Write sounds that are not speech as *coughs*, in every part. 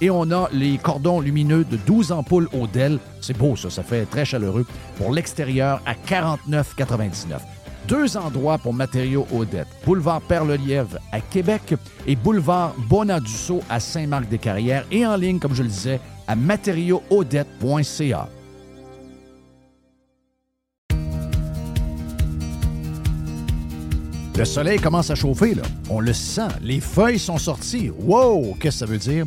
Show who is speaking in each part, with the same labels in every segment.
Speaker 1: et on a les cordons lumineux de 12 ampoules au Dell. C'est beau, ça. Ça fait très chaleureux. Pour l'extérieur, à 49,99. Deux endroits pour matériaux Odette. Boulevard Perle-Lièvre à Québec et boulevard Bonadusseau à Saint-Marc-des-Carrières. Et en ligne, comme je le disais, à matériauxodette.ca. Le soleil commence à chauffer, là. On le sent. Les feuilles sont sorties. Wow! Qu'est-ce que ça veut dire?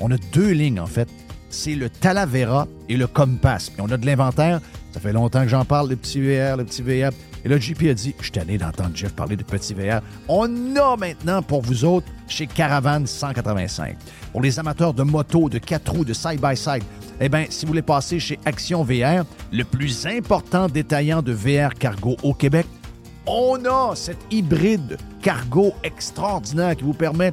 Speaker 1: on a deux lignes, en fait. C'est le Talavera et le Compass. On a de l'inventaire. Ça fait longtemps que j'en parle, le petit VR, le petit VR. Et là, JP a dit, je suis allé d'entendre Jeff parler de petit VR. On a maintenant pour vous autres chez Caravan 185. Pour les amateurs de moto, de quatre roues, de side-by-side, eh bien, si vous voulez passer chez Action VR, le plus important détaillant de VR cargo au Québec, on a cette hybride cargo extraordinaire qui vous permet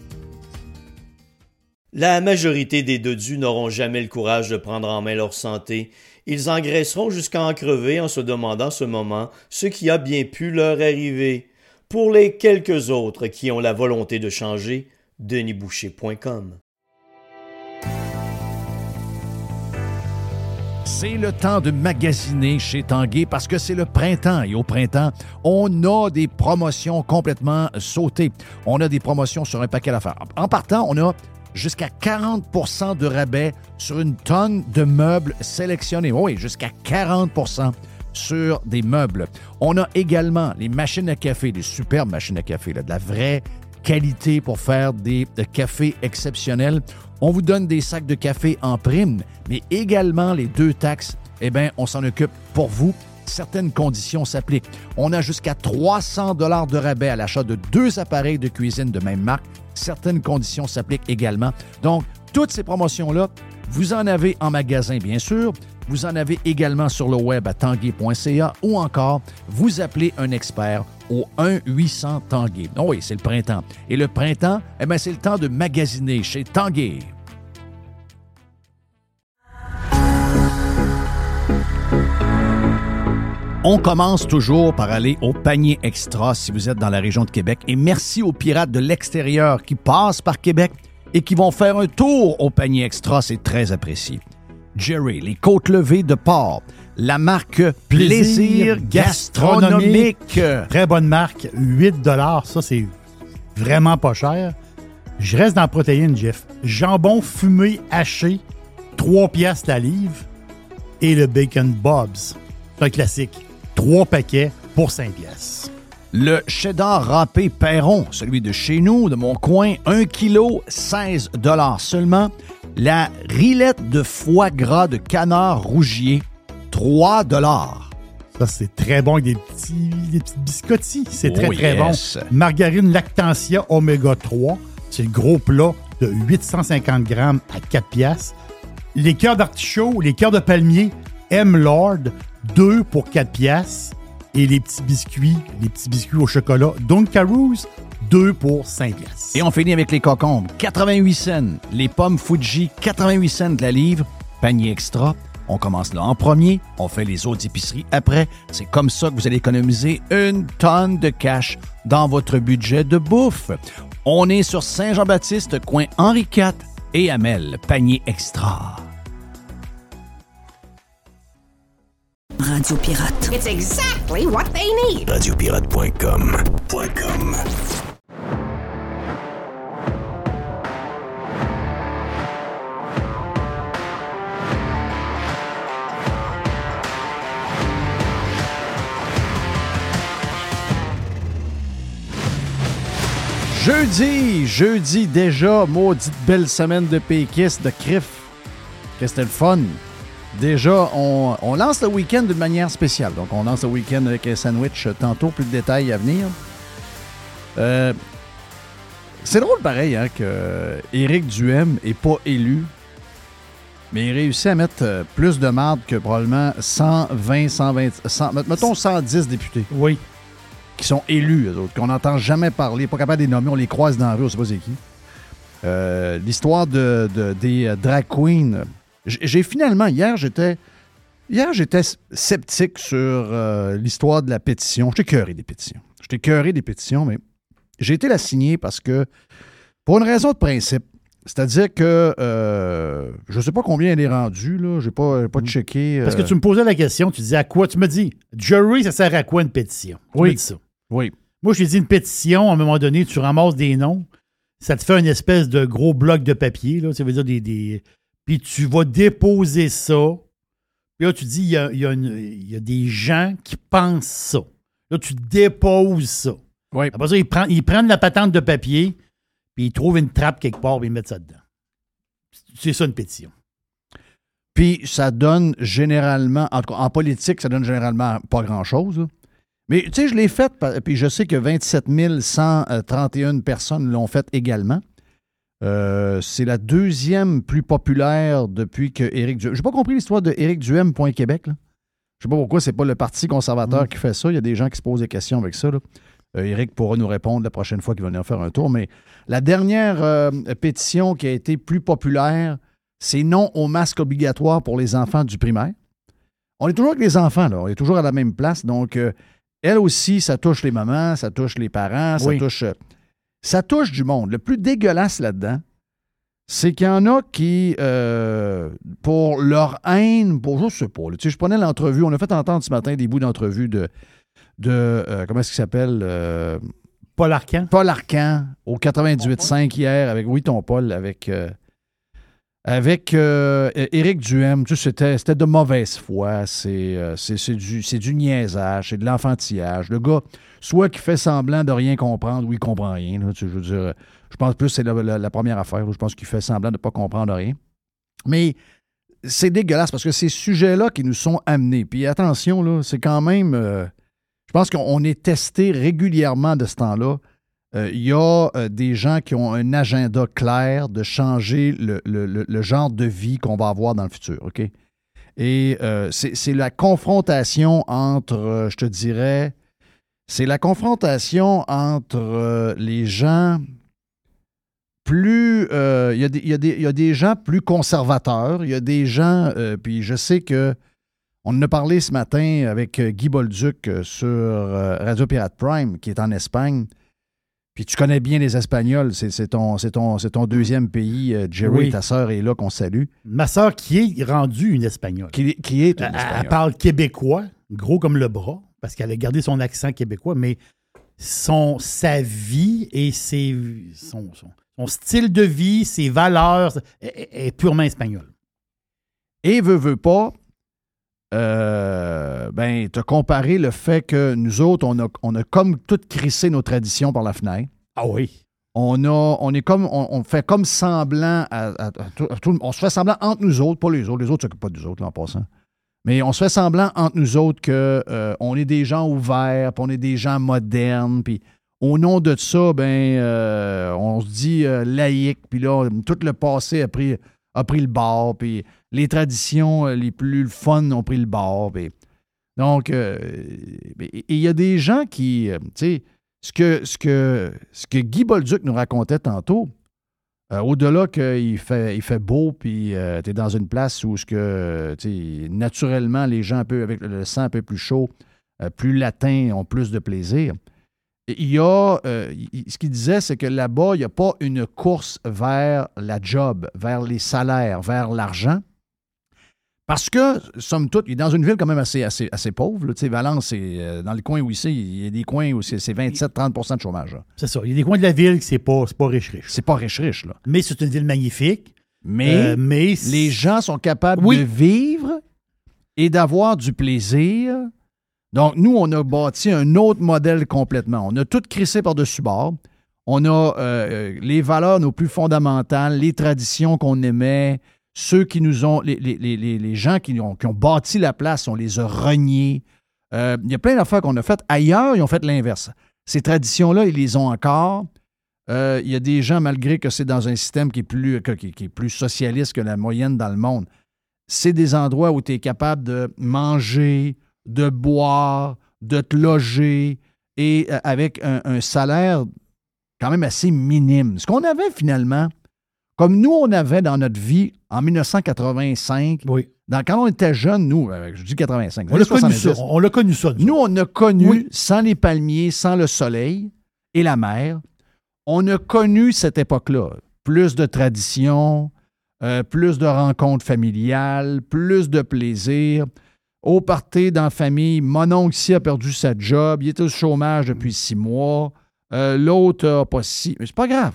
Speaker 2: La majorité des dodus n'auront jamais le courage de prendre en main leur santé. Ils engraisseront jusqu'à en crever en se demandant ce moment ce qui a bien pu leur arriver. Pour les quelques autres qui ont la volonté de changer, denisboucher.com.
Speaker 1: C'est le temps de magasiner chez Tanguay parce que c'est le printemps et au printemps, on a des promotions complètement sautées. On a des promotions sur un paquet d'affaires. En partant, on a jusqu'à 40% de rabais sur une tonne de meubles sélectionnés. Oui, jusqu'à 40% sur des meubles. On a également les machines à café, des superbes machines à café, de la vraie qualité pour faire des cafés exceptionnels. On vous donne des sacs de café en prime, mais également les deux taxes, eh bien, on s'en occupe pour vous. Certaines conditions s'appliquent. On a jusqu'à 300 dollars de rabais à l'achat de deux appareils de cuisine de même marque certaines conditions s'appliquent également. Donc, toutes ces promotions-là, vous en avez en magasin, bien sûr. Vous en avez également sur le web à tanguay.ca ou encore vous appelez un expert au 1-800 Tanguay. Oh oui, c'est le printemps. Et le printemps, eh c'est le temps de magasiner chez Tanguay. On commence toujours par aller au panier extra si vous êtes dans la région de Québec. Et merci aux pirates de l'extérieur qui passent par Québec et qui vont faire un tour au panier extra. C'est très apprécié. Jerry, les côtes levées de porc, la marque Plaisir, gastronomique.
Speaker 3: Très bonne marque, 8 ça c'est vraiment pas cher. Je reste dans la protéine, Jeff. Jambon fumé haché, 3 piastres la livre. Et le bacon Bob's, c'est un classique. 3 paquets pour 5 pièces.
Speaker 1: Le cheddar râpé Perron, celui de chez nous, de mon coin, 1 kg, 16 seulement. La rillette de foie gras de canard rougier, 3
Speaker 3: Ça, c'est très bon avec des petits, des petits biscottis. C'est très, oh, très bon. Margarine Lactantia Oméga 3. C'est le gros plat de 850 grammes à 4 piastres. Les cœurs d'artichaut, les cœurs de palmier, M. Lord, 2 pour 4 piastres. Et les petits biscuits, les petits biscuits au chocolat Dunkaroos, 2 pour 5 piastres.
Speaker 1: Et on finit avec les cocombes, 88 cents. Les pommes Fuji, 88 cents de la livre. Panier extra, on commence là en premier, on fait les autres épiceries après. C'est comme ça que vous allez économiser une tonne de cash dans votre budget de bouffe. On est sur Saint-Jean-Baptiste, coin Henri IV et Amel, panier extra.
Speaker 4: Radio Pirate. It's exactly what they need. Radiopirate.com.
Speaker 1: Jeudi, jeudi déjà, maudite belle semaine de péquistes, de crif. Que c'était le fun? Déjà, on, lance le week-end d'une manière spéciale. Donc, on lance le week-end avec un sandwich tantôt, plus de détails à venir. Euh, c'est drôle pareil hein, que Éric Duhem n'est pas élu, mais il réussit à mettre euh, plus de marde que probablement 120, 120, 100, mettons 110 députés.
Speaker 3: Oui
Speaker 1: qui sont élus, eux autres, qu'on n'entend jamais parler, pas capable de les nommer, on les croise dans la rue, on ne sait pas c'est qui. Euh, l'histoire de, des drag queens. J'ai finalement, hier, j'étais. Hier, j'étais sceptique sur euh, l'histoire de la pétition. J'étais cœuré des pétitions. J'étais cœuré des pétitions, mais j'ai été la signer parce que, pour une raison de principe, c'est-à-dire que je ne sais pas combien elle est rendue, là. Je n'ai pas, pas mm. checké.
Speaker 3: Parce que tu me posais la question, tu disais à quoi? Tu me dis, jury, ça sert à quoi une pétition?
Speaker 1: oui.
Speaker 3: ça.
Speaker 1: Oui.
Speaker 3: Moi, je dit une pétition, à un moment donné, tu ramasses des noms, ça te fait une espèce de gros bloc de papier, là, ça veut dire des, des... Puis tu vas déposer ça. Puis là, tu dis, il y a, y a, des gens qui pensent ça. Là, tu déposes ça.
Speaker 1: Oui.
Speaker 3: Après ça, ils prennent, ils prennent la patente de papier, puis ils trouvent une trappe quelque part, puis ils mettent ça dedans. C'est ça une pétition.
Speaker 1: Puis ça donne généralement, en, en politique, ça donne généralement pas grand-chose. Mais tu sais, je l'ai faite, puis je sais que 27 131 personnes l'ont faite également. Euh, c'est la deuxième plus populaire depuis que Éric Duhem. J'ai pas compris l'histoire de Éric Duhem.Québec. Je sais pas pourquoi c'est pas le Parti conservateur mm. qui fait ça. Il y a des gens qui se posent des questions avec ça. Euh, Éric pourra nous répondre la prochaine fois qu'il va venir faire un tour. Mais la dernière euh, pétition qui a été plus populaire, c'est non au masque obligatoire pour les enfants du primaire. On est toujours avec les enfants, là. On est toujours à la même place. Donc, elle aussi, ça touche les mamans, ça touche les parents, ça touche. Euh, ça touche du monde. Le plus dégueulasse là-dedans, c'est qu'il y en a qui, euh, pour leur haine, pour je sais pas, tu sais, je prenais l'entrevue, on a fait entendre ce matin des bouts d'entrevue de, de euh, comment est-ce qu'il s'appelle?
Speaker 3: Paul Arcan.
Speaker 1: Paul Arcan, au 98.5 hier, avec, oui, ton Paul, avec avec euh, Éric Duhem, c'était, c'était de mauvaise foi, c'est, euh, c'est, du, c'est du niaisage, c'est de l'enfantillage. Le gars, soit qui fait semblant de rien comprendre ou il comprend rien. je veux dire, je pense plus que c'est la, première affaire. je pense qu'il fait semblant de ne pas comprendre rien. Mais c'est dégueulasse parce que ces sujets-là qui nous sont amenés. Puis attention, là, c'est quand même. Euh, je pense qu'on est testé régulièrement de ce temps-là il y a euh, des gens qui ont un agenda clair de changer le, genre de vie qu'on va avoir dans le futur. OK? Et euh, c'est la confrontation entre, je te dirais, c'est la confrontation entre les gens plus. Il y, y, a des gens plus conservateurs, il y a des gens, puis je sais que On en a parlé ce matin avec euh, Guy Bolduc euh, sur euh, Radio Pirate Prime, qui est en Espagne. Puis tu connais bien les Espagnols, c'est ton, ton, ton deuxième pays. Jerry, ta sœur est là qu'on salue.
Speaker 3: Ma sœur qui est rendue une Espagnole.
Speaker 1: Qui, est une Espagnole.
Speaker 3: Elle, parle québécois, gros comme le bras, parce qu'elle a gardé son accent québécois, mais son, sa vie et ses, son, son, style de vie, ses valeurs est, purement espagnol.
Speaker 1: Et veut, veut pas, euh, ben, te comparer le fait que nous autres, on a, on a comme tout crissé nos traditions par la fenêtre.
Speaker 3: Ah oui.
Speaker 1: On, a, on est comme, on, fait comme semblant à, tout, on se fait semblant entre nous autres, pas les autres, les autres ne s'occupent pas des autres là, en passant. Mais on se fait semblant entre nous autres qu'on euh, est des gens ouverts, puis on est des gens modernes, puis au nom de ça, ben, euh, on se dit laïque, puis là, tout le passé a pris, a pris le bord, puis les traditions euh, les plus fun ont pris le bord. donc, euh, il y a des gens qui, euh, tu sais, ce que, Guy Bolduc nous racontait tantôt, au-delà qu'il fait, il fait beau, puis tu es dans une place où ce que, naturellement, les gens un peu, avec le sang un peu plus chaud, plus latin, ont plus de plaisir. Il y a, ce qu'il disait, c'est que là-bas, il n'y a pas une course vers la job, vers les salaires, vers l'argent. Parce que, somme toute, il est dans une ville quand même assez, assez, assez pauvre. Là. Valence, c'est euh, dans le coin où il est, il y a des coins où c'est 27-30% de chômage.
Speaker 3: C'est ça. Il y a des coins de la ville qui c'est pas, pas riche-riche.
Speaker 1: C'est pas riche-riche. là.
Speaker 3: Mais c'est une ville magnifique.
Speaker 1: Mais, euh, mais les gens sont capables de vivre et d'avoir du plaisir. Donc, nous, on a bâti un autre modèle complètement. On a tout crissé par-dessus bord. On a euh, les valeurs nos plus fondamentales, les traditions qu'on aimait, ceux qui nous ont, les, gens qui ont, qui ont, bâti la place, on les a reniés. Euh, il y a plein d'affaires qu'on a faites. Ailleurs, ils ont fait l'inverse. Ces traditions-là, ils les ont encore. Euh, il y a des gens, malgré que c'est dans un système qui est, plus, qui, est plus socialiste que la moyenne dans le monde, c'est des endroits où tu es capable de manger, de boire, de te loger et euh, avec un, un salaire quand même assez minime. Ce qu'on avait finalement, comme nous, on avait dans notre vie en 1985,
Speaker 3: oui.
Speaker 1: dans, quand on était jeunes, nous, euh, je dis 85,
Speaker 3: on l'a connu ça. On l'a connu ça.
Speaker 1: Nous, on a connu, sans les palmiers, sans le soleil et la mer, on a connu cette époque-là. Plus de traditions, euh, plus de rencontres familiales, plus de plaisir. Au party dans la famille, mon oncle ici a perdu sa job, il était au chômage depuis six mois, euh, l'autre n'a pas si. Mais c'est pas grave.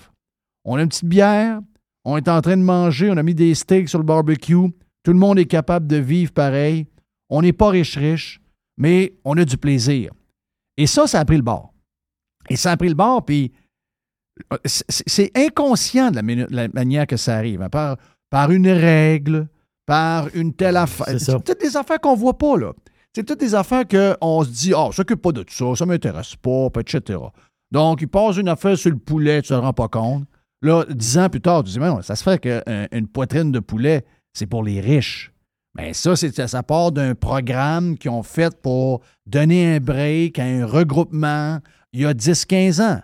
Speaker 1: On a une petite bière, on est en train de manger, on a mis des steaks sur le barbecue. Tout le monde est capable de vivre pareil. On n'est pas riche-riche, mais on a du plaisir. Et ça, ça a pris le bord. Et ça a pris le bord, puis euh, c'est inconscient de la, manière que ça arrive, hein, par, par une règle, par une telle affaire. C'est toutes des affaires qu'on ne voit pas, là. C'est toutes des affaires qu'on se dit, oh, je s'occupe pas de tout ça, ça ne m'intéresse pas, etc. Donc, il passe une affaire sur le poulet, tu ne te rends pas compte. Là, dix ans plus tard, tu dis, mais non, ça se fait qu'une poitrine de poulet, c'est pour les riches. Mais ça, ça part d'un programme qu'ils ont fait pour donner un break à un regroupement il y a 10-15 ans.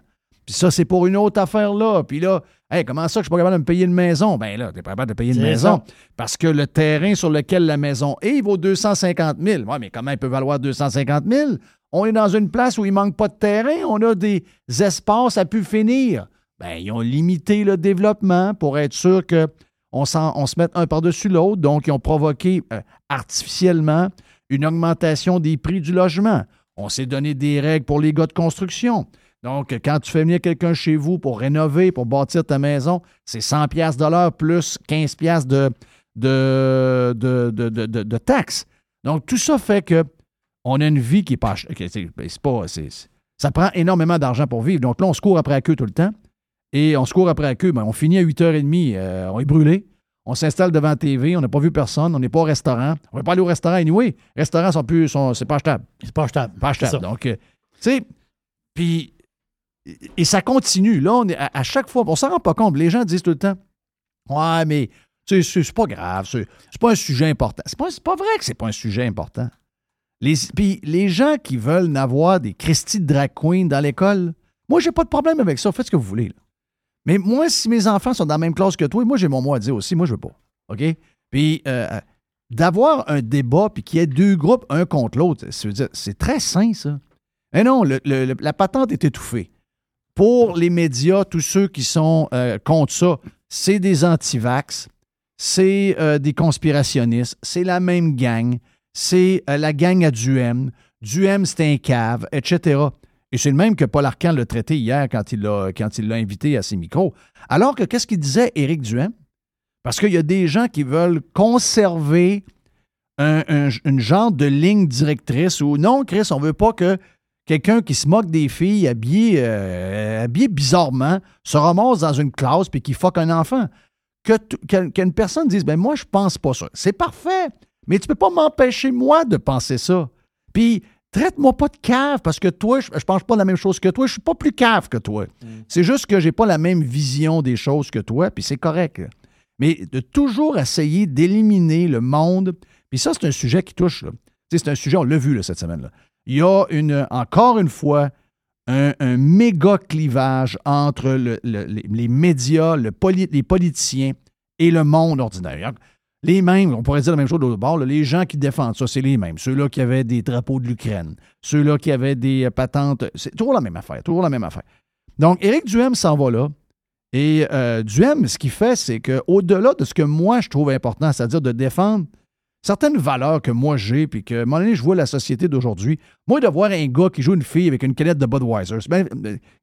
Speaker 1: Puis ça, c'est pour une autre affaire là. Puis là, hey, comment ça que je suis pas capable de me payer une maison? Ben là, tu n'es pas capable de payer une maison. Parce que le terrain sur lequel la maison est, il vaut 250 000. Ouais, mais comment il peut valoir 250 000? On est dans une place où il manque pas de terrain. On a des espaces à pu finir. Ben, ils ont limité le développement pour être sûr qu'on on se mette un par-dessus l'autre. Donc, ils ont provoqué euh, artificiellement une augmentation des prix du logement. On s'est donné des règles pour les gars de construction. Donc, quand tu fais venir quelqu'un chez vous pour rénover, pour bâtir ta maison, c'est 100 pièces de plus 15 pièces de, de, de, taxes. Donc, tout ça fait que on a une vie qui est pas... C'est pas ça prend énormément d'argent pour vivre. Donc là, on se court après la queue tout le temps et on se court après la queue. Ben, on finit à 8h30, euh, on est brûlé. On s'installe devant la TV, on n'a pas vu personne, on n'est pas au restaurant. On ne va pas aller au restaurant anyway. Restaurants sont plus. Sont, c'est pas achetable.
Speaker 3: C'est pas achetable.
Speaker 1: Pas achetable. Donc, euh, tu sais, puis. Et ça continue. Là, à, chaque fois, on s'en rend pas compte. Les gens disent tout le temps Ouais, mais c'est, pas grave, c'est, pas un sujet important. C'est pas, pas vrai que c'est pas un sujet important. Puis les gens qui veulent n'avoir des Christy de drag queen dans l'école, moi, j'ai pas de problème avec ça. Faites ce que vous voulez. Mais moi, si mes enfants sont dans la même classe que toi, moi, j'ai mon mot à dire aussi. Moi, je veux pas. OK? Puis, euh, d'avoir un débat puis qu'il y ait deux groupes, un contre l'autre, c'est très sain, ça. Mais non, la patente est étouffée. Pour les médias, tous ceux qui sont euh, contre ça, c'est des antivax, c'est euh, des conspirationnistes, c'est la même gang, c'est euh, la gang à Duhem. Duhem, c'est un cave, etc. Et c'est le même que Paul Arcan l'a traité hier quand il l'a invité à ses micros. Alors que qu'est-ce qu'il disait, Éric Duhem? Parce qu'il y a des gens qui veulent conserver un, une genre de ligne directrice où non, Chris, on ne veut pas que quelqu'un qui se moque des filles habillées, euh, bizarrement se ramasse dans une classe puis qui fuck un enfant. Qu'une personne dise, ben moi, je pense pas ça. C'est parfait, mais tu peux pas m'empêcher, moi, de penser ça. Puis, traite-moi pas de cave parce que toi, je, je, pense pas la même chose que toi. Je suis pas plus cave que toi. Mm. C'est juste que j'ai pas la même vision des choses que toi, puis c'est correct. Mais de toujours essayer d'éliminer le monde, puis ça, c'est un sujet qui touche. C'est un sujet, on l'a vu cette semaine. là il y a une, encore une fois un, méga clivage entre les médias, le les politiciens et le monde ordinaire. Les mêmes, on pourrait dire la même chose de l'autre bord, les gens qui défendent ça, c'est les mêmes. Ceux-là qui avaient des drapeaux de l'Ukraine, ceux-là qui avaient des patentes, c'est toujours la même affaire, toujours la même affaire. Donc, Éric Duhem s'en va là. Et euh, Duhem, ce qu'il fait, c'est qu'au-delà de ce que moi je trouve important, c'est-à-dire de défendre certaines valeurs que moi j'ai, puis que, à un moment donné, je vois la société d'aujourd'hui. Moi, de voir un gars qui joue une fille avec une canette de Budweiser, ben,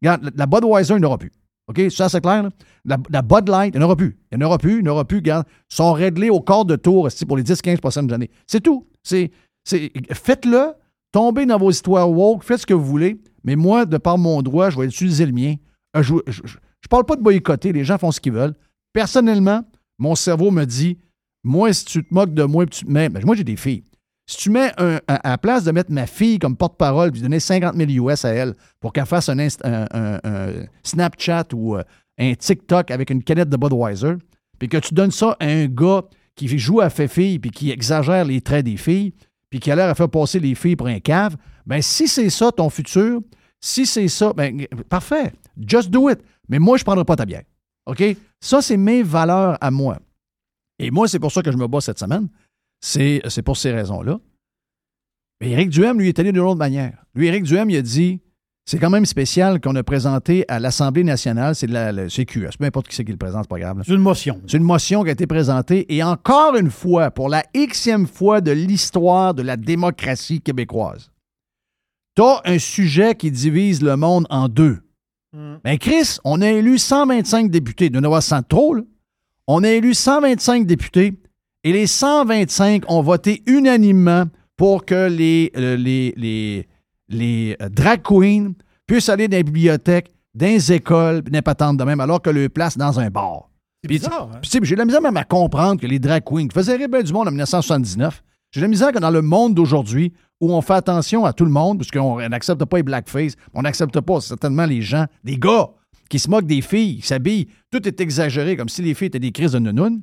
Speaker 1: regarde, la Budweiser, il n'y aura plus. OK? Ça, c'est clair? La, Bud Light, il n'y en aura plus. Il n'y en aura plus, il n'y aura plus. Regarde, sont réglés au quart de tour pour les 10-15 prochaines années. C'est tout. Faites-le, tombez dans vos histoires woke, faites ce que vous voulez, mais moi, de par mon droit, je vais utiliser le mien. Euh, je ne parle pas de boycotter, les gens font ce qu'ils veulent. Personnellement, mon cerveau me dit moi, si tu te moques de moi, tu te mets. Ben, moi, j'ai des filles. Si tu mets un, à, la place de mettre ma fille comme porte-parole puis donner 50 000 US à elle pour qu'elle fasse un, Snapchat ou euh, un TikTok avec une canette de Budweiser, puis que tu donnes ça à un gars qui joue à fait fille puis qui exagère les traits des filles, puis qui a l'air à faire passer les filles pour un cave, ben si c'est ça ton futur, si c'est ça, ben parfait, just do it. Mais moi, je ne prendrai pas ta bière. OK? Ça, c'est mes valeurs à moi. Et moi, c'est pour ça que je me bats cette semaine. C'est, pour ces raisons-là. Mais Éric Duhem, lui, est allé d'une autre manière. Lui, Éric Duhem, il a dit c'est quand même spécial qu'on a présenté à l'Assemblée nationale, c'est de la, CQS, peu importe qui c'est qui le présente, c'est pas grave.
Speaker 3: C'est une motion.
Speaker 1: C'est une motion qui a été présentée, et encore une fois, pour la xème fois de l'histoire de la démocratie québécoise, t'as un sujet qui divise le monde en deux. Mais hmm. ben, Chris, on a élu 125 députés, de avoir 100 trop, là. On a élu 125 députés et les 125 ont voté unanimement pour que les, euh, les, les, les euh, drag queens puissent aller dans les bibliothèques, dans les écoles, pas de même, alors que le place dans un bar.
Speaker 3: C'est bizarre, hein?
Speaker 1: J'ai la misère même à comprendre que les drag queens qui faisaient rire du monde en 1979, j'ai la misère que dans le monde d'aujourd'hui, où on fait attention à tout le monde, parce qu'on n'accepte pas les blackface, on n'accepte pas certainement les gens, des gars qui se moquent des filles, qui s'habillent. Tout est exagéré, comme si les filles étaient des crises de nounoun.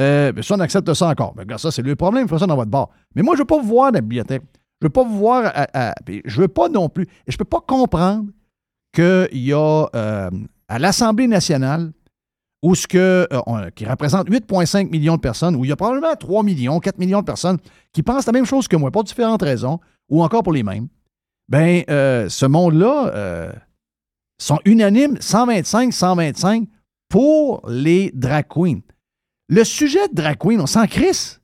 Speaker 1: Euh, ben, ça, on accepte ça encore. Ben, ça, c'est le problème, faut ça dans votre bar. Mais moi, je ne veux pas vous voir dans la bibliothèque. Je ne veux pas vous voir à, Je veux pas non plus. Et je ne peux pas comprendre qu'il y a euh, à l'Assemblée nationale, où ce que, euh, qui représente 8,5 millions de personnes, où il y a probablement 3 millions, 4 millions de personnes qui pensent la même chose que moi, pour différentes raisons, ou encore pour les mêmes. Ben, ce monde-là, sont unanimes 125-125 pour les drag queens. Le sujet de drag queen, on s'en crisse.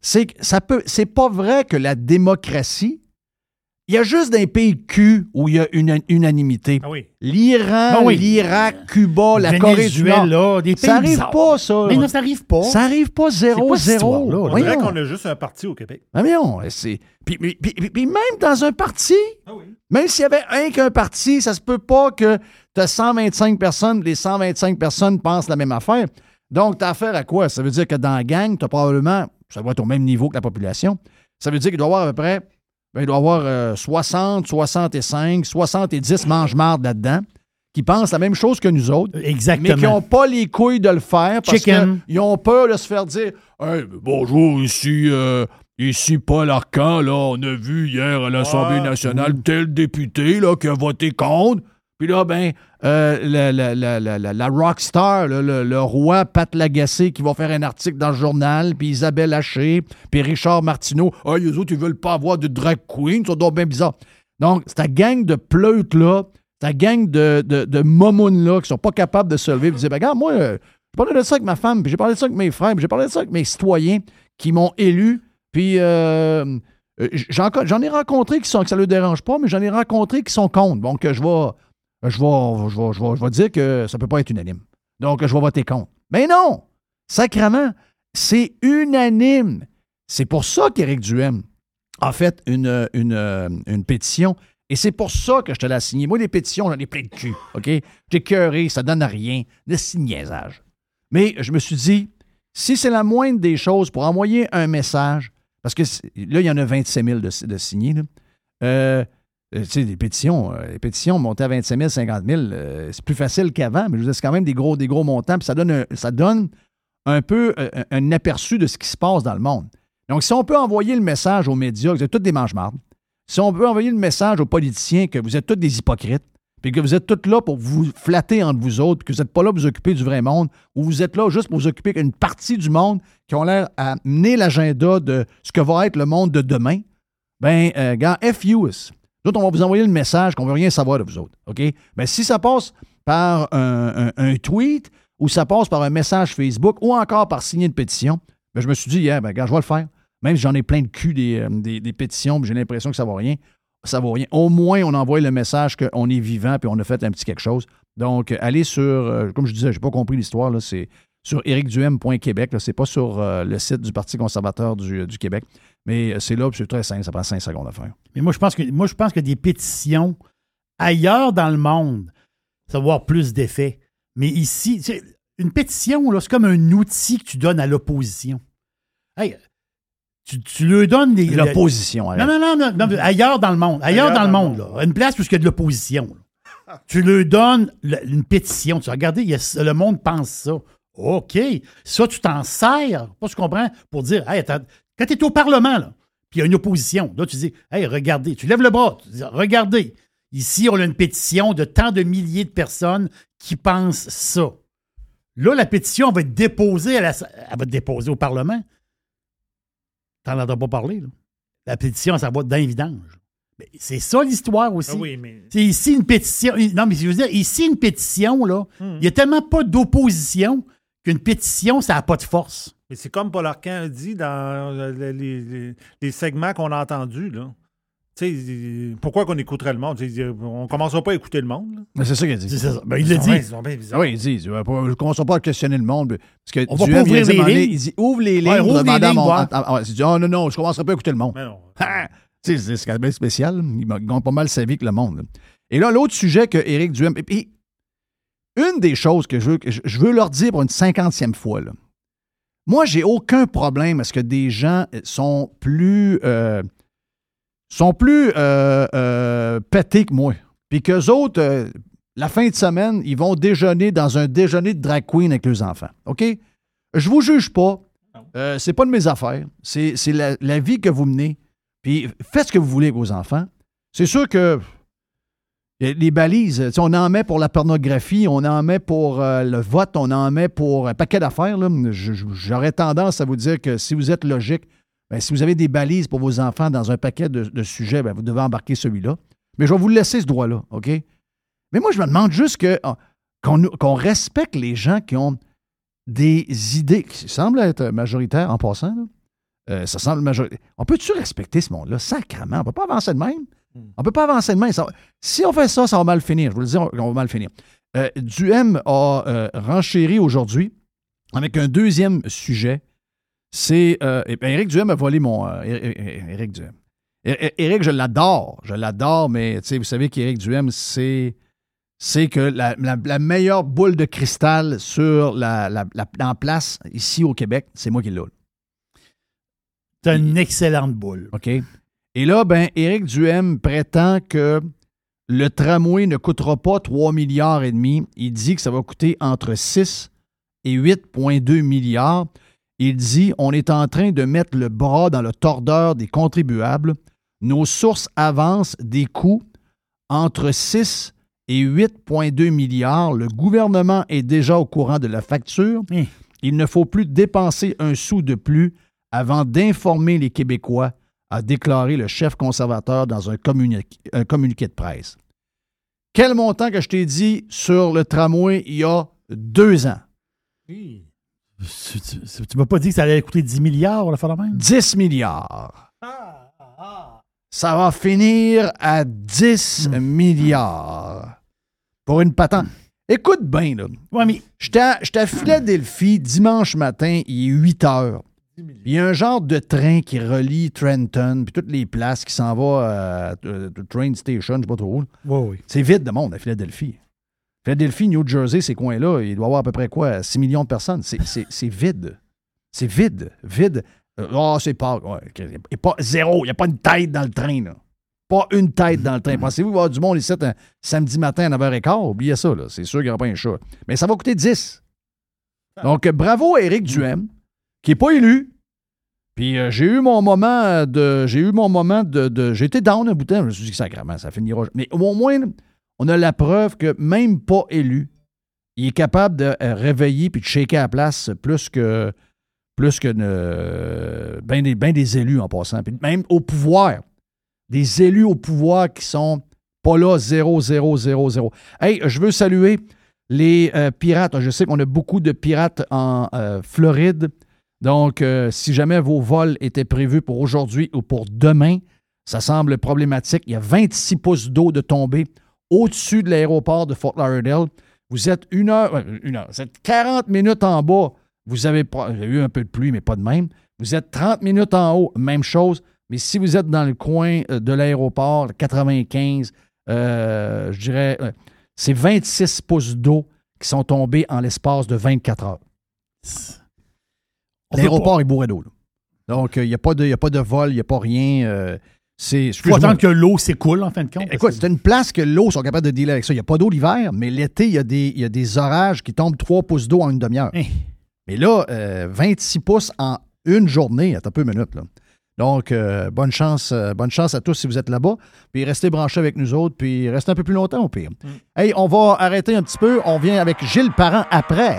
Speaker 1: C'est ça peut, c'est pas vrai que la démocratie, il y a juste des pays Q où il y a une unanimité.
Speaker 3: Ah oui.
Speaker 1: L'Iran, ben l'Irak, Cuba, la Corée du Nord.
Speaker 3: Des
Speaker 1: pays ça n'arrive pas, ça.
Speaker 3: Mais non, ça n'arrive pas.
Speaker 1: Ça n'arrive pas zéro, zéro.
Speaker 3: On dirait qu'on a juste un parti au Québec.
Speaker 1: Ah non, c'est... Puis, même dans un parti, ah même s'il y avait un qu'un parti, ça se peut pas que tu as 125 personnes, les 125 personnes pensent la même affaire. Donc, tu as affaire à quoi? Ça veut dire que dans la gang, tu as probablement, ça va être au même niveau que la population, ça veut dire qu'il doit y avoir à peu près ben, il doit y avoir 60, 65, 70 mange-marde là-dedans qui pensent la même chose que nous autres.
Speaker 3: Exactement.
Speaker 1: Mais qui n'ont pas les couilles de le faire parce qu'ils ont peur de se faire dire Bonjour, ici, euh, ici Paul Arcan, là, on a vu hier à l'Assemblée nationale tel député là, qui a voté contre. Puis là, ben, euh, la, la, la, rockstar, le, roi Pat Lagacé qui va faire un article dans le journal, puis Isabelle Haché, puis Richard Martineau. Ah, les autres, ils veulent pas avoir de drag queen, ça doit bien bizarre. Donc, c'est ta gang de pleutes-là, ta gang de, de, de momounes-là qui sont pas capables de se lever de dire, ben, regarde, moi, euh, j'ai parlé de ça avec ma femme, puis j'ai parlé de ça avec mes frères, puis j'ai parlé de ça avec mes citoyens qui m'ont élu, puis euh, j'en ai rencontré qui sont que ça ne le dérange pas, mais j'en ai rencontré qui sont contre. Donc, je vais je vais, je, vais, dire que ça ne peut pas être unanime. Donc, je vais voter contre. Mais non! Sacrement, c'est unanime. C'est pour ça qu'Éric Duhem a fait une, une, pétition. Et c'est pour ça que je te l'ai signé. Moi, les pétitions, j'en ai plein de cul. OK? J'ai cœuré, ça donne à rien. De signaisage. Mais je me suis dit, si c'est la moindre des choses pour envoyer un message, parce que là, il y en a 27 000 de, de signés, euh, euh, tu sais, les pétitions, euh, les pétitions montées à 25 000, 50 000, c'est plus facile qu'avant, mais je veux c'est quand même des gros, des montants, puis ça donne, un, peu euh, un, aperçu de ce qui se passe dans le monde. Donc, si on peut envoyer le message aux médias que vous êtes tous des mange-mardes, si on peut envoyer le message aux politiciens que vous êtes tous des hypocrites, puis que vous êtes tous là pour vous flatter entre vous autres, que vous n'êtes pas là pour vous occuper du vrai monde, ou vous êtes là juste pour vous occuper d'une partie du monde qui ont l'air à mener l'agenda de ce que va être le monde de demain, ben, gars, F.U.S. D'autres, on va vous envoyer le message qu'on ne veut rien savoir de vous autres. OK? Mais si ça passe par un, tweet ou ça passe par un message Facebook ou encore par signer une pétition, ben, je me suis dit, yeah, ben, gars, je vais le faire. Même si j'en ai plein de cul des, euh, des, pétitions, j'ai l'impression que ça ne vaut rien. Ça vaut rien. Au moins, on envoie le message qu'on est vivant puis on a fait un petit quelque chose. Donc, allez sur, euh, comme je disais, je n'ai pas compris l'histoire, c'est sur ericduhem.québec. Ce n'est pas sur euh, le site du Parti conservateur du Québec. Mais euh, c'est là, c'est très simple, ça prend cinq secondes à faire.
Speaker 3: Mais moi, je pense que moi, je pense que des pétitions ailleurs dans le monde, ça va avoir plus d'effet. Mais ici, une pétition, c'est comme un outil que tu donnes à l'opposition. Hey, tu, tu lui donnes des.
Speaker 1: L'opposition,
Speaker 3: non, non, non, non, ailleurs dans le monde. Ailleurs, dans, le monde, là. Une place où il y a de l'opposition. *laughs* tu lui donnes une pétition. Tu regardes, le monde pense ça. OK. Ça, tu t'en sers, pas tu comprends, pour dire, hey, quand tu es au Parlement, là, puis il y a une opposition, là, tu dis Hey, regardez, tu lèves le bras, tu dis Regardez, ici, on a une pétition de tant de milliers de personnes qui pensent ça. Là, la pétition va être déposée, elle va être déposée au Parlement. Tu n'en entends pas parler. Là. La pétition, ça va d'un vidange. C'est ça l'histoire aussi. Ah oui, mais... C'est ici une pétition. Non, mais je veux dire, ici, une pétition, là, hmm. il n'y a tellement pas d'opposition qu'une pétition, ça n'a pas de force.
Speaker 5: Mais c'est comme Paul Arcand a dit dans euh, les, segments qu'on a entendus. Là. pourquoi qu'on écouterait le monde? On ne commencera pas à écouter le monde.
Speaker 1: Mais c'est ça qu'il dit.
Speaker 3: Ça. Ben, il l'a dit.
Speaker 1: oui, il dit. On ne commence pas à questionner le monde. Parce que
Speaker 3: on va pas ouvrir les lignes.
Speaker 1: Il dit ouvre les lignes. Ouais,
Speaker 3: ouvre les lignes. Mon...
Speaker 1: Ah, ah, il dit oh, non, non, je ne commencerai pas à écouter le monde. non. *laughs* c'est quand même spécial. Il gagne pas mal sa vie que le monde. Et là, l'autre sujet que Éric Duhem. Et puis, une des choses que je veux, je veux leur dire pour une cinquantième fois, là, moi, j'ai aucun problème à ce que des gens sont plus, euh, sont plus euh, euh, pétés que moi. Puis qu'eux autres, la fin de semaine, ils vont déjeuner dans un déjeuner de drag queen avec leurs enfants. OK? Je vous juge pas. c'est pas de mes affaires. C'est la, vie que vous menez. Puis faites ce que vous voulez avec vos enfants. C'est sûr que les balises, on en met pour la pornographie, on en met pour euh, le vote, on en met pour un paquet d'affaires. J'aurais tendance à vous dire que si vous êtes logique, ben, si vous avez des balises pour vos enfants dans un paquet de, sujets, ben, vous devez embarquer celui-là. Mais je vais vous laisser ce droit-là, OK? Mais moi, je me demande juste ah, qu'on, respecte les gens qui ont des idées qui semblent être majoritaires en passant. Euh, ça semble majoritaire. On peut-tu respecter ce monde-là? Sacrement, on ne peut pas avancer de même? On ne peut pas avancer de main. si on fait ça, ça va mal finir. Je vous le dis, on va mal finir. Euh, Duhem a euh, renchéri aujourd'hui avec un deuxième sujet. C'est. Euh, Éric Duhem a volé mon. Éric Duhem. Éric, je l'adore. Je l'adore, mais vous savez qu'Éric Duhem, c'est. C'est que la, meilleure boule de cristal sur la, en place ici au Québec, c'est moi qui l'ai.
Speaker 3: C'est une excellente boule.
Speaker 1: OK. Et là, ben, Éric Duhem prétend que le tramway ne coûtera pas 3 milliards et demi. Il dit que ça va coûter entre 6 et 8,2 milliards. Il dit on est en train de mettre le bras dans le tordeur des contribuables. Nos sources avancent des coûts entre 6 et 8,2 milliards. Le gouvernement est déjà au courant de la facture.
Speaker 3: Hein.
Speaker 1: Il ne faut plus dépenser un sou de plus avant d'informer les Québécois, a déclaré le chef conservateur dans un, communiqué, un communiqué de presse. Quel montant que je t'ai dit sur le tramway il y a deux ans?
Speaker 3: Tu ne m'as pas dit que ça allait coûter 10 milliards, la de même?
Speaker 1: 10 milliards. Ça va finir à 10 milliards pour une patente. Écoute bien, là.
Speaker 3: Ouais, mais
Speaker 1: J'étais à, j'étais à Philadelphie dimanche matin, il est 8 heures. Il y a un genre de train qui relie Trenton puis toutes les places qui s'en va à euh, Train Station, je sais pas trop.
Speaker 3: ouais, oui.
Speaker 1: C'est vide de monde à Philadelphie. Philadelphie, New Jersey, ces coins-là, il doit y avoir à peu près quoi? 6 millions de personnes. C'est, vide. C'est vide. Vide. Euh, Ah, c'est pas. ouais, pas zéro. Il n'y a pas une tête dans le train, là. Pas une tête dans le train. Pensez-vous avoir du monde ici un samedi matin à 9h15? Oubliez ça, là. C'est sûr qu'il n'y aura pas un chat. Mais ça va coûter 10. Donc, euh, bravo à Éric Duhem, qui n'est pas élu. Puis euh, j'ai eu mon moment de. J'ai eu mon moment de. été down un bout de temps. Je me suis dit que sacrément, ça finira. Mais au moins, on a la preuve que même pas élu, il est capable de euh, réveiller puis de shaker à la place plus que. Plus que euh, ben des, ben des élus en passant. Puis même au pouvoir. Des élus au pouvoir qui sont pas là 0, 0, 0, 0. Hey, je veux saluer les pirates. Je sais qu'on a beaucoup de pirates en Floride. Donc, euh, si jamais vos vols étaient prévus pour aujourd'hui ou pour demain, ça semble problématique. Il y a 26 pouces d'eau de tombée au-dessus de l'aéroport de Fort Lauderdale. Vous êtes une heure, euh, une heure, vous êtes 40 minutes en bas. Vous avez, eu un peu de pluie, mais pas de même. Vous êtes 30 minutes en haut, même chose. Mais si vous êtes dans le coin euh, de l'aéroport, 95, euh, je dirais, c'est 26 pouces d'eau qui sont tombés en l'espace de 24 heures. L'aéroport est bourré d'eau. Donc, euh, il n'y a, pas de- y a pas de vol, il n'y a pas rien. euh, c'est,
Speaker 3: faut attendre que l'eau s'écoule, en fin de compte.
Speaker 1: Écoute, c'est une place que l'eau sont capables de dealer avec ça. Il n'y a pas d'eau l'hiver, mais l'été, il y, a des- il y a des orages qui tombent 3 pouces d'eau en une demi-heure.
Speaker 3: Hein.
Speaker 1: Mais là, euh, 26 pouces en une journée, attends un peu une minute. Là. Donc, euh, bonne chance, euh, bonne chance à tous si vous êtes là-bas. Puis restez branchés avec nous autres, puis restez un peu plus longtemps au pire. Hey, on va arrêter un petit peu. On vient avec Gilles Parent après.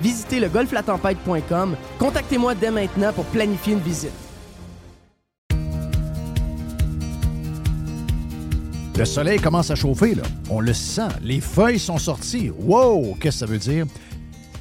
Speaker 6: Visitez le golflatempête.com. Contactez-moi dès maintenant pour planifier une visite.
Speaker 1: Le soleil commence à chauffer, là. On le sent. Les feuilles sont sorties. Wow! Qu'est-ce que ça veut dire?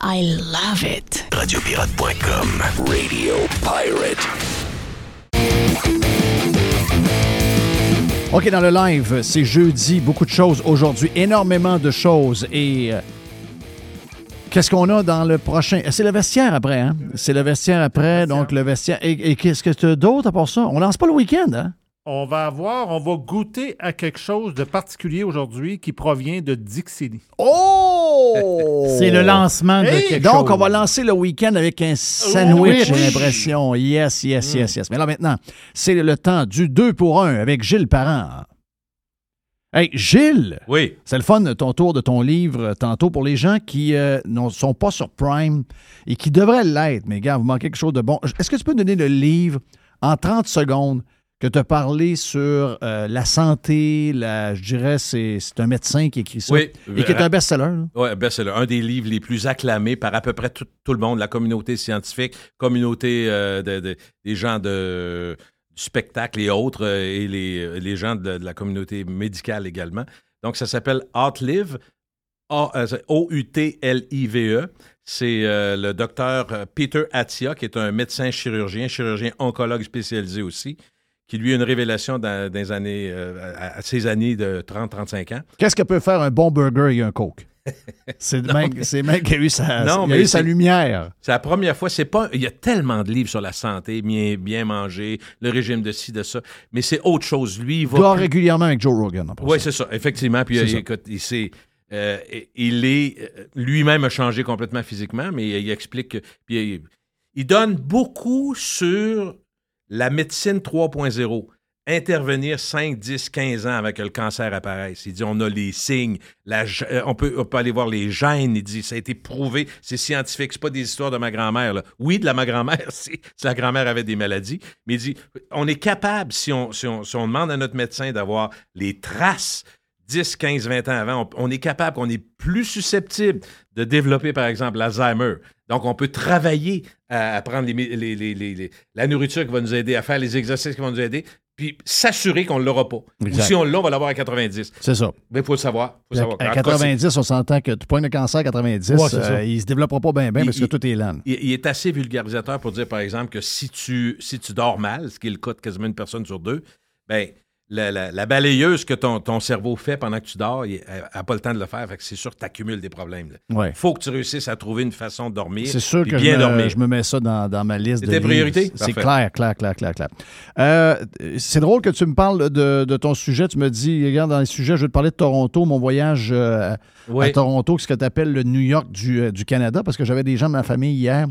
Speaker 4: I love it.
Speaker 7: Radiopirate.com. Radio Pirate.
Speaker 1: OK, dans le live, c'est jeudi, beaucoup de choses aujourd'hui, énormément de choses. Et euh, qu'est-ce qu'on a dans le prochain? C'est le vestiaire après, hein? C'est le vestiaire après, donc le vestiaire. Et, et qu'est-ce que tu as d'autre à part ça? On lance pas le week-end, hein?
Speaker 5: On va avoir, on va goûter à quelque chose de particulier aujourd'hui qui provient de Dixie.
Speaker 1: Oh!
Speaker 3: C'est le lancement de
Speaker 5: Hey!
Speaker 3: quelque
Speaker 1: Donc,
Speaker 3: chose.
Speaker 1: on va lancer le week-end avec un sandwich,
Speaker 5: Oui.
Speaker 1: j'ai l'impression. Yes, yes, yes, yes. Mais là, maintenant, c'est le temps du 2 pour 1 avec Gilles Parent. Hey, Gilles!
Speaker 8: Oui.
Speaker 1: C'est le fun, ton tour de ton livre euh, tantôt pour les gens qui euh, ne sont pas sur Prime et qui devraient l'être. Mais gars, vous manquez quelque chose de bon. Est-ce que tu peux donner le livre en 30 secondes? Que tu as parlé sur euh, la santé, la, je dirais, c'est, c'est un médecin qui écrit ça
Speaker 8: Oui.
Speaker 1: et qui est un best-seller.
Speaker 8: Oui, le- un des livres les plus acclamés par à peu près tout, tout le monde, la communauté scientifique, communauté euh, de- de- des gens de, du spectacle et autres, euh, et les, les gens de, de la communauté médicale également. Donc, ça s'appelle Outlive, O-U-T-L-I-V-E. C'est euh, le docteur Peter Attia, qui est un médecin chirurgien, chirurgien oncologue spécialisé aussi, qui lui a une révélation dans, dans les années, euh, à, à ses années de 30-35 ans.
Speaker 1: Qu'est-ce que peut faire un bon burger et un coke? *laughs* C'est le mec, qui a eu sa,
Speaker 8: Non,
Speaker 1: il a
Speaker 8: mais
Speaker 1: eu sa lumière.
Speaker 8: C'est la première fois. C'est pas. Il y a tellement de livres sur la santé, bien, bien manger, le régime de ci, de ça. Mais c'est autre chose. Lui, il
Speaker 1: Il
Speaker 8: va.
Speaker 1: dort régulièrement avec Joe Rogan.
Speaker 8: Oui, c'est ça, effectivement. Puis,
Speaker 1: C'est
Speaker 8: euh, écoute, il, s'est, euh, il est. euh, Lui-même a changé complètement physiquement, mais il explique que. Puis, il, il donne beaucoup sur la médecine 3.0. Intervenir 5, 10, 15 ans avant que le cancer apparaisse. Il dit on a les signes, euh, on, peut, aller voir les gènes. Il dit ça a été prouvé, c'est scientifique, c'est pas des histoires de ma grand-mère. Oui, de la ma grand-mère, *laughs* si, la grand-mère avait des maladies, mais il dit on est capable, si on demande à notre médecin d'avoir les traces 10, 15, 20 ans avant, on, on est capable, on est plus susceptible de développer, par exemple, l'Alzheimer. Donc, on peut travailler à, à prendre les, mé- les- les- les- les- la nourriture qui va nous aider, à faire les exercices qui vont nous aider, puis s'assurer qu'on ne l'aura pas.
Speaker 1: Exact.
Speaker 8: Ou si on l'a, on va l'avoir à 90.
Speaker 1: C'est ça.
Speaker 8: Mais il faut le savoir. Faut
Speaker 1: À,
Speaker 8: savoir.
Speaker 1: à
Speaker 8: En tout cas, c'est-
Speaker 1: 90, on s'entend que tu pognes le cancer à 90,
Speaker 3: Ouais, c'est ça.
Speaker 1: euh, il se développera pas bien, bien
Speaker 8: Il-
Speaker 1: parce que
Speaker 8: il-
Speaker 1: tout est lent.
Speaker 8: il, il est assez vulgarisateur pour dire, par exemple, que si tu, si tu dors mal, ce qui est le cas de quasiment une personne sur deux, ben, la, la- la balayeuse que ton, ton cerveau fait pendant que tu dors, il n'a pas le temps de le faire. Fait que c'est sûr que tu accumules des problèmes. Il
Speaker 1: Ouais.
Speaker 8: faut que tu réussisses à trouver une façon de dormir.
Speaker 1: C'est sûr que je
Speaker 8: bien
Speaker 1: me,
Speaker 8: dormir.
Speaker 1: je me mets ça dans, dans ma liste
Speaker 8: C'est
Speaker 1: de
Speaker 8: tes priorités?
Speaker 1: C'est clair, clair, clair, clair, clair. Euh, c'est drôle que tu me parles de, de ton sujet. Tu me dis, regarde, dans les sujets, je vais te parler de Toronto, mon voyage euh, à Toronto, ce que tu appelles le New York du, euh, du Canada, parce que j'avais des gens de ma famille hier,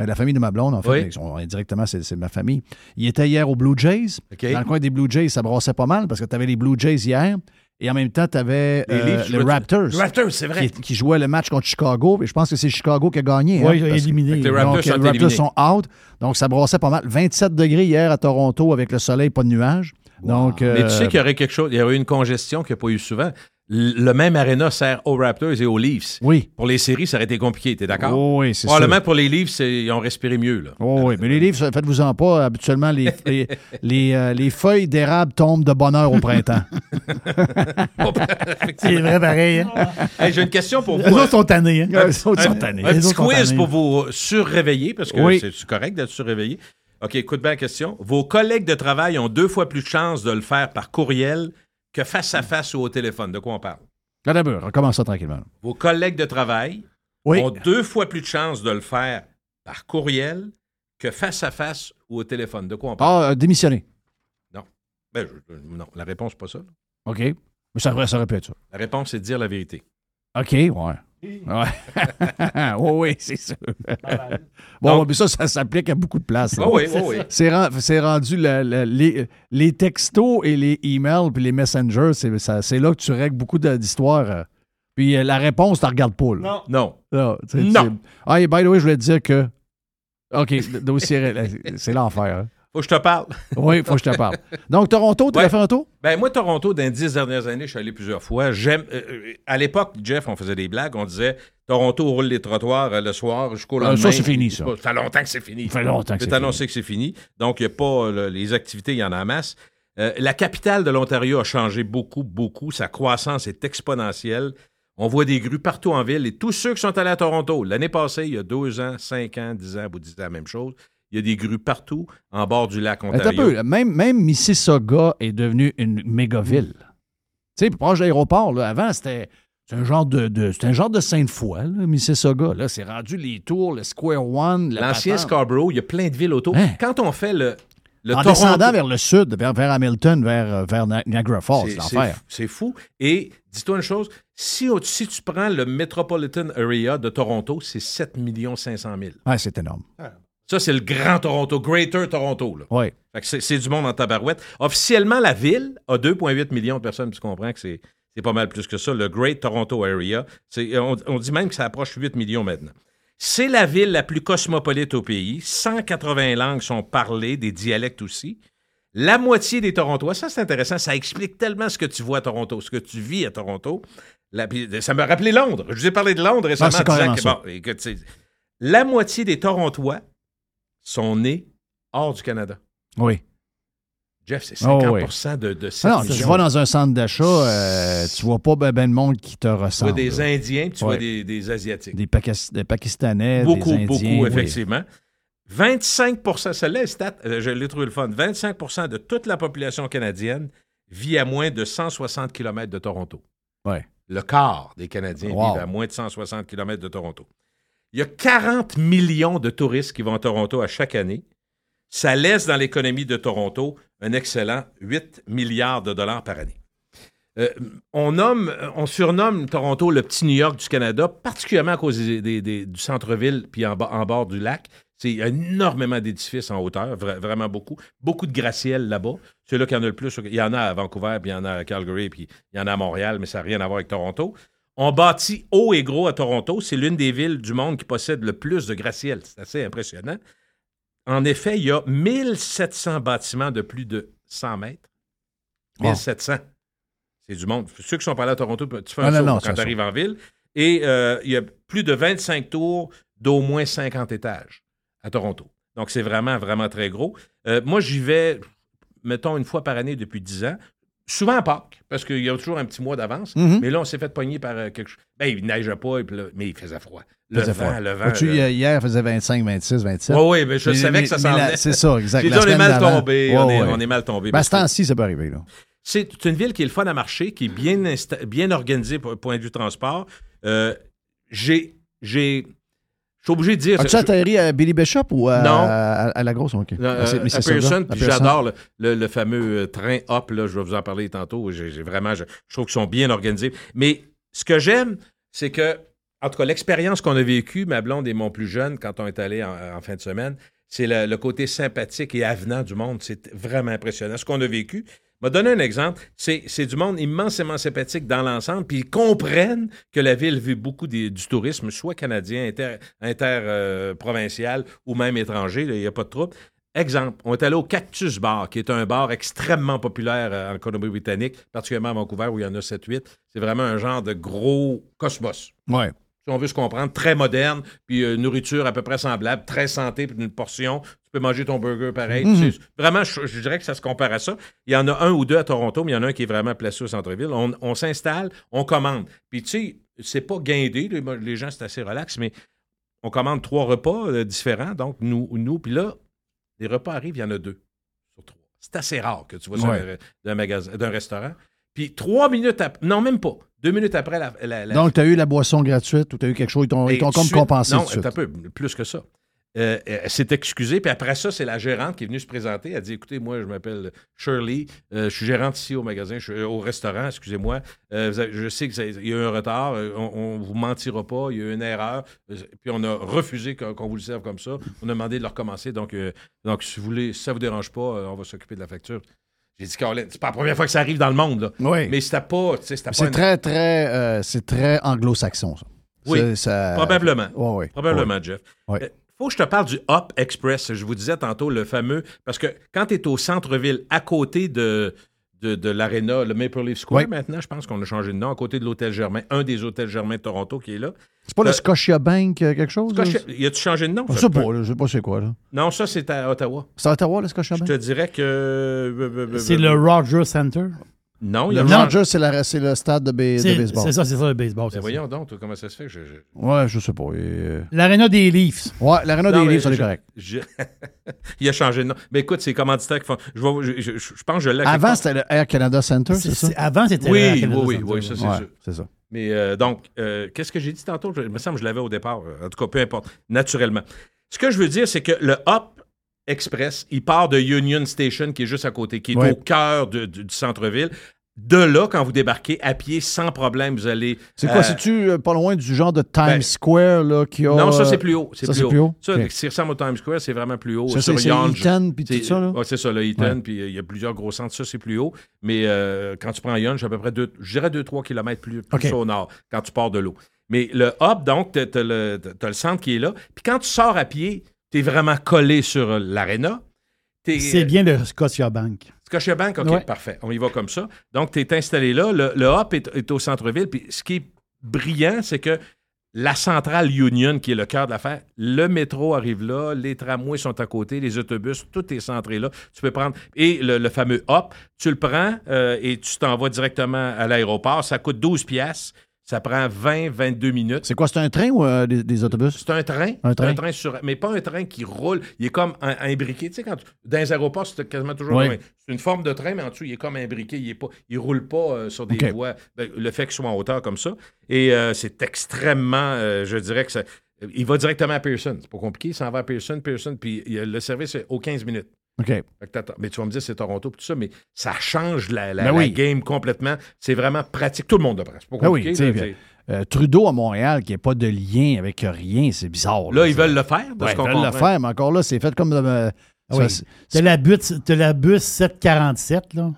Speaker 1: euh, la famille de ma blonde, en fait,
Speaker 8: Oui.
Speaker 1: sont- indirectement, c'est ma famille. Ils étaient hier aux Blue Jays. Dans le coin des Blue Jays, ça brassait pas mal parce que tu avais les Blue Jays hier et en même temps, tu avais
Speaker 8: Les jouaient-
Speaker 1: Raptors.
Speaker 8: Les Raptors, c'est vrai.
Speaker 1: Qui, qui jouaient le match contre Chicago. Et je pense que c'est Chicago qui a gagné. hein,
Speaker 3: Oui, il éliminé.
Speaker 8: Que les Raptors
Speaker 1: donc,
Speaker 8: sont
Speaker 1: les Raptors
Speaker 8: éliminés.
Speaker 1: sont out. Donc, ça brassait pas mal. 27 degrés hier à Toronto avec le soleil, pas de nuages. Donc,
Speaker 8: Mais
Speaker 1: euh,
Speaker 8: tu sais qu'il y aurait quelque chose, il y aurait eu une congestion qu'il n'y a pas eu souvent. Le même aréna sert aux Raptors et aux Leafs.
Speaker 1: oui.
Speaker 8: Pour les séries, ça aurait été compliqué, t'es d'accord?
Speaker 1: Oh, oui, c'est
Speaker 8: Probablement
Speaker 1: sûr.
Speaker 8: pour les Leafs, c'est- ils ont respiré mieux. Là.
Speaker 1: Oh, oui, mais les livres, faites-vous-en pas. Habituellement, les, les, les, euh, les feuilles d'érable tombent de bonne heure au printemps. *laughs*
Speaker 3: C'est vrai, pareil. Hein?
Speaker 8: Hey, J'ai une question pour
Speaker 3: Les
Speaker 8: vous.
Speaker 3: autres sont tannés. Hein?
Speaker 1: Les autres sont tannés.
Speaker 8: Un
Speaker 3: Les
Speaker 8: petit quiz pour vous surréveiller, parce que
Speaker 1: Oui.
Speaker 8: c'est correct d'être surréveillé. OK, écoute bien la question. Vos collègues de travail ont deux fois plus de chances de le faire par courriel que face à face ou au téléphone. De quoi on parle?
Speaker 1: D'abord, recommence ça tranquillement.
Speaker 8: Vos collègues de travail ont deux fois plus de chances de le faire par courriel que face à face ou au téléphone. De quoi on parle?
Speaker 1: Ah, euh, démissionner.
Speaker 8: Non. Ben, non, la réponse, n'est pas ça.
Speaker 1: OK. Mais ça, ça aurait pu être ça.
Speaker 8: La réponse, c'est de dire la vérité.
Speaker 1: OK, ouais. Ouais. *laughs* oui, oui, c'est sûr. bon, mais ça, ça s'applique à beaucoup de places.
Speaker 8: oui, oui, oui.
Speaker 1: C'est rendu les, les, textos et les emails puis les messengers, c'est là que tu règles beaucoup d'histoires. Euh. Puis euh, la réponse, tu ne regardes pas.
Speaker 8: Non. Non.
Speaker 1: non. Ah, et by the way, je voulais te dire que. OK, *laughs* c'est l'enfer. Hein.
Speaker 8: Faut que je te parle. *laughs*
Speaker 1: oui, faut que je te parle. Donc, Toronto, tu as fait un tour?
Speaker 8: Ben, moi, Toronto, dans les dix dernières années, je suis allé plusieurs fois. J'aime. Euh, à l'époque, Jeff, on faisait des blagues. On disait Toronto roule les trottoirs euh, le soir jusqu'au lendemain.
Speaker 1: ça, c'est fini, ça.
Speaker 8: Ça fait longtemps que c'est fini.
Speaker 1: Ça fait longtemps que c'est fini.
Speaker 8: annoncé que c'est fini. Donc, il n'y a pas. les activités, il y en a en masse. la capitale de l'Ontario a changé beaucoup, beaucoup. Sa croissance est exponentielle. On voit des grues partout en ville et tous ceux qui sont allés à Toronto, l'année passée, il y a deux ans, cinq ans, dix ans, vous dites la même chose. Il y a des grues partout en bord du lac Ontario.
Speaker 1: même, même Mississauga est devenu une méga ville. Tu sais, proche de l'aéroport, avant, c'était un genre de, un genre de Sainte-Foy, Mississauga. Là, c'est rendu les tours, le Square One.
Speaker 8: L'ancien Scarborough, il y a plein de villes autour. Hein? Quand on fait le,
Speaker 1: en descendant vers le sud, vers, Hamilton, vers, vers Niagara Falls, c'est l'enfer.
Speaker 8: C'est fou. Et dis-toi une chose, si, si, tu prends le Metropolitan Area de Toronto, c'est 7 500 000.
Speaker 1: Oui, c'est énorme.
Speaker 8: Ça, c'est le Grand Toronto, Greater Toronto.
Speaker 1: Oui.
Speaker 8: C'est du monde en tabarouette. Officiellement, la ville a 2,8 millions de personnes. Tu comprends que c'est pas mal plus que ça. Le Great Toronto Area, on, on dit même que ça approche 8 millions maintenant. C'est la ville la plus cosmopolite au pays. 180 langues sont parlées, des dialectes aussi. La moitié des Torontois, ça c'est intéressant, ça explique tellement ce que tu vois à Toronto, ce que tu vis à Toronto. ça me rappelait Londres. Je vous ai parlé de Londres récemment.
Speaker 1: Ah,
Speaker 8: la moitié des Torontois sont nés hors du Canada.
Speaker 1: Oui.
Speaker 8: Jeff, c'est 50% de, de
Speaker 1: ah non, Tu vas dans un centre d'achat, euh, tu vois pas ben, ben de monde qui te ressemble.
Speaker 8: Tu vois des Indiens, tu vois des, des, Asiatiques.
Speaker 1: Des, Pakistanais,
Speaker 8: beaucoup,
Speaker 1: des Indiens.
Speaker 8: Beaucoup, effectivement. 25% celle-là stat, je l'ai trouvé le fun, 25% de toute la population canadienne vit à moins de 160 km de Toronto.
Speaker 1: Ouais.
Speaker 8: Le quart des Canadiens vivent à moins de 160 km de Toronto. Il y a 40 millions de touristes qui vont à Toronto à chaque année. Ça laisse dans l'économie de Toronto un excellent 8 milliards de dollars par année. Euh, on, nomme, on surnomme Toronto le petit New York du Canada, particulièrement à cause du centre-ville puis en, bord du lac. C'est énormément d'édifices en hauteur, vraiment beaucoup. Beaucoup de gratte-ciel là-bas. C'est là qu'il y en a le plus. Il y en a à Vancouver, puis il y en a à Calgary, puis il y en a à Montréal, mais ça n'a rien à voir avec Toronto. On bâtit haut et gros à Toronto. C'est l'une des villes du monde qui possède le plus de gratte-ciel. C'est assez impressionnant. En effet, il y a 1700 bâtiments de plus de 100 mètres. 1700. C'est du monde. Ceux qui sont pas là à Toronto, tu fais un ah, quand tu arrives en ville. Et euh, il y a plus de 25 tours d'au moins 50 étages à Toronto. Donc, c'est vraiment, vraiment très gros. Euh, moi, j'y vais, mettons, une fois par année depuis 10 ans. Souvent à Pâques, parce qu'il y a toujours un petit mois d'avance.
Speaker 1: Mm-hmm.
Speaker 8: Mais là, on s'est fait pogner par euh, quelque chose. Ben, il neige pas, mais il faisait froid. Le vent, le vent.
Speaker 1: Tu, Hier, il faisait 25, 26, 27.
Speaker 8: Oui, oui, mais je savais que ça s'en.
Speaker 1: C'est ça, exactement.
Speaker 8: on est mal tombé. on, est, mal tombé.
Speaker 1: Ben, ce temps-ci, ça peut arriver. là.
Speaker 8: C'est une ville qui est le fun à marcher, qui est bien, bien organisée pour point de vue transport. Euh, j'ai. Je suis obligé de dire.
Speaker 1: As-tu atterri à Billy Bishop ou à, à, la grosse? Okay.
Speaker 8: Euh, à Pearson, puis j'adore le, le, fameux euh, train Hop, là, je vais vous en parler tantôt. J'ai, vraiment, je, trouve qu'ils sont bien organisés. Mais ce que j'aime, c'est que, en tout cas, l'expérience qu'on a vécue, ma blonde et mon plus jeune, quand on est allé en, fin de semaine, c'est le, côté sympathique et avenant du monde. C'est vraiment impressionnant. Ce qu'on a vécu, vais donner un exemple. C'est du monde immensément sympathique dans l'ensemble, puis ils comprennent que la ville vit beaucoup du tourisme, soit canadien, interprovincial inter, euh, ou même étranger, il n'y a pas de trouble. Exemple, on est allé au Cactus Bar, qui est un bar extrêmement populaire euh, en Colombie-Britannique, particulièrement à Vancouver, où il y en a 7-8. C'est vraiment un genre de gros cosmos.
Speaker 1: Ouais
Speaker 8: si on veut se comprendre, très moderne, puis euh, nourriture à peu près semblable, très santé, puis une portion. Tu peux manger ton burger pareil. Mhm. Vraiment, je, dirais que ça se compare à ça. Il y en a un ou deux à Toronto, mais il y en a un qui est vraiment placé au centre-ville. On, s'installe, on commande. Puis tu sais, c'est pas guindé, les, gens, c'est assez relax, mais on commande trois repas euh, différents, donc nous, nous, puis là, les repas arrivent, il y en a deux sur trois. C'est assez rare que tu vois ça d'un magasin, d'un restaurant. Puis trois minutes après, non, même pas. Deux minutes après la. la- la-
Speaker 1: Donc, tu as eu la boisson gratuite ou tu as eu quelque chose, ils t'ont comme compensé.
Speaker 8: Non, un peu, plus que ça. Euh, elle s'est excusée, puis après ça, c'est la gérante qui est venue se présenter. Elle a dit Écoutez, moi, je m'appelle Shirley, euh, je suis gérante ici au magasin, je suis euh, au restaurant, excusez-moi. Euh, je sais qu'il y a eu un retard, euh, on ne vous mentira pas, il y a eu une erreur. Puis on a refusé qu'on vous le serve comme ça. On a demandé de le recommencer. Donc, donc si, vous voulez, si ça ne vous dérange pas, on va s'occuper de la facture. J'ai dit Caroline, c'est pas la première fois que ça arrive dans le monde, là.
Speaker 1: Oui.
Speaker 8: Mais c'était pas. c'était
Speaker 1: C'est
Speaker 8: une-
Speaker 1: très, très, euh, c'est très anglo-saxon, ça.
Speaker 8: Oui,
Speaker 1: ça-
Speaker 8: Probablement.
Speaker 1: Ouais, ouais.
Speaker 8: Probablement, Jeff.
Speaker 1: Ouais.
Speaker 8: Euh, faut que je te parle du Hop Express. Je vous disais tantôt le fameux. Parce que quand tu es au centre-ville, à côté de, de, de l'aréna, le Maple Leaf Square, maintenant, je pense qu'on a changé de nom, à côté de l'Hôtel Germain, un des hôtels Germain de Toronto qui est là.
Speaker 1: C'est pas le
Speaker 8: Euh,
Speaker 1: Scotia Bank, euh, quelque chose?
Speaker 8: Scotia- Y a-tu changé de nom?
Speaker 1: Je
Speaker 8: ça
Speaker 1: sais pas, là, je sais pas c'est quoi. là.
Speaker 8: Non, ça, c'est à Ottawa.
Speaker 1: C'est à Ottawa, le Scotia
Speaker 8: Je
Speaker 1: Bank?
Speaker 8: te dirais que. euh,
Speaker 3: C'est le Roger Center.
Speaker 8: Non, il y
Speaker 1: Le
Speaker 8: a changé.
Speaker 1: Rogers, c'est c'est le stade de, ba- de
Speaker 3: C'est
Speaker 1: baseball.
Speaker 3: c'est ça, c'est ça le baseball.
Speaker 8: Ben
Speaker 3: c'est ça.
Speaker 8: voyons donc, toi, comment ça se fait je. je-
Speaker 1: Ouais, je sais pas. euh,
Speaker 3: L'aréna des Leafs.
Speaker 1: Ouais, l'aréna des
Speaker 8: mais
Speaker 1: livres, ça est
Speaker 8: je-
Speaker 1: correct.
Speaker 8: je- *laughs* il a changé de nom. Mais écoute, c'est commanditaires qui font. Je, vais- je, je- je pense que je l'ai.
Speaker 1: Avant, c'était le Air Canada Center, c'est ça?
Speaker 3: C'est- Avant, c'était
Speaker 8: Oui,
Speaker 3: le Canada
Speaker 8: oui, oui,
Speaker 3: Center.
Speaker 8: oui, ça, c'est
Speaker 1: Ouais,
Speaker 8: sûr.
Speaker 1: c'est ça.
Speaker 8: Mais euh, donc, euh, qu'est-ce que j'ai dit tantôt? Je- Il me semble que je l'avais au départ. En tout cas, peu importe. Naturellement. Ce que je veux dire, c'est que le Hop Express, il part de Union Station, qui est juste à côté, qui est
Speaker 1: Ouais.
Speaker 8: au cœur du centre-ville. De là, quand vous débarquez à pied, sans problème, vous allez.
Speaker 1: C'est quoi,
Speaker 8: euh,
Speaker 1: c'est-tu euh, pas loin du genre de Times
Speaker 8: ben,
Speaker 1: Square là, qui a.
Speaker 8: Non, ça, c'est
Speaker 1: euh,
Speaker 8: plus haut. C'est plus, haut.
Speaker 1: plus haut?
Speaker 8: Ça,
Speaker 1: Ok.
Speaker 8: ce qui ressemble au Times Square, c'est vraiment plus haut.
Speaker 1: Ça, c'est Eaton puis tout ça, là?
Speaker 8: ouais, c'est ça, le Eaton, puis euh, il y a plusieurs gros centres. Ça, c'est plus haut. Mais euh, quand tu prends Yonge, c'est à peu près, deux, je dirais 2-3 km plus, au nord, quand tu pars de l'eau. Mais le hub, donc, tu as, le t'as le centre qui est là. Puis quand tu sors à pied, tu es vraiment collé sur l'aréna.
Speaker 3: C'est bien le Scotia Bank.
Speaker 8: Scotiabank, OK,
Speaker 3: Ouais.
Speaker 8: parfait. On y va comme ça. Donc, tu es installé là. Le, le hop est, est au centre-ville. Puis ce qui est brillant, c'est que la centrale Union, qui est le cœur de l'affaire, le métro arrive là, les tramways sont à côté, les autobus, tout est centré là. Tu peux prendre. Et le, le fameux hop, tu le prends euh, et tu t'en vas directement à l'aéroport. Ça coûte 12 piastres. Ça prend 20, 22 minutes.
Speaker 1: C'est quoi, c'est un train ou euh, des, des autobus?
Speaker 8: C'est un train,
Speaker 1: Un train.
Speaker 8: un train sur, mais pas un train qui roule. Il est comme imbriqué. Tu sais, quand tu- dans les aéroports, c'est quasiment toujours
Speaker 1: Oui.
Speaker 8: c'est une forme de train, mais en dessous, il est comme imbriqué. Il ne roule pas euh, sur des voies. Ben, le fait qu'il soit en hauteur comme ça. Et euh, c'est extrêmement, je dirais que ça, il va directement à Pearson. C'est pas compliqué. Il s'en va à Pearson, Pearson, puis le service est aux 15 minutes.
Speaker 1: OK.
Speaker 8: Mais tu vas me dire, c'est Toronto, tout ça, mais ça change la, la-
Speaker 1: Ben
Speaker 8: la game complètement. C'est vraiment pratique. Tout le monde le prend. C'est pas
Speaker 1: Ben oui,
Speaker 8: là, c'est-
Speaker 1: Euh, Trudeau à Montréal, qui n'a pas de lien avec rien, c'est bizarre.
Speaker 8: là, ils veulent le faire, de
Speaker 1: Ouais,
Speaker 8: ce
Speaker 1: ils veulent le faire, mais encore là, c'est fait comme. euh,
Speaker 3: oui. T'as la, la bus 747, là.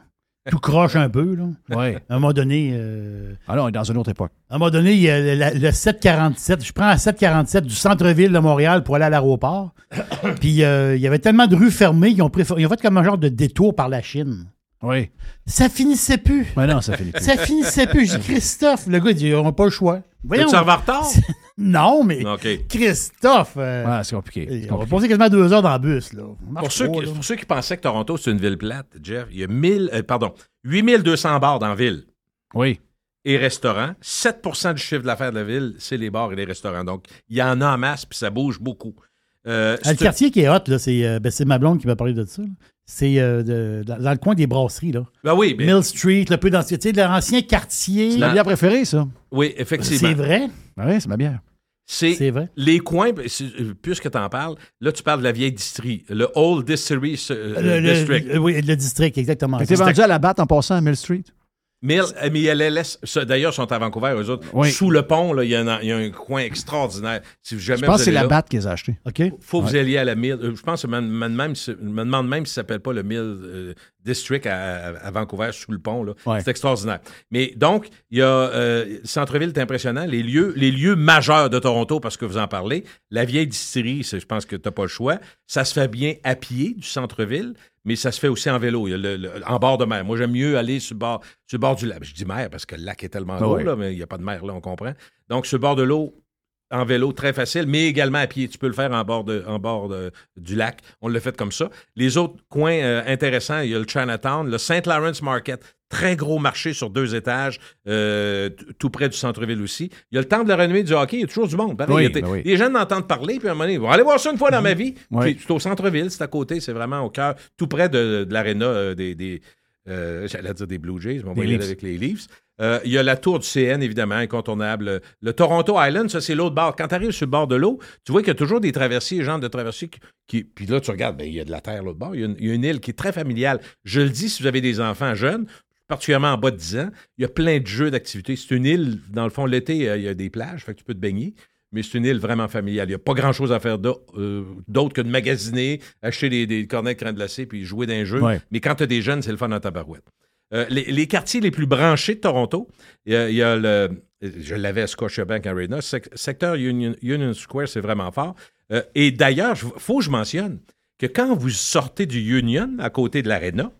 Speaker 3: Tout croche un peu, là.
Speaker 1: ouais.
Speaker 3: À un moment donné, euh,
Speaker 1: Ah non, on est dans une autre époque.
Speaker 3: à un moment donné, il y a le, la- le 747. Je prends la 747 du centre-ville de Montréal pour aller à l'aéroport. *coughs* Puis euh, il y avait tellement de rues fermées qu'ils ont, préféré- ils ont fait comme un genre de détour par la Chine.
Speaker 1: Oui.
Speaker 3: Ça finissait plus.
Speaker 1: Mais non, ça finit plus. *laughs*
Speaker 3: Ça finissait plus. Je dis, Christophe, le gars, il dit, ils n'ont pas le choix. Voyons.
Speaker 8: Tu en retard? *laughs*
Speaker 3: Non, mais
Speaker 8: OK.
Speaker 3: Christophe, euh,
Speaker 1: Ouais, c'est compliqué. c'est
Speaker 3: on va
Speaker 1: compliqué.
Speaker 3: passer quasiment deux heures dans le bus. Là. On
Speaker 8: Pour ceux, qui,
Speaker 3: là.
Speaker 8: pour ceux qui pensaient que Toronto, c'est une ville plate, Jeff, il y a 1000, euh, pardon, 8200 bars dans la ville
Speaker 1: Oui.
Speaker 8: et restaurants. 7% du chiffre de l'affaire de la ville, c'est les bars et les restaurants. Donc, il y en a en masse, puis ça bouge beaucoup. Euh,
Speaker 3: Ah, le quartier qui est hot, là, c'est, euh, ben, c'est ma blonde qui m'a parlé de ça. C'est euh, de- dans, dans le coin des brasseries. Là.
Speaker 8: Ben oui, mais-
Speaker 3: Mill Street, le peu dans tu sais, l'ancien quartier.
Speaker 1: C'est ma bière préférée, ça.
Speaker 8: oui, effectivement.
Speaker 3: C'est vrai?
Speaker 1: Ben oui, c'est ma bière.
Speaker 8: C'est
Speaker 3: vrai.
Speaker 8: les coins, ben, euh, puisque tu en parles, là, tu parles de la vieille distillerie, le Old Distillery euh,
Speaker 3: Le, le-
Speaker 8: District.
Speaker 3: le- oui, le district, exactement.
Speaker 1: T'es vendu à la batte en passant à Mill Street?
Speaker 8: Mill, euh, mais elle laisse, ça, d'ailleurs, ils sont à Vancouver, eux autres.
Speaker 1: Oui.
Speaker 8: Sous le pont, là, il y, a un- il y a un coin extraordinaire. Si jamais
Speaker 1: Je pense que c'est la batte qu'ils ont acheté.
Speaker 3: OK.
Speaker 8: faut que vous alliez à la Mill. euh, Je pense que je me, demande si- me demande même si ça s'appelle pas le Mill euh, District à, Vancouver, sous le pont.
Speaker 1: Ouais.
Speaker 8: C'est extraordinaire. Mais donc, il y a euh, le centre-ville est impressionnant. Les lieux, les lieux majeurs de Toronto, parce que vous en parlez, la vieille distillerie, c'est- je pense que tu n'as pas le choix. Ça se fait bien à pied du centre-ville, mais ça se fait aussi en vélo, Il y a le- le- en bord de mer. Moi, j'aime mieux aller sur le bord, sur le bord du lac. Je dis mer parce que le lac est tellement
Speaker 1: Ah
Speaker 8: gros,
Speaker 1: ouais.
Speaker 8: là, mais il n'y a pas de mer, là, on comprend. Donc, sur le bord de l'eau, en vélo, très facile, mais également à pied. Tu peux le faire en bord, de- en bord de- du lac. On l'a fait comme ça. Les autres coins euh, intéressants, il y a le Chinatown, le St. Lawrence Market, très gros marché sur deux étages, euh, tout près du centre-ville aussi. Il y a le temple de la renommée du hockey, il y a toujours du monde. Pareil,
Speaker 1: Oui,
Speaker 8: il y a-
Speaker 1: ben oui.
Speaker 8: Les gens n'entendent parler, puis à un moment donné, ils vont aller voir ça une fois dans ma vie.
Speaker 1: Oui.
Speaker 8: Puis C'est au centre-ville, c'est à côté, c'est vraiment au cœur, tout près de, de l'aréna euh, des, des, Euh, j'allais dire des Blue Jays, mais on va y aller avec les Leafs. Euh, il y a la tour du CN, évidemment, incontournable. Le Toronto Island, ça, c'est l'autre bord. Quand tu arrives sur le bord de l'eau, tu vois qu'il y a toujours des traversiers, gens de traversiers qui. puis là, tu regardes, ben, il y a de la terre l'autre bord. Il y, a une, il y, a une, île qui est très familiale. Je le dis si vous avez des enfants jeunes, particulièrement en bas de 10 ans, il y a plein de jeux d'activités. C'est une île, dans le fond, l'été, il y a des plages, fait que tu peux te baigner mais c'est une île vraiment familiale. Il n'y a pas grand-chose à faire euh, d'autre que de magasiner, acheter des, des cornets de crème glacée puis jouer d'un jeu. Mais quand tu as des jeunes, c'est le fun dans ta barouette. Euh, les, quartiers les plus branchés de Toronto, il y a, le. Je l'avais à Scotiabank Arena. secteur Union, Square, c'est vraiment fort. Euh, et d'ailleurs, il faut que je mentionne que quand vous sortez du Union, à côté de l'Arena,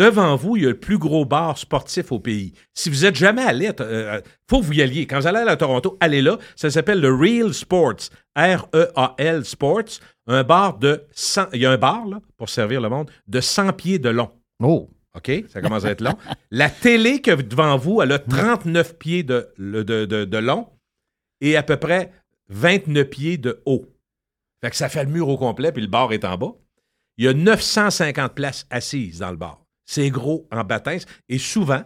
Speaker 8: Devant vous, il y a le plus gros bar sportif au pays. Si vous n'êtes jamais allé, il euh, faut que vous y alliez. Quand vous allez à Toronto, allez là. Ça s'appelle le Real Sports. R-E-A-L Sports. Un bar de 100. Il y a un bar, là, pour servir le monde, de 100 pieds de long.
Speaker 1: Oh!
Speaker 8: OK? Ça commence à être long. *laughs* La télé que devant vous, elle a 39 pieds de, de, de, long et à peu près 29 pieds de haut. Fait que ça fait le mur au complet, puis le bar est en bas. Il y a 950 places assises dans le bar. C'est gros en baptême. Et souvent,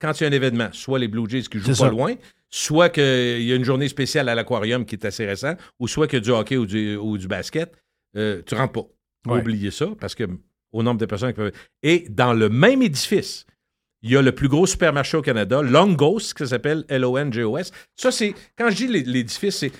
Speaker 8: quand il y a un événement, soit les Blue Jays qui jouent pas loin, soit qu'il y a une journée spéciale à l'aquarium qui est assez récent, ou soit qu'il y a du hockey ou du, ou du basket, euh, tu rentres pas. Oubliez ça, parce que au nombre de personnes qui peuvent. Et dans le même édifice, il y a le plus gros supermarché au Canada, Longos, qui s'appelle L-O-N-G-O-S. Ça, c'est. Quand je dis l'édifice, c'est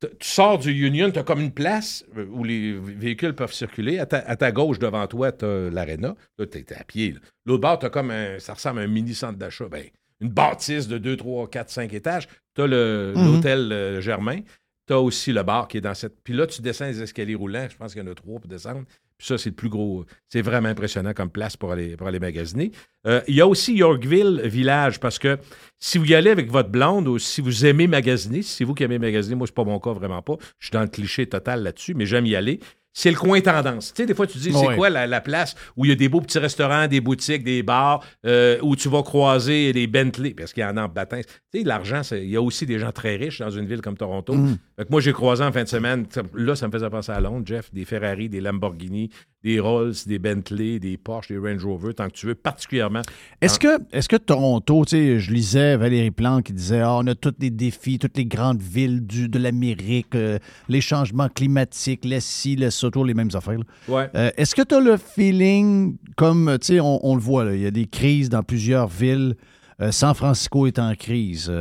Speaker 8: tu sors du Union, tu as comme une place où les véhicules peuvent circuler. À ta, gauche, devant toi, tu as l'aréna. Là, tu es à pied. L'autre bord, tu as comme un. Ça ressemble à un mini centre d'achat. Ben, une bâtisse de 2, 3, 4, 5 étages. Tu as mhm. l'hôtel euh, Germain. Tu as aussi le bar qui est dans cette. Puis là, tu descends les escaliers roulants. Je pense qu'il y en a trois pour descendre. Puis ça, c'est le plus gros. C'est vraiment impressionnant comme place pour aller, magasiner. Euh, il y a aussi Yorkville Village, parce que si vous y allez avec votre blonde ou si vous aimez magasiner, si c'est vous qui aimez magasiner, moi, c'est pas mon cas, vraiment pas. Je suis dans le cliché total là-dessus, mais j'aime y aller c'est le coin tendance. Tu sais, des fois, tu dis, c'est quoi la, place où il y a des beaux petits restaurants, des boutiques, des bars, euh, où tu vas croiser des Bentley, parce qu'il y en a en baptême. Tu sais, l'argent, il y a aussi des gens très riches dans une ville comme Toronto. Mm. moi, j'ai croisé en fin de semaine, là, ça me faisait penser à Londres, Jeff, des Ferrari, des Lamborghini, des Rolls, des Bentley, des Porsche, des Range Rover, tant que tu veux, particulièrement.
Speaker 1: Est-ce que, est que Toronto, tu sais, je lisais Valérie Plante qui disait ah, on a tous les défis, toutes les grandes villes du, de l'Amérique, euh, les changements climatiques, les ci, les ça, les mêmes affaires.
Speaker 8: Ouais.
Speaker 1: Euh, est-ce que tu as le feeling, comme, tu sais, on, le voit, il y a des crises dans plusieurs villes. Euh, San Francisco est en crise.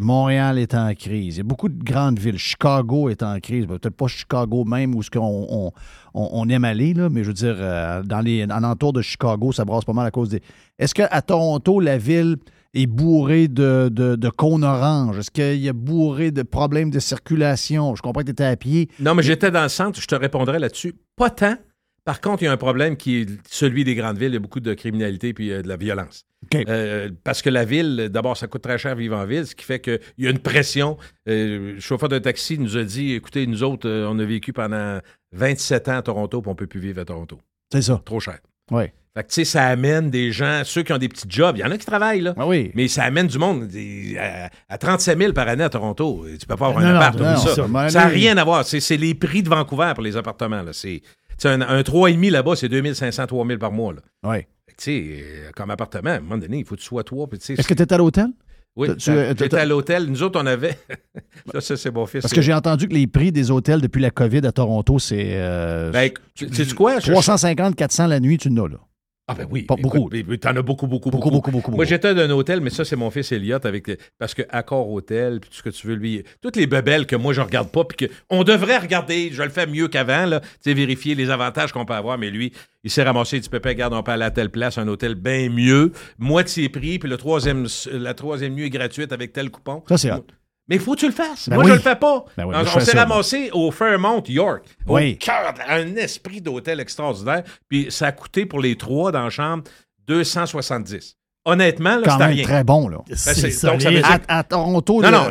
Speaker 1: Montréal est en crise. Il y a beaucoup de grandes villes. Chicago est en crise. Peut-être pas Chicago même où ce qu'on on, aime aller, là, mais je veux dire, euh, dans les en entour de Chicago, ça brasse pas mal à cause des. Est-ce qu'à Toronto, la ville est bourrée de, de, cônes oranges? Est-ce qu'il y a bourré de problèmes de circulation? Je comprends que tu étais à pied.
Speaker 8: Non, mais j'étais dans le centre, je te répondrai là-dessus. Pas tant. Par contre, il y a un problème qui est celui des grandes villes. Il y a beaucoup de criminalité puis euh, de la violence. Euh, parce que la ville, d'abord, ça coûte très cher vivre en ville, ce qui fait qu'il y a une pression. le chauffeur de taxi nous a dit écoutez, nous autres, on a vécu pendant 27 ans à Toronto, puis on ne peut plus vivre à Toronto.
Speaker 1: C'est ça.
Speaker 8: Trop cher.
Speaker 1: Oui.
Speaker 8: Fait que, tu sais, ça amène des gens, ceux qui ont des petits jobs, il y en a qui travaillent, là.
Speaker 1: Ah oui.
Speaker 8: Mais ça amène du monde à, 37 000 par année à Toronto. Tu peux pas avoir un appart, non, ça. Ça n'a rien à voir. C'est les prix de Vancouver pour les appartements, là. C'est un, un 3,5 là-bas, c'est 2500, 3000 par mois, là.
Speaker 1: Oui.
Speaker 8: Tu sais, euh, comme appartement, à un moment donné, il faut que tu sois toi.
Speaker 1: Est-ce que tu es à l'hôtel?
Speaker 8: Oui, j'étais à l'hôtel. Nous autres, on avait. *laughs* ça, c'est mon fils.
Speaker 1: Parce que j'ai entendu que les prix des hôtels depuis la COVID à Toronto, c'est. Euh,
Speaker 8: ben, tu quoi?
Speaker 1: 350, 400 la nuit, tu n'as là.
Speaker 8: Ah ben oui.
Speaker 1: Pas beaucoup.
Speaker 8: T'en as beaucoup, beaucoup,
Speaker 1: beaucoup. Beaucoup, beaucoup,
Speaker 8: Moi, j'étais dans un hôtel, mais ça, c'est mon fils Elliott avec parce que Accor Hôtel, puis tout ce que tu veux, lui, toutes les bebelles que moi, je regarde pas, puis qu'on devrait regarder, je le fais mieux qu'avant, là, tu sais, vérifier les avantages qu'on peut avoir, mais lui, il s'est ramassé, il dit, Pépé, regarde, on peut aller à telle place, un hôtel bien mieux, moitié prix, puis le troisième, la troisième nuit est gratuite avec tel coupon.
Speaker 1: Ça, c'est hot.
Speaker 8: Mais il faut que tu le fasses. Ben moi, je le fais pas.
Speaker 1: Ben
Speaker 8: on s'est ramassé au Fairmont, York.
Speaker 1: Oui.
Speaker 8: Au cœur, un esprit d'hôtel extraordinaire. Puis ça a coûté pour les trois dans la chambre 270. Honnêtement, là, c'est rien.
Speaker 1: très bon, là.
Speaker 8: Ben, donc, ça veut dire...
Speaker 1: à, Toronto...
Speaker 8: Non, non,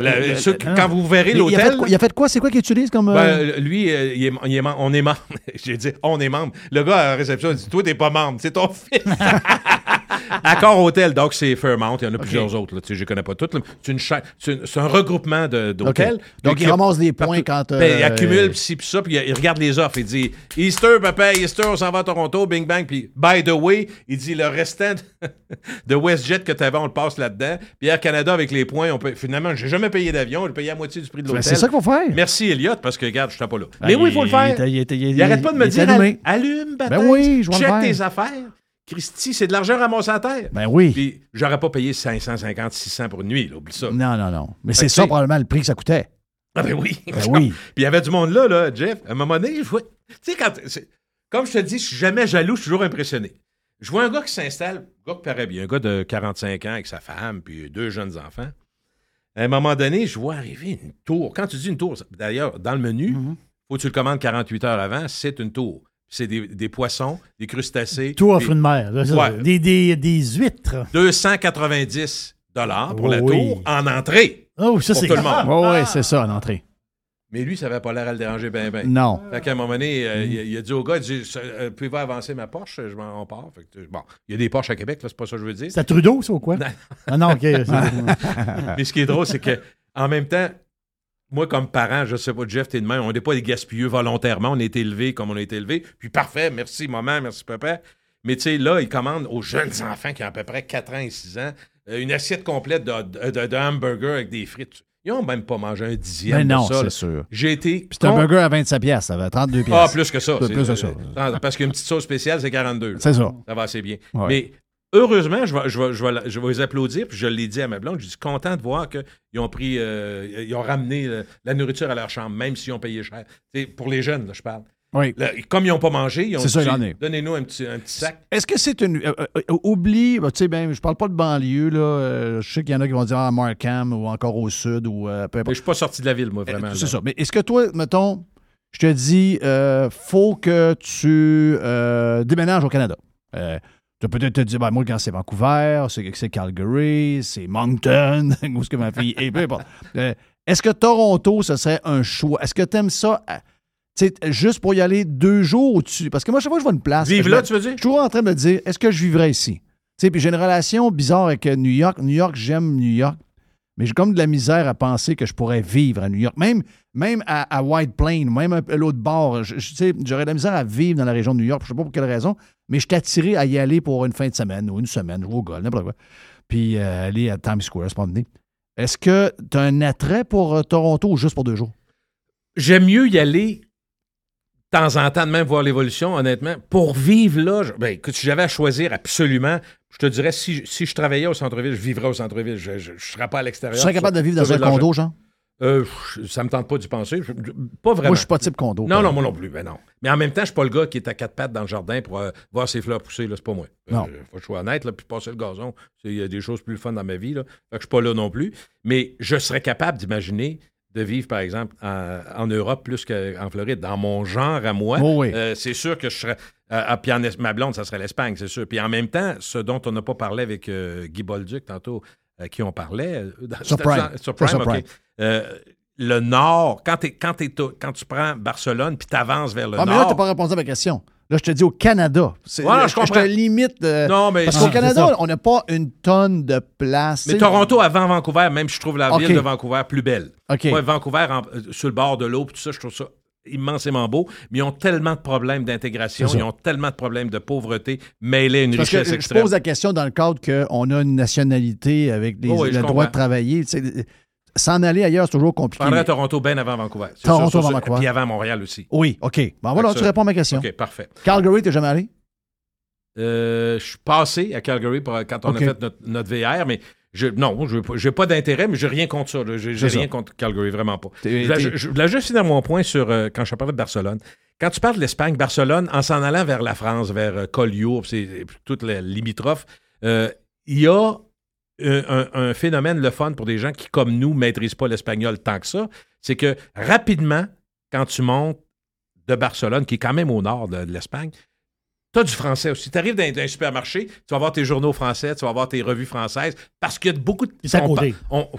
Speaker 8: quand vous verrez l'hôtel...
Speaker 1: Il, a fait quoi? C'est quoi qu'il utilise comme...
Speaker 8: Ben, euh, lui, euh, il est, il est, on est membre. *laughs* J'ai dit, on est membre. Le gars à la réception, il dit, toi, t'es pas membre. C'est ton fils. *laughs* Accor Hotel, donc c'est Fairmount. Il y en a plusieurs autres. Là, tu sais, je ne connais pas toutes. C'est, une cha- c'est, une- c'est un regroupement de- d'hôtels.
Speaker 1: Donc,
Speaker 8: Puis
Speaker 1: il
Speaker 8: qui-
Speaker 1: ramasse des points
Speaker 8: partout.
Speaker 1: quand, euh,
Speaker 8: Ben, il accumule, puis ci, puis ça, puis il, il regarde les offres. Il dit Easter, papa, Easter, on s'en va à Toronto, bing bang. Puis, by the way, il dit le restant de- *laughs* WestJet que tu avais, on le passe là-dedans. Puis Air Canada, avec les points, on peut. Finalement, j'ai jamais payé d'avion, j'ai payé à moitié du prix de
Speaker 1: Ben,
Speaker 8: l'hôtel.
Speaker 1: c'est ça qu'il faut faire.
Speaker 8: Merci, Elliot, parce que, regarde, je suis pas là.
Speaker 1: Ben,
Speaker 8: Mais oui, il faut le faire.
Speaker 1: il- il- il- il-
Speaker 8: Il arrête pas de me dire allume, baptême,
Speaker 1: Ben oui,
Speaker 8: check tes affaires. Christy, c'est de l'argent ramassé à terre.
Speaker 1: Ben oui.
Speaker 8: Puis j'aurais pas payé 550, 600 pour une nuit, là, oublie ça.
Speaker 1: Non, non, non. Mais c'est ça probablement le prix que ça coûtait.
Speaker 8: Ah ben oui.
Speaker 1: Ben oui. *laughs*
Speaker 8: Puis il y avait du monde là, là, Jeff. À un moment donné, je vois. Tu sais, quand. Comme je te dis, je suis jamais jaloux, je suis toujours impressionné. Je vois un gars qui s'installe, un gars qui paraît bien, un gars de 45 ans avec sa femme, puis deux jeunes enfants. À un moment donné, je vois arriver une tour. Quand tu dis une tour, d'ailleurs, dans le menu,
Speaker 1: Mm-hmm.
Speaker 8: faut que tu le commandes 48 heures avant, c'est une tour. C'est des, des poissons, des crustacés.
Speaker 3: Tout
Speaker 8: puis
Speaker 3: offre une mer. là.
Speaker 8: Ouais.
Speaker 3: Des, des, des huîtres.
Speaker 8: 290 dollars pour la
Speaker 3: Oui.
Speaker 8: tour en entrée.
Speaker 3: Oh, ça,
Speaker 8: Pour
Speaker 3: c'est
Speaker 8: tout le monde.
Speaker 1: Oui, oui, c'est ça, en entrée.
Speaker 8: Mais lui, ça n'avait pas l'air à le déranger bien, bien.
Speaker 1: Non.
Speaker 8: Fait qu'à un moment donné,
Speaker 1: Mm.
Speaker 8: euh, il, a- il a dit au gars, il dit, euh, pouvez-vous avancer ma Porsche? Je m'en on part. Fait que, bon, il y a des Porsches à Québec, là, c'est pas ça que je veux dire.
Speaker 3: C'est à Trudeau, ça, ou quoi?
Speaker 8: Non.
Speaker 3: Ah non, OK. *laughs*
Speaker 8: Mais ce qui est drôle, c'est que en même temps, moi, comme parent, je sais pas, Jeff, t'es de même, on n'est pas des gaspilleux volontairement, on est élevés comme on a été élevés. Puis parfait, merci maman, merci papa. Mais tu sais, là, ils commandent aux jeunes enfants qui ont à peu près 4 ans et 6 ans euh, une assiette complète de, de, de- de hamburger avec des frites. Ils ont même pas mangé un dixième
Speaker 1: Mais non,
Speaker 8: de ça.
Speaker 1: c'est sûr.
Speaker 8: J'ai été...
Speaker 1: Puis c'est un burger à 25 pièces, ça va 32 pièces.
Speaker 8: Ah, plus que ça.
Speaker 1: Plus que ça.
Speaker 8: Parce qu'une petite sauce spéciale, c'est 42. là.
Speaker 1: C'est ça.
Speaker 8: Ça va assez bien.
Speaker 1: Ouais.
Speaker 8: Mais heureusement, je vais, je, vais, je, vais, je vais les applaudir, puis je l'ai dit à ma blonde, je suis content de voir qu'ils ont pris, euh, ils ont ramené euh, la nourriture à leur chambre, même s'ils ont payé cher. C'est pour les jeunes, là, je parle.
Speaker 1: Oui.
Speaker 8: Là, comme ils n'ont pas mangé, ils ont dit, donnez-nous un petit, un petit sac.
Speaker 1: Est-ce que c'est une. euh, oublie, bah, tu sais, ben, je parle pas de banlieue, là. je sais qu'il y en a qui vont dire à Markham ou encore au sud ou peu importe.
Speaker 8: je suis pas sorti de la ville, moi, vraiment.
Speaker 1: C'est ça. Mais est-ce que toi, mettons, je te dis, faut que tu déménages au Canada? Euh, tu peux peut-être te dire, ben, moi, quand c'est Vancouver, c'est, c'est Calgary, c'est Moncton, *laughs* où est-ce que ma fille est, peu importe. Euh, est-ce que Toronto, ce serait un choix? Est-ce que tu aimes ça? sais, juste pour y aller deux jours au-dessus? Parce que moi, chaque fois que je vois une place.
Speaker 8: Vive
Speaker 1: je
Speaker 8: là,
Speaker 1: me-
Speaker 8: tu veux dire?
Speaker 1: je suis toujours en train de me dire, est-ce que je vivrais ici? Puis j'ai une relation bizarre avec euh, New York. New York, j'aime New York, mais j'ai comme de la misère à penser que je pourrais vivre à New York. Même, à, White Plain, même à l'autre bord, j'aurais de la misère à vivre dans la région de New York. Je ne sais pas pour quelle raison, mais je attiré à y aller pour une fin de semaine ou une semaine, jouer au golf, n'importe quoi. Puis euh, aller à Times Square, pas donné. Est-ce que tu as un attrait pour euh, Toronto ou juste pour deux jours?
Speaker 8: J'aime mieux y aller de temps en temps, de même voir l'évolution, honnêtement. Pour vivre là, je- ben, écoute, si j'avais à choisir absolument, je te dirais, si, si je travaillais au centre-ville, je vivrais au centre-ville. Je ne serais pas à
Speaker 1: Tu
Speaker 8: l'extérieur.
Speaker 1: serais capable de vivre dans un condo, genre?
Speaker 8: Euh, ça me tente pas d'y penser. Je- pas vraiment.
Speaker 1: Moi, je suis pas type condo.
Speaker 8: Non, non, moi non plus. Ben non. Mais en même temps, je suis pas le gars qui est à quatre pattes dans le jardin pour euh, voir ses fleurs pousser. Là, c'est pas moi. Euh,
Speaker 1: Non.
Speaker 8: faut que je sois honnête. Là, puis passer le gazon, il y a des choses plus fun dans ma vie. Là. Fait que je suis pas là non plus. Mais je serais capable d'imaginer de vivre, par exemple, en, en Europe plus qu'en Floride. Dans mon genre à moi,
Speaker 1: Oh oui.
Speaker 8: euh, c'est sûr que je serais. euh, puis en ma blonde, ça serait l'Espagne, c'est sûr. Puis en même temps, ce dont on n'a pas parlé avec euh, Guy Bolduc tantôt, euh, qui on parlait.
Speaker 1: Sur Prime.
Speaker 8: Sur OK. Le nord, quand, tu prends Barcelone puis tu avances vers le
Speaker 1: Ah, mais là, tu
Speaker 8: nord.
Speaker 1: pas répondu à ma question. Là, je te dis au Canada. C'est-
Speaker 8: Ouais,
Speaker 1: là,
Speaker 8: je comprends.
Speaker 1: te limite. de-
Speaker 8: non, mais,
Speaker 1: Parce qu'au Canada, on n'a pas une tonne de place.
Speaker 8: mais Toronto avant Vancouver, même je trouve la
Speaker 1: OK.
Speaker 8: ville de Vancouver plus belle.
Speaker 1: OK.
Speaker 8: Moi, Vancouver, en- euh, sur le bord de l'eau, tout ça, je trouve ça immensément beau, mais ils ont tellement de problèmes d'intégration, ils ont tellement de problèmes de pauvreté mêlés à une
Speaker 1: Parce que
Speaker 8: richesse
Speaker 1: je
Speaker 8: extrême.
Speaker 1: pose la question dans le cadre qu'on a une nationalité avec les-
Speaker 8: Oh oui, je
Speaker 1: le droit de travailler. S'en aller ailleurs, c'est toujours compliqué.
Speaker 8: prendrais Toronto bien avant Vancouver.
Speaker 1: Toronto
Speaker 8: sûr,
Speaker 1: avant. Vancouver.
Speaker 8: Puis avant Montréal aussi.
Speaker 1: Oui, OK. Bon, voilà, tu réponds à ma question.
Speaker 8: OK, parfait.
Speaker 1: Calgary, t'es jamais allé?
Speaker 8: Euh, je suis passé à Calgary pour- quand on a fait notre, notre VR, mais je, non, je n'ai pas d'intérêt, mais j'ai rien contre ça. J'ai rien
Speaker 1: ça.
Speaker 8: contre Calgary, vraiment pas.
Speaker 1: T'es-
Speaker 8: Je voulais,
Speaker 1: t'es-
Speaker 8: je- je voulais juste finir mon point sur euh, quand je parlais de Barcelone. Quand tu parles de l'Espagne, Barcelone, en s'en allant vers la France, vers euh, Collioure, c'est toute la limitrophe, euh, il y a un, un- phénomène, le fun pour des gens qui, comme nous, ne maîtrisent pas l'espagnol tant que ça. C'est que rapidement, quand tu montes de Barcelone, qui est quand même au nord de l'Espagne, tu as du français aussi. Tu arrives dans, un supermarché, tu vas avoir tes journaux français, tu vas avoir tes revues françaises, parce qu'il y a beaucoup de...
Speaker 3: C'est à côté.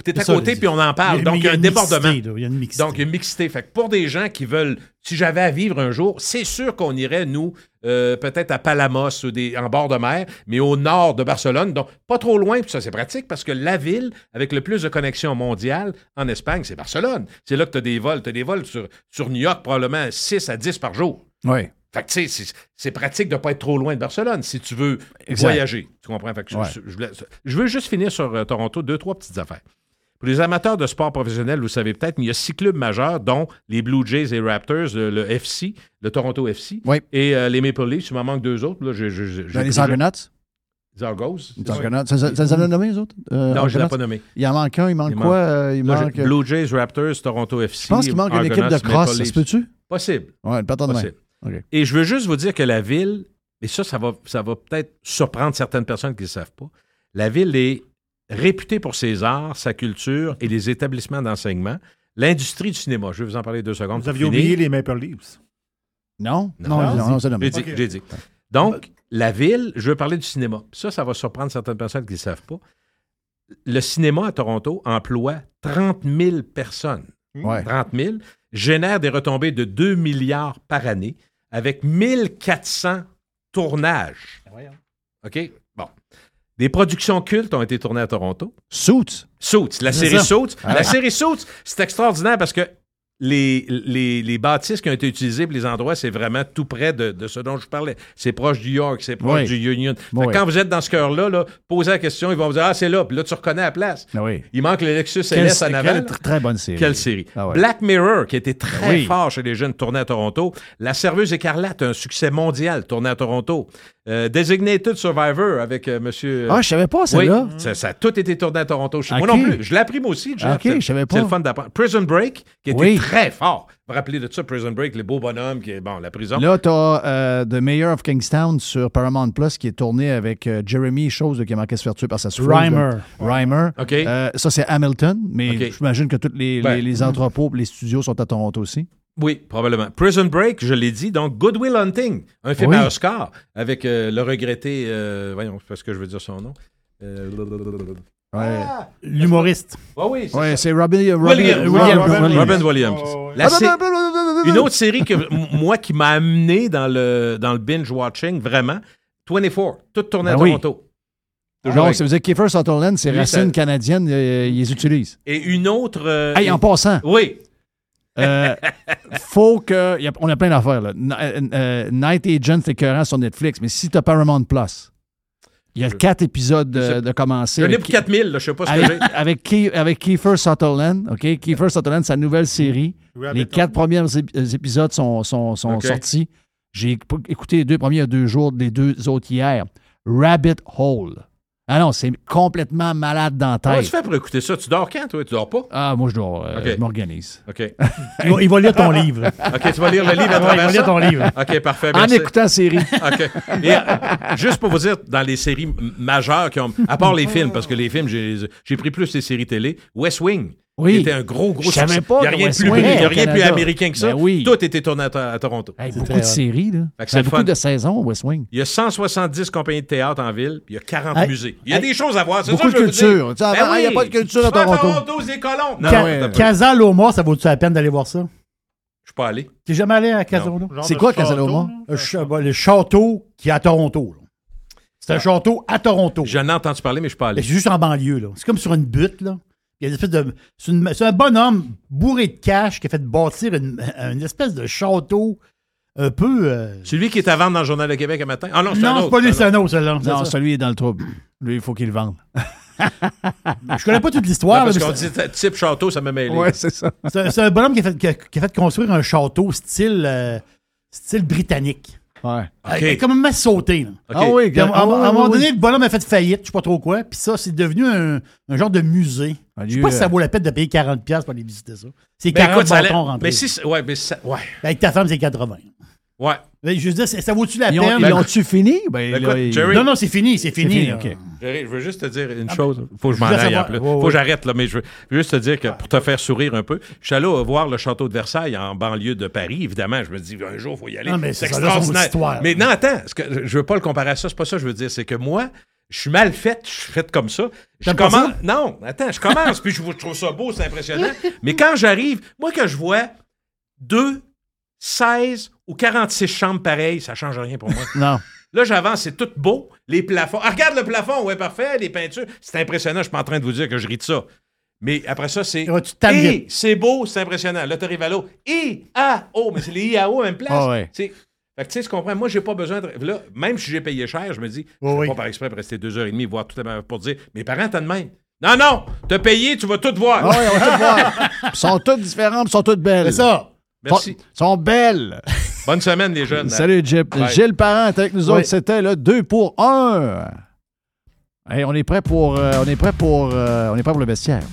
Speaker 8: Tu es à côté, puis on en parle. donc, il y a un débordement.
Speaker 3: Il y a une mixité.
Speaker 8: Donc, il y a une mixité. Fait que pour des gens qui veulent... Si j'avais à vivre un jour, c'est sûr qu'on irait, nous, euh, peut-être à Palamos ou des, en bord de mer, mais au nord de Barcelone. Donc, pas trop loin, puis ça, c'est pratique, parce que la ville avec le plus de connexions mondiales en Espagne, c'est Barcelone. C'est là que tu as des vols. Tu as des vols sur, sur New York, probablement 6 à 10 par jour.
Speaker 1: Oui.
Speaker 8: Fait que, tu sais, c'est pratique de ne pas être trop loin de Barcelone si tu veux voyager. Tu comprends? Fait que je, veux juste finir sur euh, Toronto, deux, trois petites affaires. Pour les amateurs de sport professionnel, vous savez peut-être, mais il y a six clubs majeurs, dont les Blue Jays et Raptors, le, FC, le Toronto FC, et euh, les Maple Leafs. Il m'en manque deux autres. Là,
Speaker 1: les Argonauts?
Speaker 8: Les Argos.
Speaker 1: Les Argonauts. Ça, ça, ça, nommé, les autres?
Speaker 8: Euh, non, je ne l'ai pas nommé.
Speaker 1: Il en manque un. Il manque quoi? il manque...
Speaker 8: Blue Jays, Raptors, Toronto FC.
Speaker 1: Je pense qu'il manque une équipe de cross. Ça se peut-tu?
Speaker 8: Possible.
Speaker 1: Oui, pas de
Speaker 8: Et je veux juste vous dire que la ville, et ça, ça va, ça va peut-être surprendre certaines personnes qui ne le savent pas, la ville est réputée pour ses arts, sa culture et les établissements d'enseignement. L'industrie du cinéma, je vais vous en parler deux secondes.
Speaker 5: Vous aviez oublié les Maple Leafs.
Speaker 1: Non,
Speaker 8: non, non, non, J'ai dit, j'ai dit. Donc, la ville, je veux parler du cinéma. Ça, ça va surprendre certaines personnes qui ne le savent pas. Le cinéma à Toronto emploie 30 000 personnes. 30 000 génère des retombées de 2 milliards par année avec 1400 tournages. OK? Bon. Des productions cultes ont été tournées à Toronto.
Speaker 1: Suits.
Speaker 8: Suits. La série Suits. La ah. série Suits, c'est extraordinaire parce que les, les, les, bâtisses qui ont été utilisées pour les endroits, c'est vraiment tout près de, de, ce dont je parlais. C'est proche du York, c'est proche du Union. Quand vous êtes dans ce cœur-là, là, posez la question, ils vont vous dire Ah, c'est là. Puis là, tu reconnais la place.
Speaker 1: Ah
Speaker 8: Il manque le Lexus LS en avant.
Speaker 1: très bonne série.
Speaker 8: Quelle série. Ah Black Mirror, qui était très fort chez les jeunes, tourné à Toronto. La Serveuse écarlate, un succès mondial, tourné à Toronto. Euh, Designated Survivor avec euh, monsieur.
Speaker 1: Ah, je savais pas, celle-là.
Speaker 8: ça, ça, a tout été tourné à Toronto. Moi non plus. Je l'ai appris moi aussi.
Speaker 1: OK, je savais pas.
Speaker 8: C'est le fun d'apprendre. Prison Break, qui était très fort. Vous vous rappelez de ça, Prison Break, les beaux bonhommes, qui est, bon, la prison.
Speaker 1: Là, tu as euh, The Mayor of Kingstown sur Paramount Plus qui est tourné avec Jeremy, chose qui a manqué de se faire tuer par sa souffrance.
Speaker 3: Reimer.
Speaker 1: Reimer.
Speaker 8: OK.
Speaker 1: ça, c'est Hamilton, mais j'imagine que tous les, les, les entrepôts les studios sont à Toronto aussi.
Speaker 8: Oui, probablement. Prison Break, je l'ai dit. Donc, Good Will Hunting, un film à Oscar avec euh, le regretté. Euh, voyons, parce que je veux dire son nom. Euh,
Speaker 3: ah! L'humoriste.
Speaker 8: oui,
Speaker 1: c'est Robin,
Speaker 8: Williams. Robin Williams. une autre série que moi qui m'a amené dans le, dans le binge-watching, vraiment, 24, toute tournée à ben Toronto.
Speaker 1: Donc, ça veut dire que Kiefer Sutherland, c'est racines canadiennes, ils les utilisent.
Speaker 8: Et une autre...
Speaker 1: hey, en passant.
Speaker 8: Oui.
Speaker 1: Euh, faut que. on a plein d'affaires. Là. Euh, euh, Night Agent, c'est écœurant sur Netflix, mais si tu as Paramount Plus, il y a quatre épisodes de, de commencer.
Speaker 8: J'en ai pour 4000, là, je sais pas ce que j'ai.
Speaker 1: Avec, avec Kiefer Sutherland, OK? Kiefer Sutherland, sa nouvelle série. Les quatre premiers épisodes sont, sont, sont sortis. J'ai écouté les deux premiers il y a deux jours, les deux autres hier. Rabbit Hole. Ah non, c'est complètement malade dans la tête.
Speaker 8: Comment tu fais pour écouter ça? Tu dors quand, toi? Tu dors pas?
Speaker 1: Ah, moi, je dors. Euh, je m'organise.
Speaker 8: OK. *laughs*
Speaker 3: il, va, lire ton livre.
Speaker 8: OK, tu vas lire le livre à *laughs*
Speaker 3: travers Il va lire ton livre.
Speaker 8: OK, parfait.
Speaker 1: En écoutant la série. *laughs*
Speaker 8: OK. Et, euh, juste pour vous dire, dans les séries majeures qui ont... À part les films, parce que les films, j'ai pris plus les séries télé. West Wing.
Speaker 1: Oui.
Speaker 8: C'était un gros, gros
Speaker 1: succès. Pas
Speaker 8: il n'y a rien, de plus, il y a rien plus américain que ça. Ben oui. Tout était tourné à, Toronto.
Speaker 1: Hey, beaucoup de séries. Là. Il y a beaucoup de saisons, West Wing.
Speaker 8: Il y a 170 compagnies de théâtre en ville, puis il y a 40 musées. Il y a des choses à voir.
Speaker 1: Beaucoup
Speaker 8: ça,
Speaker 1: de culture.
Speaker 8: Ben
Speaker 1: il n'y a pas de culture à Toronto.
Speaker 8: Toronto, c'est colons.
Speaker 3: Casaloma, ça vaut-tu la peine d'aller voir ça? Je
Speaker 8: ne suis pas allé.
Speaker 3: Tu n'es jamais allé à Casaloma?
Speaker 1: C'est quoi Casaloma?
Speaker 3: Le château qui est à Toronto. C'est un château à Toronto.
Speaker 8: J'en ai entendu parler, mais je ne suis pas allé.
Speaker 3: C'est juste en banlieue. C'est comme sur une butte. Là. Il y a une espèce de. C'est, un bonhomme bourré de cash qui a fait bâtir une, espèce de château un peu. Euh,
Speaker 8: celui qui est à vendre dans le Journal de Québec un matin? Ah non, c'est
Speaker 3: non,
Speaker 8: un
Speaker 3: c'est pas lui, c'est un autre, celui-là.
Speaker 1: Non, celui est dans le trouble. Lui, il faut qu'il le vende. *laughs*
Speaker 3: je connais pas toute l'histoire.
Speaker 8: parce qu'on dit type château, ça me mêlé.
Speaker 1: Oui, c'est ça.
Speaker 3: C'est, un bonhomme qui a, fait, qui, a, fait, construire un château style, euh, style britannique.
Speaker 1: Ouais.
Speaker 3: Il a quand même sauté.
Speaker 1: Ah oui,
Speaker 3: à, un moment donné, le bonhomme a fait faillite, je sais pas trop quoi. Puis ça, c'est devenu un, un, genre de musée. Je sais pas si ça vaut la peine de payer 40$ pour aller visiter ça. C'est 40 ben, bâtons rentrés.
Speaker 8: Mais si, ouais, mais ça, ouais.
Speaker 3: Ben, avec ta femme, c'est 80.
Speaker 8: Ouais.
Speaker 3: Ben, je veux dire, ça vaut-tu la
Speaker 1: Ils
Speaker 3: peine?
Speaker 1: ont- ils l'ont-tu fini? Ben,
Speaker 8: Ben,
Speaker 1: là,
Speaker 8: écoute,
Speaker 1: ils-
Speaker 8: Jerry-
Speaker 3: Non, non, c'est fini, c'est fini.
Speaker 8: Jerry, je veux juste te dire une
Speaker 3: Ah,
Speaker 8: chose. Faut que je
Speaker 3: je
Speaker 8: m'en aille plus.
Speaker 3: Ouais,
Speaker 8: Faut que j'arrête, là, mais je veux juste te dire que pour te faire sourire un peu, je suis allé voir le château de Versailles en banlieue de Paris. Évidemment, je me dis, un jour, il faut y aller.
Speaker 3: Non, mais
Speaker 8: c'est extraordinaire.
Speaker 3: une histoire.
Speaker 8: Mais non, attends, ce que, je veux pas le comparer à ça. C'est pas ça que je veux dire. C'est que moi, je suis mal faite. Je suis faite comme ça. Je commence.
Speaker 3: ça?
Speaker 8: Non, attends, je commence, puis je, je trouve ça beau, c'est impressionnant. *laughs* mais quand j'arrive, moi, que je vois deux, 16 ou 46 chambres pareilles, ça change rien pour moi. *laughs*
Speaker 1: Non.
Speaker 8: Là, j'avance, c'est tout beau. Les plafonds. Ah, regarde le plafond, ouais, parfait. Les peintures. C'est impressionnant. Je suis pas en train de vous dire que je ris de ça. Mais après ça, c'est. Et c'est beau, c'est impressionnant. Là, t'arrives à l'eau. I, A, O. Mais c'est les IAO à même place.
Speaker 1: Ah ouais.
Speaker 8: Fait que tu sais, tu comprends. Moi, j'ai pas besoin de. Là, même si j'ai payé cher, je me dis, je
Speaker 3: Oui, oui.
Speaker 8: pas par exprès pour rester deux heures et demie, voir tout le pour dire, mes parents t'as de même. Non, non, t'as payé, tu vas tout voir.
Speaker 1: Ah ouais, on va tout voir. Ils sont toutes différentes, ils sont toutes belles.
Speaker 3: C'est ça.
Speaker 8: Merci.
Speaker 1: Ils sont belles.
Speaker 8: Bonne semaine, les jeunes.
Speaker 1: Salut, Jip.
Speaker 8: Bye.
Speaker 1: Gilles Parent est avec nous
Speaker 3: Oui.
Speaker 1: autres. C'était là, deux pour un. Hey, on est prêt pour, euh, on est prêt pour, euh, on est prêt pour le vestiaire.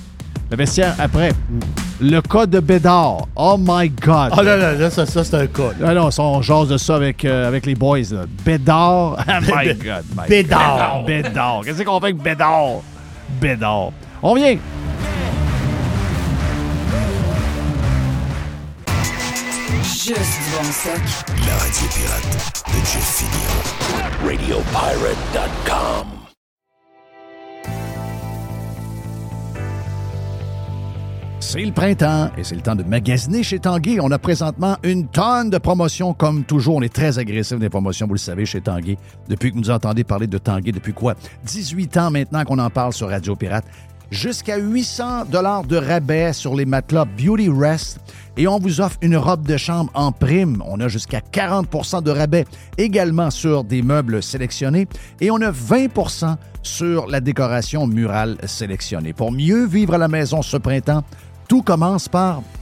Speaker 1: Le vestiaire après. Le cas de Bédard. Oh my God.
Speaker 3: Ah là là, là ça, ça c'est un cas. là.
Speaker 1: Ah non, ça, on jase de ça avec, euh, avec les boys. Là. Bédard. Oh *laughs* my God. my
Speaker 3: Bédard.
Speaker 1: God. Bédard. Qu'est-ce qu'on fait avec Bédard? Bédard. On vient.
Speaker 4: Juste du bon stock.
Speaker 9: La radio pirate de Jeff Fillion. RadioPirate.com.
Speaker 1: C'est le printemps et c'est le temps de magasiner chez Tanguy. On a présentement une tonne de promotions comme toujours. On est très agressif des promotions, vous le savez, chez Tanguy. Depuis que vous nous entendez parler de Tanguy, depuis quoi? 18 ans maintenant qu'on en parle sur Radio Pirate. Jusqu'à 800 dollars de rabais sur les matelas Beauty Rest et on vous offre une robe de chambre en prime. On a jusqu'à 40% de rabais également sur des meubles sélectionnés et on a 20% sur la décoration murale sélectionnée. Pour mieux vivre à la maison ce printemps, tout commence par,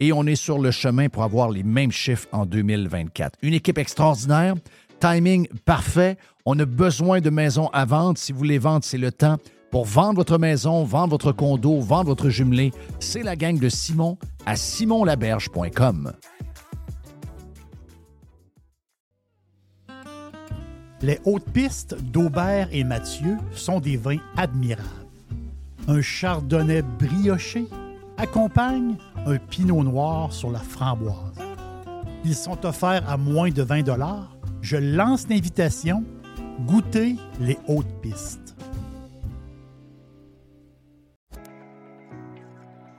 Speaker 1: et on est sur le chemin pour avoir les mêmes chiffres en 2024. Une équipe extraordinaire, timing parfait. On a besoin de maisons à vendre. Si vous voulez vendre, c'est le temps. Pour vendre votre maison, vendre votre condo, vendre votre jumelé, c'est la gang de Simon à simonlaberge.com.
Speaker 3: Les hautes pistes d'Aubert et Mathieu sont des vins admirables. Un chardonnay brioché accompagne un pinot noir sur la framboise. Ils sont offerts à moins de 20 Je lance l'invitation. Goûtez les hautes pistes.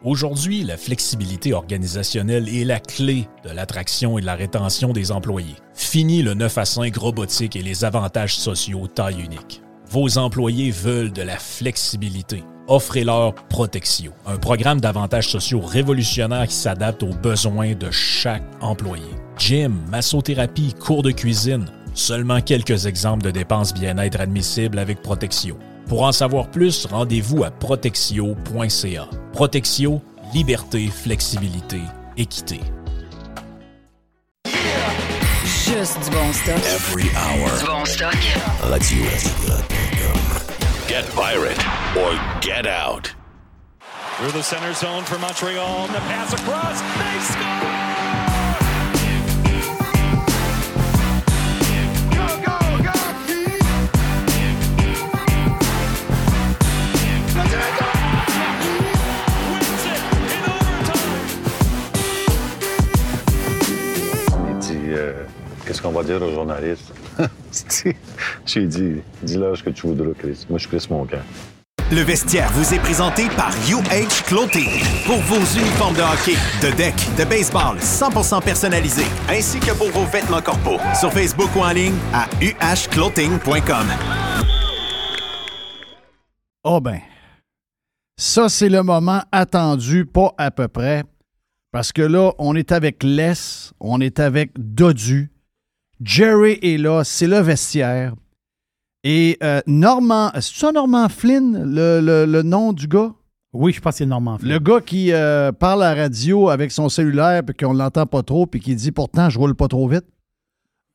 Speaker 10: Aujourd'hui, la flexibilité organisationnelle est la clé de l'attraction et de la rétention des employés. Fini le 9 à 5 robotique et les avantages sociaux taille unique. Vos employés veulent de la flexibilité. Offrez-leur Protexio, un programme d'avantages sociaux révolutionnaire qui s'adapte aux besoins de chaque employé. Gym, massothérapie, cours de cuisine, seulement quelques exemples de dépenses bien-être admissibles avec Protexio. Pour en savoir plus, rendez-vous à protexio.ca. Protexio, liberté, flexibilité, équité.
Speaker 4: Juste du bon stock.
Speaker 9: Every hour.
Speaker 4: Du bon stock.
Speaker 9: Radio Get pirate or get out.
Speaker 11: Through the center zone for Montreal, and the pass across, they score!
Speaker 12: Uh, qu'est-ce qu'on va dire aux journalistes? *laughs* J'ai dit, dis-leur ce que tu voudras, Chris. Moi, je suis Chris Moncan.
Speaker 7: Le vestiaire vous est présenté par UH Clothing. Pour vos uniformes de hockey, de deck, de baseball 100% personnalisés, ainsi que pour vos vêtements corporels. Sur Facebook ou en ligne à uhclothing.com.
Speaker 1: Oh ben, ça c'est le moment attendu, pas à peu près, parce que là, on est avec Les, on est avec Dodu, Jerry est là, c'est le vestiaire. Et euh, Normand, c'est ça Normand Flynn, le, le- le nom du gars?
Speaker 3: Oui, je pense que c'est Normand Flynn.
Speaker 1: Le gars qui euh, parle à la radio avec son cellulaire puis qu'on l'entend pas trop puis qui dit pourtant je roule pas trop vite.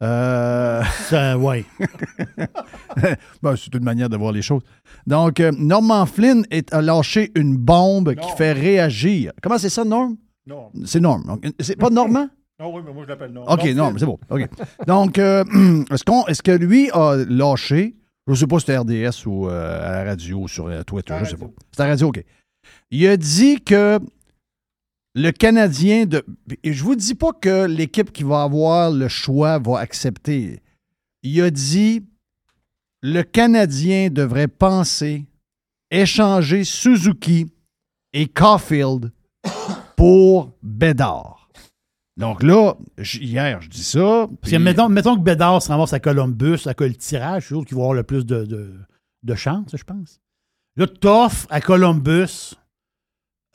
Speaker 1: Euh... *laughs*
Speaker 3: ouais. *laughs*
Speaker 1: Ben, c'est une manière de voir les choses. Donc, euh, Norman Flynn est, a lâché une bombe qui fait réagir. Comment c'est ça, Norm?
Speaker 5: Non.
Speaker 1: C'est Norm. C'est pas Normand?
Speaker 5: Ah oui, mais moi, je l'appelle non.
Speaker 1: OK,
Speaker 5: Non,
Speaker 1: non, c'est bon. OK. *laughs* Donc, euh, *clears throat* est-ce, qu'on, est-ce que lui a lâché, je ne sais pas si c'était RDS ou euh, à la radio ou sur euh, Twitter, je ne sais pas. C'est à la radio, OK. Il a dit que le Canadien de. et Je vous dis pas que l'équipe qui va avoir le choix va accepter. Il a dit le Canadien devrait penser échanger Suzuki et Caulfield pour Bédard. Donc là, hier, je dis ça.
Speaker 3: Parce que mettons, mettons que Bédard se ramasse à Columbus, à le tirage, c'est qui va avoir le plus de, de, de chance, je pense. Là, t'offres à Columbus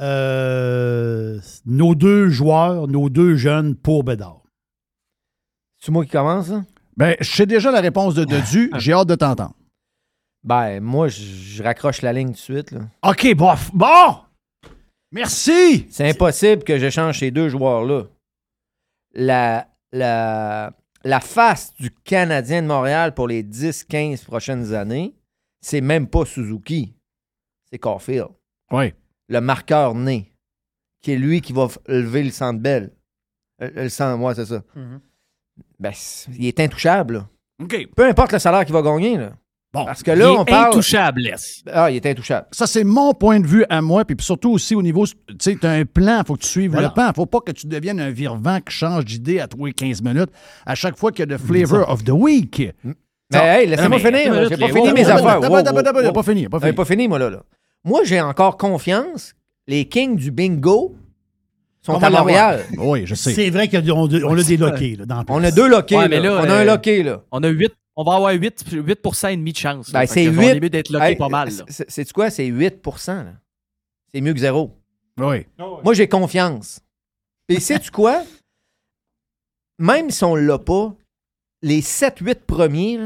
Speaker 3: euh, nos deux joueurs, nos deux jeunes pour Bédard.
Speaker 13: C'est moi qui commence, hein?
Speaker 1: Ben, je sais déjà la réponse de Dedu. *laughs* J'ai hâte de t'entendre.
Speaker 13: Ben, moi, je, je raccroche la ligne tout de suite. Là.
Speaker 1: OK, bof. Bon! Merci!
Speaker 13: C'est impossible que j'échange ces deux joueurs-là. La, la, la face du Canadien de Montréal pour les 10-15 prochaines années, c'est même pas Suzuki. C'est Caulfield.
Speaker 1: Oui.
Speaker 13: Le marqueur né, qui est lui qui va lever le centre belle. Euh, Le centre, moi, c'est ça. Ben, c'est- il est intouchable. là.
Speaker 1: OK.
Speaker 13: Peu importe le salaire qu'il va gagner. Là.
Speaker 1: Bon.
Speaker 13: Parce que là,
Speaker 14: Il est
Speaker 13: on parle.
Speaker 14: intouchable, Les.
Speaker 13: Ah, il est intouchable.
Speaker 1: Ça, c'est mon point de vue à moi, puis surtout aussi au niveau, tu sais, tu as un plan, il faut que tu suives
Speaker 3: Voilà.
Speaker 1: le plan. faut pas que tu deviennes un virevent qui change d'idée à tous les 15 minutes à chaque fois qu'il y a le flavor of the week.
Speaker 13: Mais hey, laissez-moi finir. J'ai pas fini mes affaires.
Speaker 1: pas fini, pas fini.
Speaker 13: pas fini, moi, là. là. Moi, j'ai encore confiance. Les Kings du bingo sont
Speaker 1: On
Speaker 13: à Montréal.
Speaker 1: Oui, je sais.
Speaker 3: C'est vrai qu'on a, on a des loqués là, dans la
Speaker 13: On a deux loqués.
Speaker 14: Ouais,
Speaker 13: là.
Speaker 14: mais là,
Speaker 13: on a un
Speaker 14: euh,
Speaker 13: loqué, là.
Speaker 14: On a 8. On va avoir 8, 8 et demi de chance.
Speaker 13: Ben, c'est
Speaker 14: que
Speaker 13: 8.
Speaker 14: On est mieux d'être loqué
Speaker 13: Hey,
Speaker 14: pas mal.
Speaker 13: c'est- quoi? C'est 8 là. C'est mieux que zéro.
Speaker 1: Oui.
Speaker 13: Moi, j'ai confiance. Et sais-tu quoi? Même si on l'a pas, les 7-8 premiers,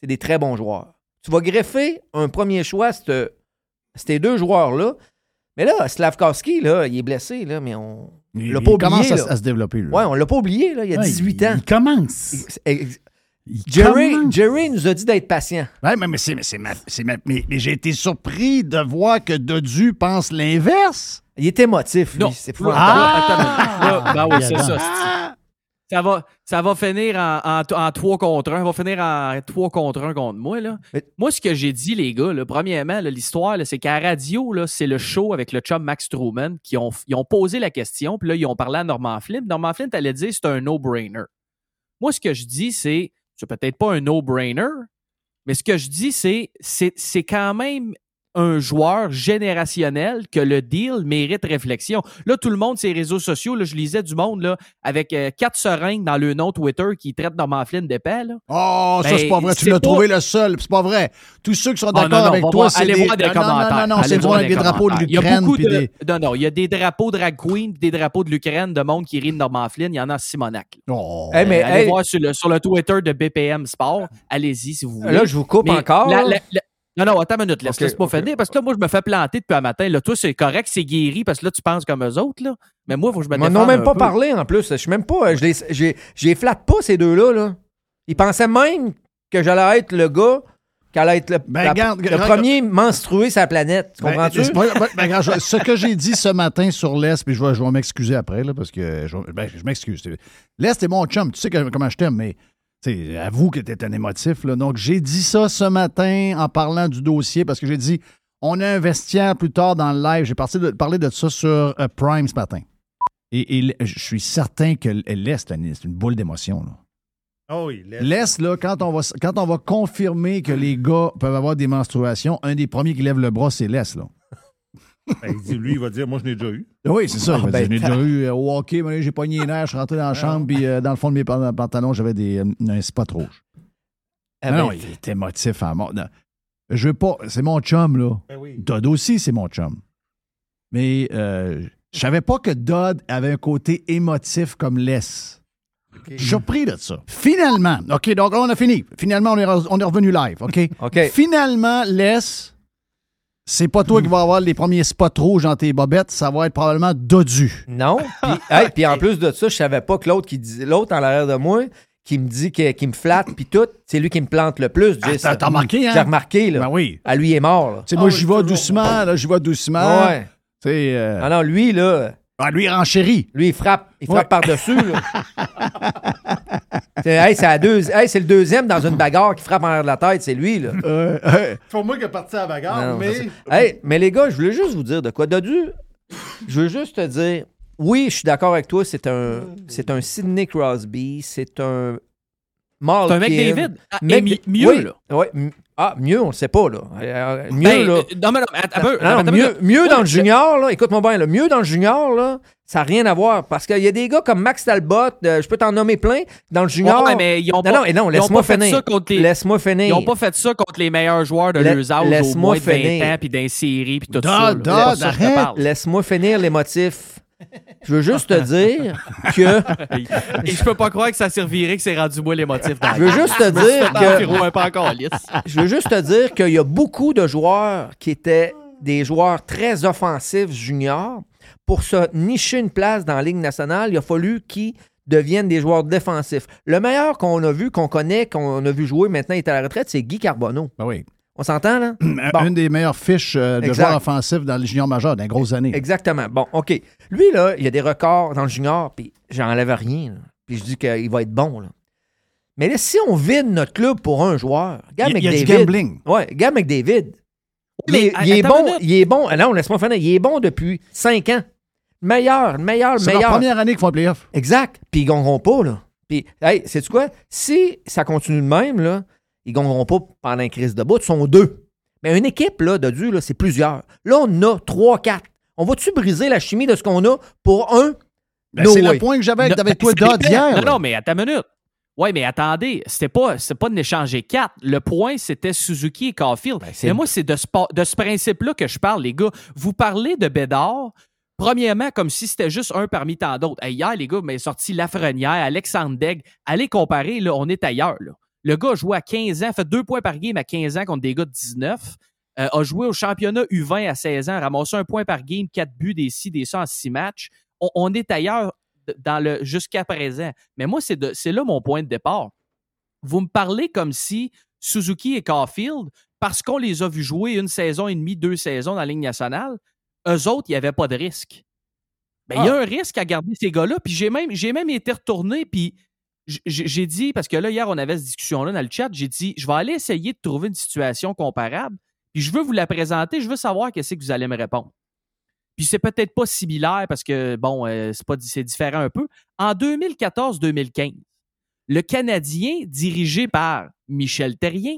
Speaker 13: c'est des très bons joueurs. Tu vas greffer un premier choix, cette- ces deux joueurs-là. Mais là, Slavkovski, là, il est blessé, là, mais on
Speaker 1: Il,
Speaker 13: l'a
Speaker 1: il
Speaker 13: pas oublié.
Speaker 1: commence à,
Speaker 13: là.
Speaker 1: à se développer. Là.
Speaker 13: Ouais, on l'a pas oublié, là, il y a
Speaker 3: Ouais,
Speaker 13: 18
Speaker 3: il-
Speaker 13: ans.
Speaker 3: Il commence.
Speaker 13: Jerry. Jerry nous a dit d'être patient.
Speaker 1: Ouais, mais, mais c'est, mais, c'est ma- c'est ma- mais- mais j'ai été surpris de voir que Dodu pense l'inverse.
Speaker 13: Il est émotif, lui.
Speaker 14: Non.
Speaker 13: C'est
Speaker 14: attends, attends, là, ben oui, c'est ça. c'est- Ça va, ça va finir en, en, en 3 contre 1. Ça va finir en 3 contre 1 contre moi. Là.
Speaker 13: Mais-
Speaker 14: Moi, ce que j'ai dit, les gars, là, premièrement, là, l'histoire, là, c'est qu'à la radio, là, c'est le show avec le chum Max Truman qui ont, ils ont posé la question. Puis là, ils ont parlé à Norman Flynn. Norman Flynn allait dire c'est un no-brainer. Moi, ce que je dis, c'est c'est peut-être pas un no-brainer, mais ce que je dis, c'est c'est c'est quand même un joueur générationnel que le deal mérite réflexion. Là, tout le monde, ces réseaux sociaux, là, je lisais du monde là, avec euh, quatre seringues dans le nom Twitter qui traitent Norman Flynn d'épais. là.
Speaker 1: Oh, ça,
Speaker 14: Ben,
Speaker 1: c'est pas vrai. Tu l'as
Speaker 14: pas-
Speaker 1: trouvé le seul. C'est pas vrai. Tous ceux qui sont
Speaker 14: Ah,
Speaker 1: d'accord
Speaker 14: non, non,
Speaker 1: avec toi,
Speaker 14: voir-
Speaker 1: c'est
Speaker 14: allez
Speaker 1: des...
Speaker 14: voir des
Speaker 1: non, non,
Speaker 14: commentaires.
Speaker 1: non, non,
Speaker 14: Allez
Speaker 1: c'est du
Speaker 14: voir
Speaker 1: monde avec des drapeaux de
Speaker 14: commentaires. Il y a
Speaker 1: l'Ukraine.
Speaker 14: de...
Speaker 1: des...
Speaker 14: Non, non, il y a des drapeaux drag queen des drapeaux de l'Ukraine de monde qui rit de Norman Flynn. Il y en a à Simonac.
Speaker 1: Oh.
Speaker 13: Hey, mais,
Speaker 14: Euh, allez
Speaker 13: hey,
Speaker 14: voir sur le, sur le Twitter de BPM Sport. Allez-y si vous voulez.
Speaker 13: là, je vous coupe
Speaker 14: Mais
Speaker 13: encore.
Speaker 14: la-
Speaker 13: là.
Speaker 14: la- la- Non, non, attends une minute, laisse,
Speaker 13: Ok,
Speaker 14: laisse pas
Speaker 13: ok.
Speaker 14: finir, parce que là, moi, je me fais planter depuis un matin. Là, toi, c'est correct, c'est guéri, parce que là, tu penses comme eux autres, là. Mais moi, il faut que je me
Speaker 13: Ils m'en ont même pas
Speaker 14: peu.
Speaker 13: parlé en plus. Je suis même pas. Je les, j'ai- je les flatte pas, ces deux-là. Là. Ils pensaient même que j'allais être le gars qui allait être le,
Speaker 1: Ben,
Speaker 13: la-
Speaker 1: regarde,
Speaker 13: le
Speaker 1: regarde-
Speaker 13: premier menstrué sur la planète. Tu
Speaker 1: Ben,
Speaker 13: comprends-tu?
Speaker 1: ben, ben, ce que j'ai dit ce matin sur l'Est, puis je vais, je vais m'excuser après, là, parce que je, ben, je m'excuse. L'Est est mon chum, tu sais que- comment je t'aime, mais tu sais, avoue que tu un émotif. Là. Donc, j'ai dit ça ce matin en parlant du dossier, parce que j'ai dit, on a un vestiaire plus tard dans le live. J'ai parlé de ça sur euh, Prime ce matin. Et, je suis certain que l'Est, c'est une boule d'émotion.
Speaker 5: Ah oui,
Speaker 1: là, quand on, va, quand on va confirmer que les gars peuvent avoir des menstruations, un des premiers qui lève le bras, c'est là.
Speaker 5: Ben, il dit- lui, il va dire Moi, je n'ai déjà eu.
Speaker 1: Oui, c'est ça.
Speaker 13: Ah,
Speaker 1: il va
Speaker 13: ben,
Speaker 1: dire, J'ai
Speaker 13: t'as-
Speaker 1: déjà eu euh, au hockey, mais là, j'ai pogné les nerfs, je suis rentré dans la chambre, puis euh, dans le fond de mes pan- pantalons, j'avais des, euh, un spot rouge.
Speaker 13: Ah,
Speaker 1: non,
Speaker 13: ben,
Speaker 1: il est émotif à mort. Non, Je veux pas. C'est mon chum, là.
Speaker 5: Ben oui.
Speaker 1: Dodd aussi, c'est mon chum. Mais euh, je savais pas que Dodd avait un côté émotif comme laisse. Je suis surpris de ça. Finalement, OK, donc on a fini. Finalement, on est, re- on est revenu live, OK? *laughs*
Speaker 13: OK.
Speaker 1: Finalement, laisse. C'est pas toi qui vas avoir les premiers spots rouges dans tes bobettes, ça va être probablement Dodu.
Speaker 13: Non. *laughs* Puis, hey, puis en plus de ça, je savais pas que l'autre qui disait l'autre en l'arrière de moi qui me dit que, qui me flatte puis tout, c'est lui qui me plante le plus. J'ai-
Speaker 1: t'as- remarqué, hein?
Speaker 13: J'ai remarqué là.
Speaker 1: Ben oui.
Speaker 13: Ah, lui il est mort là.
Speaker 1: Tu sais, moi, j'y vais doucement, là, j'y vais doucement.
Speaker 13: Ouais.
Speaker 1: Euh,
Speaker 13: Ah non, lui là,
Speaker 1: ah, lui, il renchérit.
Speaker 13: lui il frappe, il frappe
Speaker 1: Ouais.
Speaker 13: par-dessus *laughs* c'est hey, deux- hey, le deuxième dans une bagarre qui frappe en l'air de la tête, c'est lui là.
Speaker 1: Euh, euh,
Speaker 5: pas moi qui parti à la bagarre,
Speaker 13: Non,
Speaker 5: mais.
Speaker 13: Hey, mais les gars, je voulais juste vous dire de quoi. Dodu, je veux juste te dire, oui, je suis d'accord avec toi, c'est un, c'est un Sidney Crosby, c'est un.
Speaker 14: C'est un McDavid. Ah, mi- mieux,
Speaker 13: oui,
Speaker 14: là.
Speaker 13: Ah, mieux, on le sait pas, là. Euh, Mieux,
Speaker 14: Ben,
Speaker 13: là.
Speaker 14: euh, non, mais non, mais attends, un peu,
Speaker 13: Non, non,
Speaker 14: attends,
Speaker 13: mieux,
Speaker 14: attends,
Speaker 13: mieux dans le junior, là, écoute-moi bien, le mieux dans le junior, là, ça n'a rien à voir. Parce qu'il y a des gars comme Max Talbot, euh, je peux t'en nommer plein, dans le junior.
Speaker 14: Ouais, mais ils ont
Speaker 13: non,
Speaker 14: pas-
Speaker 13: non, laisse-moi finir.
Speaker 14: ça contre les-
Speaker 13: Laisse-moi finir.
Speaker 14: Ils n'ont pas fait ça contre les meilleurs joueurs de leurs âges au
Speaker 13: laisse-moi
Speaker 14: moins de 20
Speaker 13: finir.
Speaker 14: ans, puis d'un série, puis tout ça. là. C'est pas ça.
Speaker 13: Laisse-moi finir les motifs. Je veux juste te dire que.
Speaker 14: Et je peux pas croire que ça servirait que c'est rendu moi les motifs dans
Speaker 13: Je veux juste te dire que-. Je veux juste te dire qu'il y a beaucoup de joueurs qui étaient des joueurs très offensifs juniors. Pour se nicher une place dans la Ligue nationale, il a fallu qu'ils deviennent des joueurs défensifs. Le meilleur qu'on a vu, qu'on connaît, qu'on a vu jouer, maintenant il est à la retraite, c'est Guy Carbonneau.
Speaker 1: ben oui.
Speaker 13: On s'entend, là? *clears throat*
Speaker 1: Un-
Speaker 13: Bon.
Speaker 1: Une des meilleures fiches euh, de
Speaker 13: Exact.
Speaker 1: joueurs offensifs dans les juniors majeurs dans les grosses années.
Speaker 13: Exactement. Bon, OK. Lui, là, il a des records dans le junior, puis j'enlève rien. là. Puis je dis qu'il va être bon. Là. Mais là, si on vide notre club pour un joueur,
Speaker 1: Il y a- il y a du
Speaker 13: McDavid.
Speaker 1: gambling.
Speaker 13: Ouais, Gab McDavid. Il,
Speaker 14: mais
Speaker 13: est, il est bon, il est bon. Non, laisse-moi finir. Il est bon depuis cinq ans. Meilleur, meilleur,
Speaker 1: C'est leur
Speaker 13: meilleur.
Speaker 1: première année qu'ils font le playoff.
Speaker 13: Exact. Puis ils gagneront pas, là. Puis, hey, sais-tu quoi? Si ça continue de même, là, ils gagneront pas pendant une crise de bout. Ils sont deux. Mais une équipe, là, de Dieu, là, c'est plusieurs. Là, on a trois, quatre. On va-tu briser la chimie de ce qu'on a pour un?
Speaker 1: Ben,
Speaker 13: No
Speaker 1: c'est
Speaker 13: way.
Speaker 1: le point que j'avais avec,
Speaker 14: Non,
Speaker 1: avec toi, *laughs* Dodd, hier.
Speaker 14: Non, non, mais attends une minute. Oui, mais attendez, c'était pas, c'est pas de n'échanger quatre. Le point, c'était Suzuki et Caulfield.
Speaker 13: Ben, c'est-
Speaker 14: mais moi, c'est de ce, pa- de ce principe-là que je parle, les gars. Vous parlez de Bédard, premièrement, comme si c'était juste un parmi tant d'autres. Hey, hier, les gars, mais sorti Lafrenière, Alexandre Degg. Allez comparer, là, on est ailleurs. Là. Le gars a joué à 15 ans, fait deux points par game à 15 ans contre des gars de 19. Euh, a joué au championnat U20 à 16 ans, ramassé un point par game, quatre buts, des 6, des 100 en 6 matchs. On, on est ailleurs dans le jusqu'à présent. Mais moi, c'est là mon point de départ. Vous me parlez comme si Suzuki et Caulfield, parce qu'on les a vus jouer une saison et demie, deux saisons dans la Ligue nationale, eux autres, il n'y avait pas de risque. Ben, Il y a un risque à garder ces gars-là. Puis j'ai même, j'ai même été retourné, puis j'ai dit, parce que là, hier, on avait cette discussion-là dans le chat, j'ai dit, je vais aller essayer de trouver une situation comparable, puis je veux vous la présenter, je veux savoir qu'est-ce que vous allez me répondre. Puis c'est peut-être pas similaire parce que, bon, euh, c'est, pas, c'est différent un peu. En 2014-2015, le Canadien, dirigé par Michel Terrien,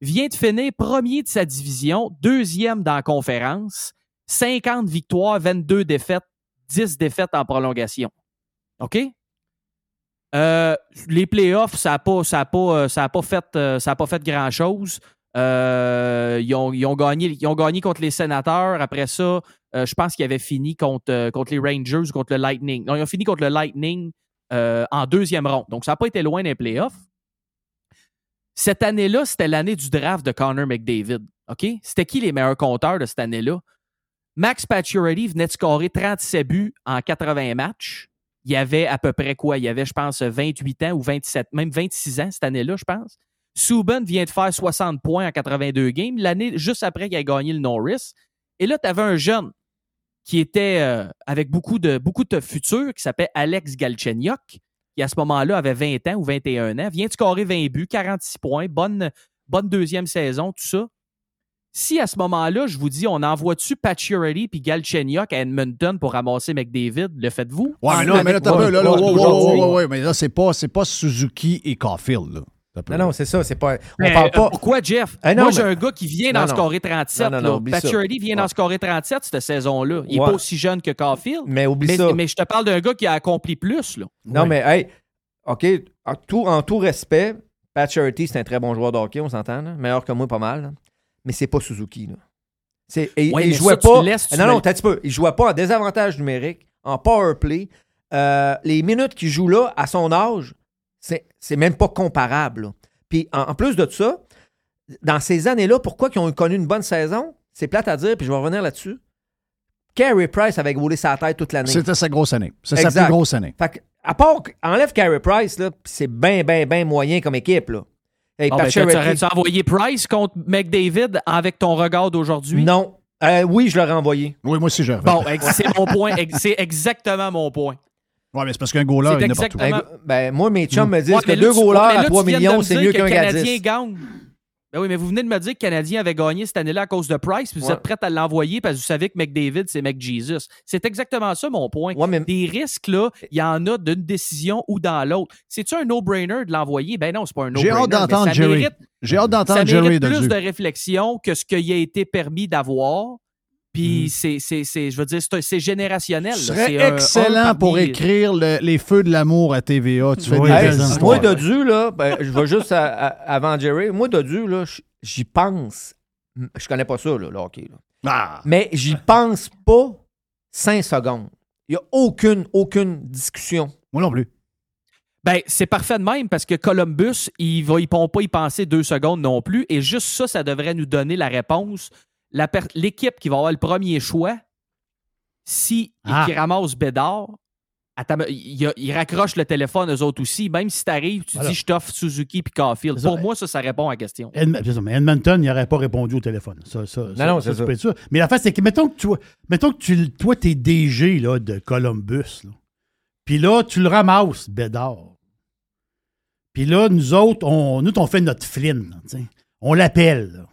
Speaker 14: vient de finir premier de sa division, deuxième dans la conférence, 50 victoires, 22 défaites, 10 défaites en prolongation. OK? Euh, les playoffs, ça n'a pas, ça a euh, euh, ça a pas fait grand-chose. Ils, ont, gagné, contre les sénateurs. Après ça, je pense qu'ils avaient fini contre, les Rangers contre le Lightning. Non, ils ont fini contre le Lightning en deuxième ronde. Donc, ça n'a pas été loin des playoffs. Cette année-là, c'était l'année du draft de Connor McDavid. OK? C'était qui les meilleurs compteurs de cette année-là? Max Pacioretty venait de scorer 37 buts en 80 matchs. Il y avait à peu près quoi? Il y avait, je pense, 28 ans ou 27, même 26 ans cette année-là, je pense. Subban vient de faire 60 points en 82 games, l'année juste après qu'il a gagné le Norris. Et là, tu avais un jeune qui était euh, avec beaucoup de, beaucoup de futur, qui s'appelait Alex Galchenyuk, qui à ce moment-là avait 20 ans ou 21 ans, vient de scorer 20 buts, 46 points, bonne, bonne deuxième saison, tout ça. Si à ce moment-là, je vous dis, on envoie-tu Pacioretty puis Galchenyuk à Edmonton pour ramasser McDavid, le faites-vous?
Speaker 1: Ouais, mais là, mais là, t'as là, là, ouais, ouais, ouais, ouais, ouais, mais là, c'est pas, c'est pas Suzuki et Caulfield, là.
Speaker 13: Non, non, c'est ça. C'est pas. On
Speaker 14: Mais,
Speaker 13: parle
Speaker 14: euh,
Speaker 13: pas.
Speaker 14: Pourquoi, Jeff?
Speaker 13: Eh non,
Speaker 14: Moi, j'ai
Speaker 13: mais-
Speaker 14: un gars qui vient
Speaker 13: Non,
Speaker 14: dans
Speaker 13: non.
Speaker 14: scorer 37.
Speaker 13: Non, non, non,
Speaker 14: là. vient
Speaker 13: Ouais.
Speaker 14: dans scorer 37 cette saison-là. Il n'est
Speaker 13: Ouais.
Speaker 14: pas aussi jeune que Caulfield.
Speaker 13: Mais oublie
Speaker 14: mais,
Speaker 13: ça.
Speaker 14: mais je te parle d'un gars qui a accompli plus. Là.
Speaker 13: Non, mais, hey, OK, en tout, en tout respect, Pat Charity, c'est un très bon joueur de hockey, on s'entend, meilleur que moi, pas mal. Mais c'est pas Suzuki. Là. C'est, et,
Speaker 14: Ouais,
Speaker 13: et il jouait
Speaker 14: ça,
Speaker 13: pas.
Speaker 14: laisses, tu
Speaker 13: non, non, t'as un petit peu. Il jouait pas en désavantage numérique, en power play. Euh, les minutes qu'il joue là, à son âge, c'est, c'est même pas comparable. là. Puis en, en plus de ça, dans ces années-là, pourquoi ils ont connu une bonne saison? C'est plate à dire, puis je vais revenir là-dessus. Carey Price avait roulé sa tête toute l'année.
Speaker 1: C'était sa grosse année. C'est sa plus grosse année.
Speaker 13: Fait que, à part, enlève Carey Price, là, pis c'est bien, bien, bien moyen comme équipe, là. Hey,
Speaker 14: Bon, ben,
Speaker 13: Pacioretty-
Speaker 14: T'aurais-tu envoyé Price contre McDavid avec ton regard d'aujourd'hui?
Speaker 13: Non. Euh, oui, je l'aurais envoyé.
Speaker 1: Oui, moi aussi, je
Speaker 14: Bon, ex- c'est mon point. C'est exactement mon point.
Speaker 1: Ouais, mais c'est parce qu'un goaler, il est n'importe où.
Speaker 14: exactement-
Speaker 13: Ben, ben, moi, mes chums me disent
Speaker 14: Ouais,
Speaker 13: que
Speaker 14: là,
Speaker 13: deux
Speaker 14: tu-
Speaker 13: goalers
Speaker 14: ouais,
Speaker 13: à
Speaker 14: là,
Speaker 13: 3
Speaker 14: tu viens de
Speaker 13: millions, c'est mieux qu'un
Speaker 14: Canadien
Speaker 13: 10.
Speaker 14: gagne. Ben oui, mais vous venez de me dire que le Canadien avait gagné cette année-là à cause de Price, puis vous
Speaker 13: Ouais.
Speaker 14: êtes prêt à l'envoyer parce que vous savez que McDavid, c'est McJesus. C'est exactement ça mon point. Des risques, là, il y en a d'une décision ou dans l'autre. C'est-tu un no-brainer de l'envoyer? Ben non, c'est pas un no-brainer.
Speaker 1: J'ai hâte d'entendre Jerry. J'ai hâte d'entendre Jerry dessus.
Speaker 14: plus de réflexion que ce qu'il a été permis d'avoir. Puis c'est, c'est, c'est- je veux dire, c'est, générationnel.
Speaker 1: Ce
Speaker 14: là.
Speaker 1: serait
Speaker 14: C'est un- un
Speaker 1: excellent
Speaker 14: parmi-
Speaker 1: pour écrire le- les feux de l'amour à TVA. Tu fais
Speaker 13: Oui,
Speaker 1: des
Speaker 13: hey, moi. Dodu, là, ben, je vais juste à- à- avant Jerry. Moi, Dodu, là, j'y pense. Je connais pas ça, là, le hockey. là.
Speaker 1: Ah.
Speaker 13: Mais j'y pense pas cinq secondes. Il n'y a aucune, aucune discussion.
Speaker 1: Moi non plus.
Speaker 14: Ben, c'est parfait de même parce que Columbus, il va ils vont pas y penser deux secondes non plus. Et juste ça, ça devrait nous donner la réponse. L'équipe qui va avoir le premier choix, si
Speaker 1: Ah.
Speaker 14: qui ramasse Bédard, attends, il, il- il raccroche le téléphone eux autres aussi. Même si t'arrives, tu
Speaker 3: Voilà.
Speaker 14: dis je t'offre Suzuki puis Caulfield. Pour moi, ça, ça répond à la question.
Speaker 3: Edm- mais Edmonton, il n'aurait pas répondu au téléphone. Ça, ça, ça-
Speaker 13: non,
Speaker 3: ça,
Speaker 13: c'est
Speaker 3: tu
Speaker 13: ça.
Speaker 3: peux être sûr. Mais la face, c'est que mettons que, tu, mettons que tu, toi, tu es DG là, de Columbus. là. Puis là, tu le ramasses, Bédard. Puis là, nous autres, on, nous, on fait notre tu sais. on l'appelle.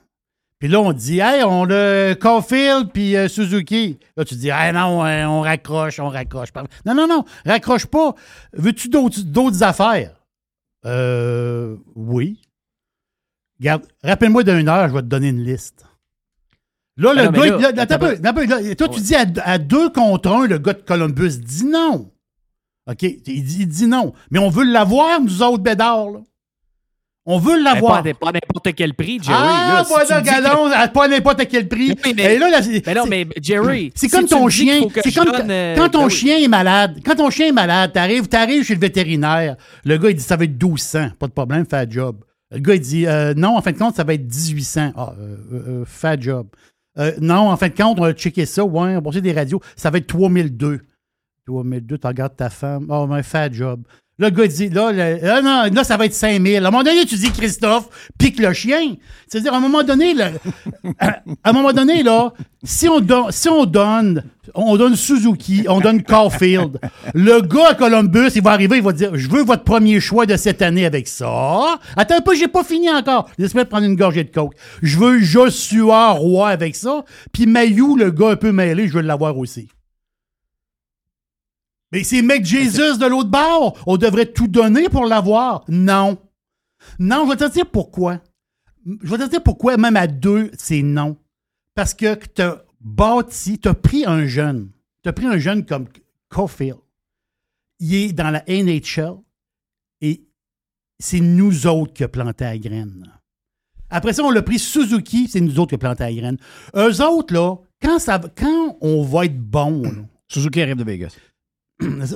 Speaker 3: Puis là, on dit, hey, on a Caulfield puis euh, Suzuki. Là, tu dis, ah non, euh, on raccroche, on raccroche. Non, non, non, raccroche pas. Veux-tu d'autres affaires? Euh, oui. Regarde, rappelle-moi d'une heure, je vais te donner une liste. Là,
Speaker 14: Ah
Speaker 3: le
Speaker 14: non,
Speaker 3: gars,
Speaker 14: là,
Speaker 3: attends peu, peu, toi, tu dis à, à deux contre un, le gars de Columbus dit non. OK? Il dit, il dit non. Mais on veut l'avoir, nous autres, Bédard, là. On veut l'avoir.
Speaker 14: pas, à- pas n'importe quel prix, Jerry.
Speaker 3: ah,
Speaker 14: là. Si dis que-
Speaker 3: galon, à pas n'importe quel prix.
Speaker 14: Oui, mais-
Speaker 3: Et là, là,
Speaker 14: Mais non, mais Jerry, *clears throat*
Speaker 3: c'est
Speaker 14: si
Speaker 3: comme ton chien. C'est comme
Speaker 14: donne, euh,
Speaker 3: quand ton
Speaker 14: ben oui.
Speaker 3: chien est malade. Quand ton chien est malade, t'arrives, t'arrives chez le vétérinaire. Le gars, il dit ça va être 1200. Pas de problème, fais le job. Le gars, il dit euh, non, en fin de compte, ça va être 1800. Ah, euh, euh, euh, fais le job. Non, en fin de compte, on va checker ça. Ouais, on passer des radios. Ça va être 3002. 3002, tu regardes ta femme. Oh, mais fais le job. Là, le gars dit, là, le- là, non, là, ça va être 5000. À un moment donné, tu dis, Christophe, pique le chien. C'est-à-dire, à un moment donné, là, à un moment donné, là, si on, don- si on donne, on donne Suzuki, on donne Caulfield, le gars à Columbus, il va arriver, il va dire, je veux votre premier choix de cette année avec ça. Attends un peu, j'ai pas fini encore. Laisse-moi prendre une gorgée de coke. Je veux Joshua Roy avec ça. Puis Mayou, le gars un peu mêlé, je veux l'avoir aussi. Mais c'est mec Jesus de l'autre bord. On devrait tout donner pour l'avoir. Non. Non, je vais te dire pourquoi. Je vais te dire pourquoi, même à deux, c'est non. Parce que tu as bâti, tu as pris un jeune. Tu as pris un jeune comme Caulfield. Il est dans la NHL et c'est nous autres qui a planté la graine. Après ça, on l'a pris Suzuki, c'est nous autres qui a planté la graine. Eux autres, là, quand, ça, quand on va être bon,
Speaker 1: Suzuki arrive de Vegas.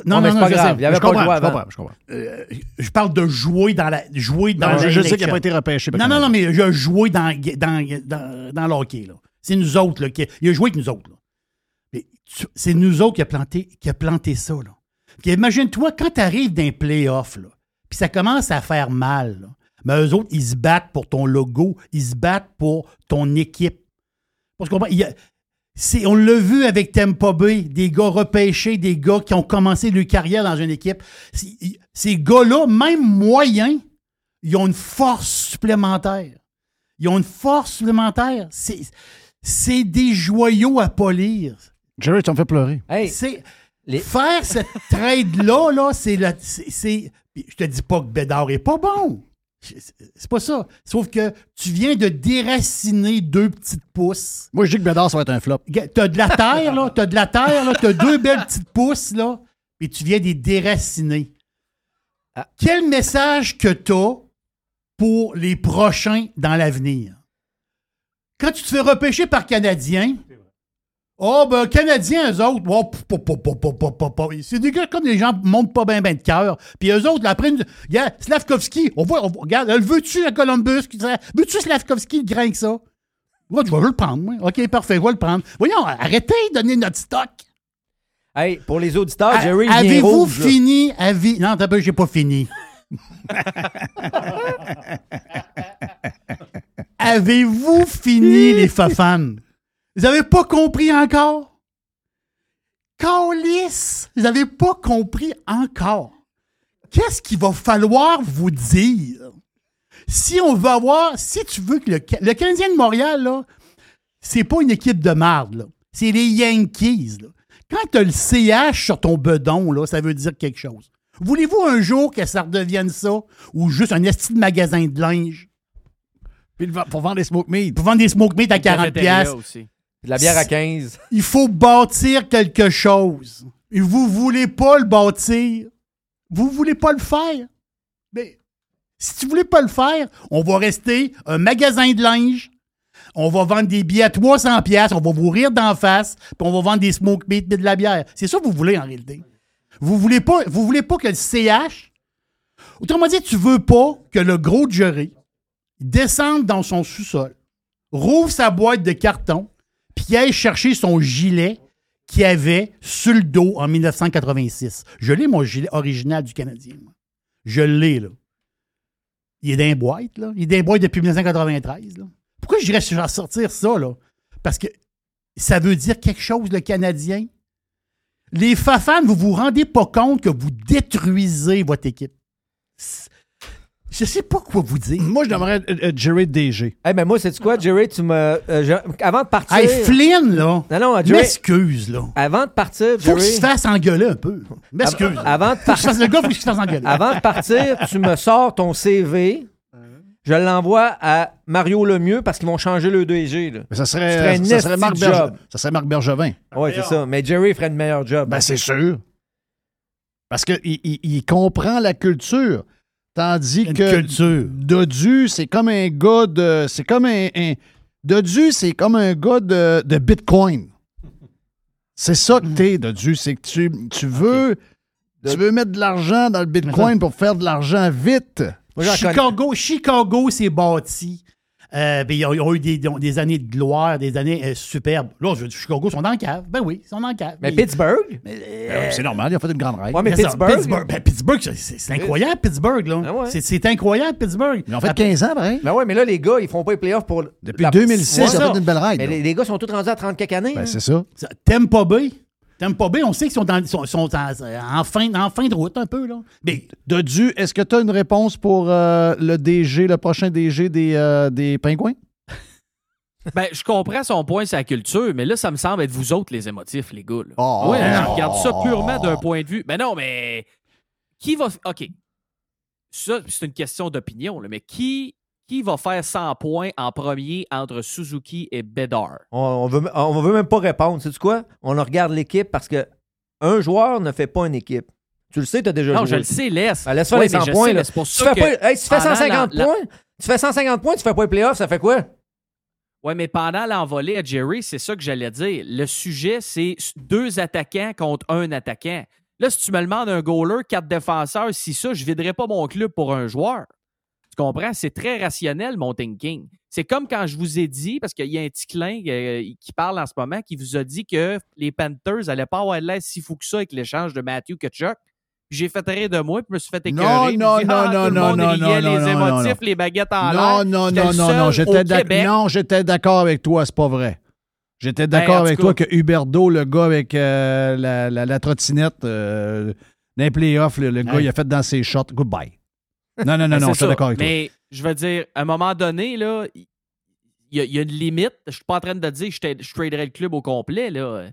Speaker 3: Non,
Speaker 13: mais c'est pas grave. Il y avait
Speaker 3: je
Speaker 13: pas le
Speaker 3: comprends,
Speaker 13: droit
Speaker 3: je
Speaker 13: avant.
Speaker 3: comprends, je comprends. Euh, je parle de jouer dans la. Jouer dans
Speaker 1: Non, je, sais qu'il n'a pas été repêché.
Speaker 3: Non, non, non, mais il a joué dans, dans, dans, dans le hockey. là. C'est nous autres. Là, qui, il a joué avec nous autres. C'est nous autres qui a planté, qui a planté ça. Là. Puis imagine-toi, quand tu arrives playoffs, là, puis ça commence à faire mal, là, mais eux autres, ils se battent pour ton logo, ils se battent pour ton équipe. Parce qu'on il y a- c'est- on l'a vu avec Tampa Bay, des gars repêchés, des gars qui ont commencé leur carrière dans une équipe. C'est- Ces gars-là, même moyens, ils ont une force supplémentaire. Ils ont une force supplémentaire. C'est, c'est des joyaux à polir.
Speaker 1: Jerry, tu me fais pleurer.
Speaker 13: Hey,
Speaker 3: C'est,
Speaker 13: Les-
Speaker 3: Faire cette *laughs* trade-là, là, c'est Je te dis pas que Bédard est pas bon. C'est pas ça. Sauf que tu viens de déraciner deux petites pousses.
Speaker 1: Moi, je dis que Bédard, ça va être un flop.
Speaker 3: T'as de la terre, là. T'as de la terre, là. T'as deux belles petites pousses, là. Et tu viens de les déraciner.
Speaker 13: Ah.
Speaker 3: Quel message que t'as pour les prochains dans l'avenir? Quand tu te fais repêcher par Canadiens, oh, ben, Canadiens, eux autres, oh, c'est des gars comme les gens montent pas bien ben de cœur. Puis eux autres, après, une- regarde, Slavkovski, on voit, on voit- regarde, le veux-tu à Columbus? Veux-tu Slavkovski, le grain que ça? Ouais, je vais le prendre, moi. OK, parfait, je vais le prendre. Voyons, arrêtez de donner notre stock.
Speaker 13: Hey, pour les auditeurs, Jerry,
Speaker 3: Avez-vous fini? Avi... Non, t'as pas, j'ai pas fini. *laughs* Avez-vous fini, les fafans? Vous avez pas compris encore? Calice! Vous avez pas compris encore. Qu'est-ce qu'il va falloir vous dire? Si on veut avoir, si tu veux que le, le Canadien de Montréal, là, c'est pas une équipe de marde, là. C'est les Yankees, là. Quand tu as le CH sur ton bedon, là, ça veut dire quelque chose. Voulez-vous un jour que ça redevienne ça ou juste un esti de magasin de linge?
Speaker 1: Puis pour vendre des smoke meat.
Speaker 3: pour vendre des smoke meat à 40
Speaker 14: Cafétéria
Speaker 3: pièces
Speaker 14: aussi.
Speaker 13: De la bière à 15.
Speaker 3: Il faut bâtir quelque chose. Et vous voulez pas le bâtir. Vous voulez pas le faire. Mais si tu voulais pas le faire, on va rester un magasin de linge. On va vendre des billets à 300 pièces, on va vous rire d'en face, puis on va vendre des smoke meat et de la bière. C'est ça que vous voulez en réalité. Vous voulez pas, vous voulez pas que le CH, autrement dit, tu veux pas que le gros Jerry descende dans son sous-sol, rouvre sa boîte de carton, aille chercher son gilet qu'il avait sur le dos en 1986. Je l'ai, mon gilet original du Canadien. Je l'ai, là. Il est dans les boîtes, là. Il est dans les boîtes depuis 1993, là. Pourquoi j'irais sortir ça, là? Parce que ça veut dire quelque chose, le Canadien. Les Fafans, vous vous rendez pas compte que vous détruisez votre équipe. Je sais pas quoi vous dire.
Speaker 1: Moi, je devrais être Jerry DG.
Speaker 13: Hey, ben moi, c'est quoi, Jerry, tu me. euh, je- avant de partir.
Speaker 3: Hey, Flynn, là.
Speaker 13: Non, non, Jerry.
Speaker 3: M'excuse, là.
Speaker 13: Avant de partir,
Speaker 3: Faut qu'il
Speaker 13: Jerry.
Speaker 3: se fasse engueuler un peu. M'excuse.
Speaker 13: Av- Avant de
Speaker 3: Faut qu'il se fasse-
Speaker 13: partir.
Speaker 3: le gars, faut qu'il se fasse engueuler.
Speaker 13: Avant de partir, tu me sors ton CV. Je l'envoie à Mario Lemieux parce qu'ils vont changer le DG. Là.
Speaker 1: Mais ça
Speaker 13: Tu
Speaker 1: serait,
Speaker 13: un
Speaker 1: ça serait,
Speaker 13: esti
Speaker 1: Marc,
Speaker 13: de
Speaker 1: Berge-
Speaker 13: job.
Speaker 1: ça serait Marc Bergevin.
Speaker 13: Oui, c'est ça. Mais Jerry ferait le meilleur job.
Speaker 1: Ben, c'est sûr. Parce qu'il il, il comprend la culture. Tandis
Speaker 3: Une
Speaker 1: que
Speaker 3: culture.
Speaker 1: Dodu, c'est comme un gars de. C'est comme un. un- Dodu, c'est comme un gars de, de Bitcoin. C'est ça que t'es, Dodu. C'est que tu, tu veux. Tu veux mettre de l'argent dans le Bitcoin pour faire de l'argent vite.
Speaker 13: Moi,
Speaker 3: Chicago, Chicago s'est bâti. Euh, ben, ils, ont, ils ont eu des, années de gloire, des années euh, superbes. Là, je veux dire, Chicago sont dans le cave. Ben oui, ils sont dans le cave.
Speaker 13: Mais
Speaker 3: Ils-
Speaker 13: Pittsburgh?
Speaker 3: euh,
Speaker 1: c'est normal, il a fait une grande règle.
Speaker 13: Ouais, mais Pittsburgh?
Speaker 3: Pittsburgh, ben, Pittsburgh, c'est- incroyable, Pittsburgh. Là.
Speaker 13: Ah ouais.
Speaker 3: C'est- incroyable, Pittsburgh.
Speaker 1: Ils ont fait 15 ans, pareil.
Speaker 13: Ben ouais, mais là, les gars, ils font pas les playoffs pour.
Speaker 1: Depuis
Speaker 13: la-
Speaker 1: 2006,
Speaker 13: Ouais,
Speaker 1: ils ont fait une belle règle.
Speaker 13: Mais les, les gars sont tous rendus à 30 quelques années.
Speaker 1: Ben,
Speaker 13: hein.
Speaker 1: c'est ça.
Speaker 3: Ça, T'aimes T'aimes pas B? On sait qu'ils sont, dans- sont, sont en, en fin, en fin de route un peu. Là. Mais
Speaker 1: Dodu, est-ce que tu as une réponse pour euh, le DG, le prochain DG des, euh, des Pingouins? *laughs*
Speaker 14: Ben, je comprends son point, sa culture, mais là, ça me semble être vous autres les émotifs, les gars.
Speaker 1: Oh.
Speaker 14: ouais, je regarde ça purement d'un point de vue. Mais non, mais qui va. OK. Ça, c'est une question d'opinion, mais qui, qui va faire 100 points en premier entre Suzuki et Bedard?
Speaker 13: On, on veut, on veut même pas répondre. Sais-tu quoi? On regarde l'équipe parce que un joueur ne fait pas une équipe. Tu le sais, tu as déjà
Speaker 14: Non,
Speaker 13: joué.
Speaker 14: je le sais, laisse.
Speaker 13: Ben, laisse faire les 100
Speaker 14: mais je
Speaker 13: points.
Speaker 14: sais,
Speaker 13: là.
Speaker 14: mais c'est pour
Speaker 13: tu, fais
Speaker 14: que
Speaker 13: pas, hey, si tu fais
Speaker 14: pendant
Speaker 13: 150
Speaker 14: la- la-
Speaker 13: points, tu fais 150 points, tu fais pas les playoffs, ça fait quoi?
Speaker 14: Oui, mais pendant l'envolée à Jerry, c'est ça que j'allais dire. Le sujet, c'est deux attaquants contre un attaquant. Là, si tu me demandes un goaler, quatre défenseurs, si ça, je viderais pas mon club pour un joueur. Comprends? C'est très rationnel, mon thinking. C'est comme quand je vous ai dit, parce qu'il y a un petit clin euh, qui parle en ce moment, qui vous a dit que les Panthers n'allaient pas avoir l'air si fou que ça avec l'échange de Matthew Kachuk. Puis J'ai fait rire de moi, puis je me suis fait écœurer.
Speaker 1: Non, non, non,
Speaker 14: Ah,
Speaker 1: non, non, non, non,
Speaker 14: les
Speaker 1: non, non,
Speaker 14: émotifs,
Speaker 1: non.
Speaker 14: les baguettes en l'air.
Speaker 1: Non, non,
Speaker 14: J'étais
Speaker 1: non, non, non, j'étais d'accord avec toi, c'est pas vrai. J'étais
Speaker 14: Ben,
Speaker 1: d'accord avec toi que Huberdo, le gars avec euh, la, la, la trottinette euh, dans les playoffs, le, le gars, il a fait dans ses shots. Goodbye. Non, non, non, *laughs* non, je suis d'accord avec toi.
Speaker 14: Mais je veux dire, à un moment donné, là, il y, a- il y a une limite. Je suis pas en train de dire que je, traderais le club au complet, là.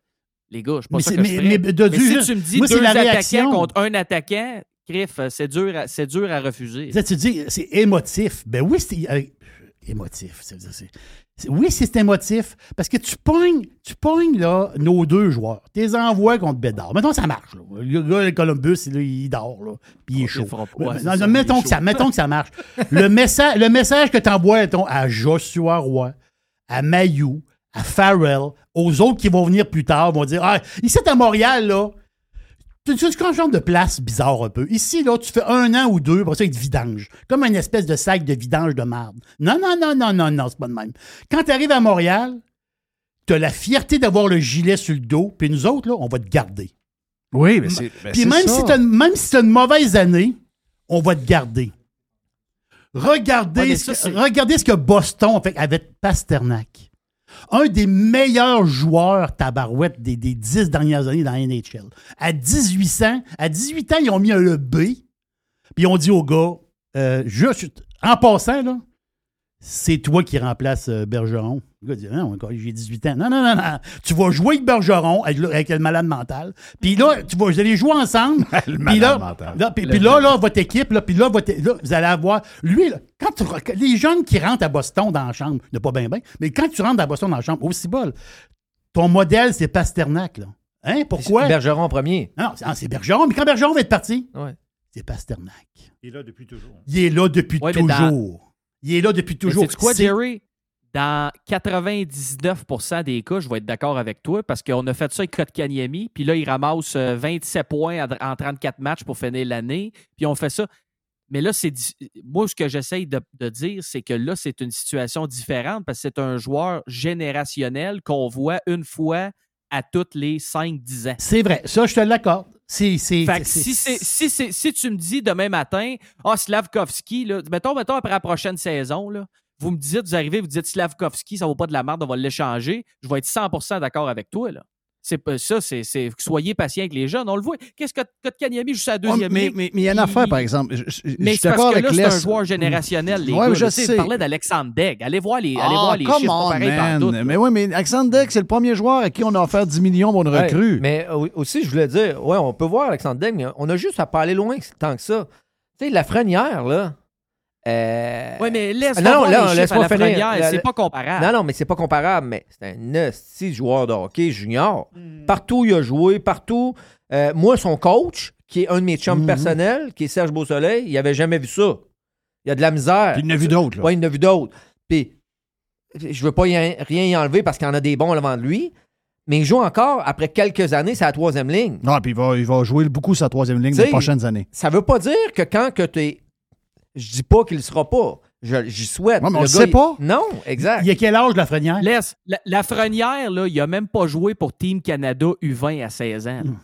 Speaker 14: Les gars, je suis pas
Speaker 3: Mais c'est-
Speaker 14: que
Speaker 3: mais-
Speaker 14: je
Speaker 3: mais Dodu,
Speaker 14: si
Speaker 3: juste-
Speaker 14: tu me dis
Speaker 3: moi,
Speaker 14: deux attaquants
Speaker 3: réaction.
Speaker 14: contre un attaquant, Criff, euh, c'est dur, à- dur à refuser.
Speaker 3: Tu dis, c'est émotif. Ben oui, c'est euh, émotif. Oui, c'est émotif. Parce que tu pognes, tu pognes là, nos deux joueurs. Tu les envoies contre Bédard. Mettons, ça marche. Là. Le gars, le Columbus, là, il dort. Là, puis il est chaud. Ouais, non, non, mettons, que ça, mettons que ça marche. le, *laughs* message, le message que tu envoies à Joshua Roy, à Mayou, à Farrell, aux autres qui vont venir plus tard, vont dire Ah, ici à Montréal, là, tu tu un genre de place bizarre un peu. Ici, là, tu fais un an ou deux, pour ça, ils te vidange. Comme une espèce de sac de vidange de marde. Non, non, non, non, non, non, c'est pas de même. Quand tu arrives à Montréal, tu as la fierté d'avoir le gilet sur le dos, puis nous autres, là, on va te garder.
Speaker 1: Oui, mais c'est. ben,
Speaker 3: Puis
Speaker 1: c'est
Speaker 3: même
Speaker 1: ça.
Speaker 3: si, t'as une, même si tu as une mauvaise année, on va te garder. Regardez,
Speaker 14: Ouais,
Speaker 3: ce, que,
Speaker 14: c'est-
Speaker 3: regardez ce que Boston a fait avec Pasternak. Un des meilleurs joueurs tabarouettes des, des dix dernières années dans la NHL. À 18 ans, à 18 ans, ils ont mis un B, puis ils ont dit au gars, euh, juste, en passant, là, c'est toi qui remplaces euh, Bergeron. Le gars dit, non, encore, j'ai 18 ans. Non, non, non, non. Tu vas jouer avec Bergeron, avec le, avec le malade mental. Puis là, tu vas, vous allez jouer ensemble. *laughs*
Speaker 1: Le
Speaker 3: Puis là,
Speaker 1: malade mental.
Speaker 3: là, puis, puis là, là, votre équipe, là, puis là, votre- là, vous allez avoir. Lui, là, quand tu, les jeunes qui rentrent à Boston dans la chambre, ne pas bien, bien, mais quand tu rentres à Boston dans la chambre, aussi bol, ton modèle, c'est Pasternak, là. Hein? Pourquoi?
Speaker 13: Bergeron en premier.
Speaker 3: Non, c'est ah, c'est Bergeron, mais quand Bergeron va être parti,
Speaker 13: Ouais.
Speaker 3: c'est Pasternak.
Speaker 5: Il est là depuis toujours.
Speaker 3: Il est là depuis
Speaker 14: Ouais,
Speaker 3: toujours. Il est là depuis toujours.
Speaker 14: sais-tu quoi,
Speaker 3: C'est-
Speaker 14: Jerry? Dans 99% des cas, je vais être d'accord avec toi parce qu'on a fait ça avec Kotkaniemi, puis là, il ramasse euh, 27 points en- en 34 matchs pour finir l'année, puis on fait ça. Mais là, c'est moi, ce que j'essaye de, de dire, c'est que là, c'est une situation différente parce que c'est un joueur générationnel qu'on voit une fois à toutes les 5-10 ans.
Speaker 3: C'est vrai. Ça, je te l'accorde.
Speaker 14: Si, si, c'est- si tu me dis demain matin, ah, Slavkovski, là, mettons, mettons après la prochaine saison, là, vous me dites, vous arrivez, vous dites Slavkovski, ça vaut pas de la merde, on va l'échanger, je vais être 100% d'accord avec toi. Là. C'est pas ça, c'est, c'est- soyez patient avec les jeunes. On le voit. Qu'est-ce que Kotkaniemi juste à la
Speaker 1: Ouais,
Speaker 14: deuxième
Speaker 1: mais,
Speaker 14: ligue?
Speaker 1: mais, mais il y a une
Speaker 14: Il-
Speaker 1: affaire, par exemple. Je, je- je
Speaker 14: Mais c'est parce que
Speaker 1: avec
Speaker 14: là, c'est un joueur générationnel, les
Speaker 1: Ouais,
Speaker 14: gars.
Speaker 1: mais je.
Speaker 14: Tu sais. Je parlais d'Alexandre Degg. Allez voir les, allez
Speaker 1: Ah,
Speaker 14: voir les
Speaker 1: come
Speaker 14: chiffres,
Speaker 1: on, man. Mais oui, mais Alexandre Deck, c'est le premier joueur à qui on a offert 10 millions pour une
Speaker 13: Ouais,
Speaker 1: recrue.
Speaker 13: mais aussi, je voulais dire, ouais, on peut voir Alexandre Daigle, mais on a juste à pas aller loin tant que ça. Tu sais, la frenière, là. Euh,
Speaker 14: Oui, mais laisse
Speaker 13: Ah, non, là,
Speaker 14: les chiffres
Speaker 13: laisse-moi
Speaker 14: à la
Speaker 13: finir.
Speaker 14: C'est pas comparable.
Speaker 13: Non, non, mais c'est pas comparable, mais c'est un esti joueur de hockey junior.
Speaker 14: Hmm.
Speaker 13: Partout où il a joué, partout. Euh, moi, son coach, qui est un de mes chums
Speaker 1: Mhm.
Speaker 13: personnels, qui est Serge Beausoleil, il avait jamais vu ça. Il a de la misère.
Speaker 1: Puis il en a vu d'autres. là.
Speaker 13: Oui, il en a vu d'autres. Puis, je veux pas y en- rien y enlever parce qu'il y en a des bons avant de lui, mais il joue encore, après quelques années, c'est la troisième ligne.
Speaker 1: Non, puis il va, il va jouer beaucoup sa troisième ligne
Speaker 13: T'sais,
Speaker 1: les prochaines années.
Speaker 13: Ça veut pas dire que quand que tu es. Je dis pas qu'il le sera pas. Je- J'y souhaite.
Speaker 1: Ouais, mais on
Speaker 13: Le
Speaker 1: sait
Speaker 13: il-
Speaker 1: pas.
Speaker 13: Non, exact.
Speaker 3: Il y a quel âge, la Frenière?
Speaker 14: Laisse. La, la Frenière, là, il a même pas joué pour Team Canada U20 à 16 ans.
Speaker 3: Hmm.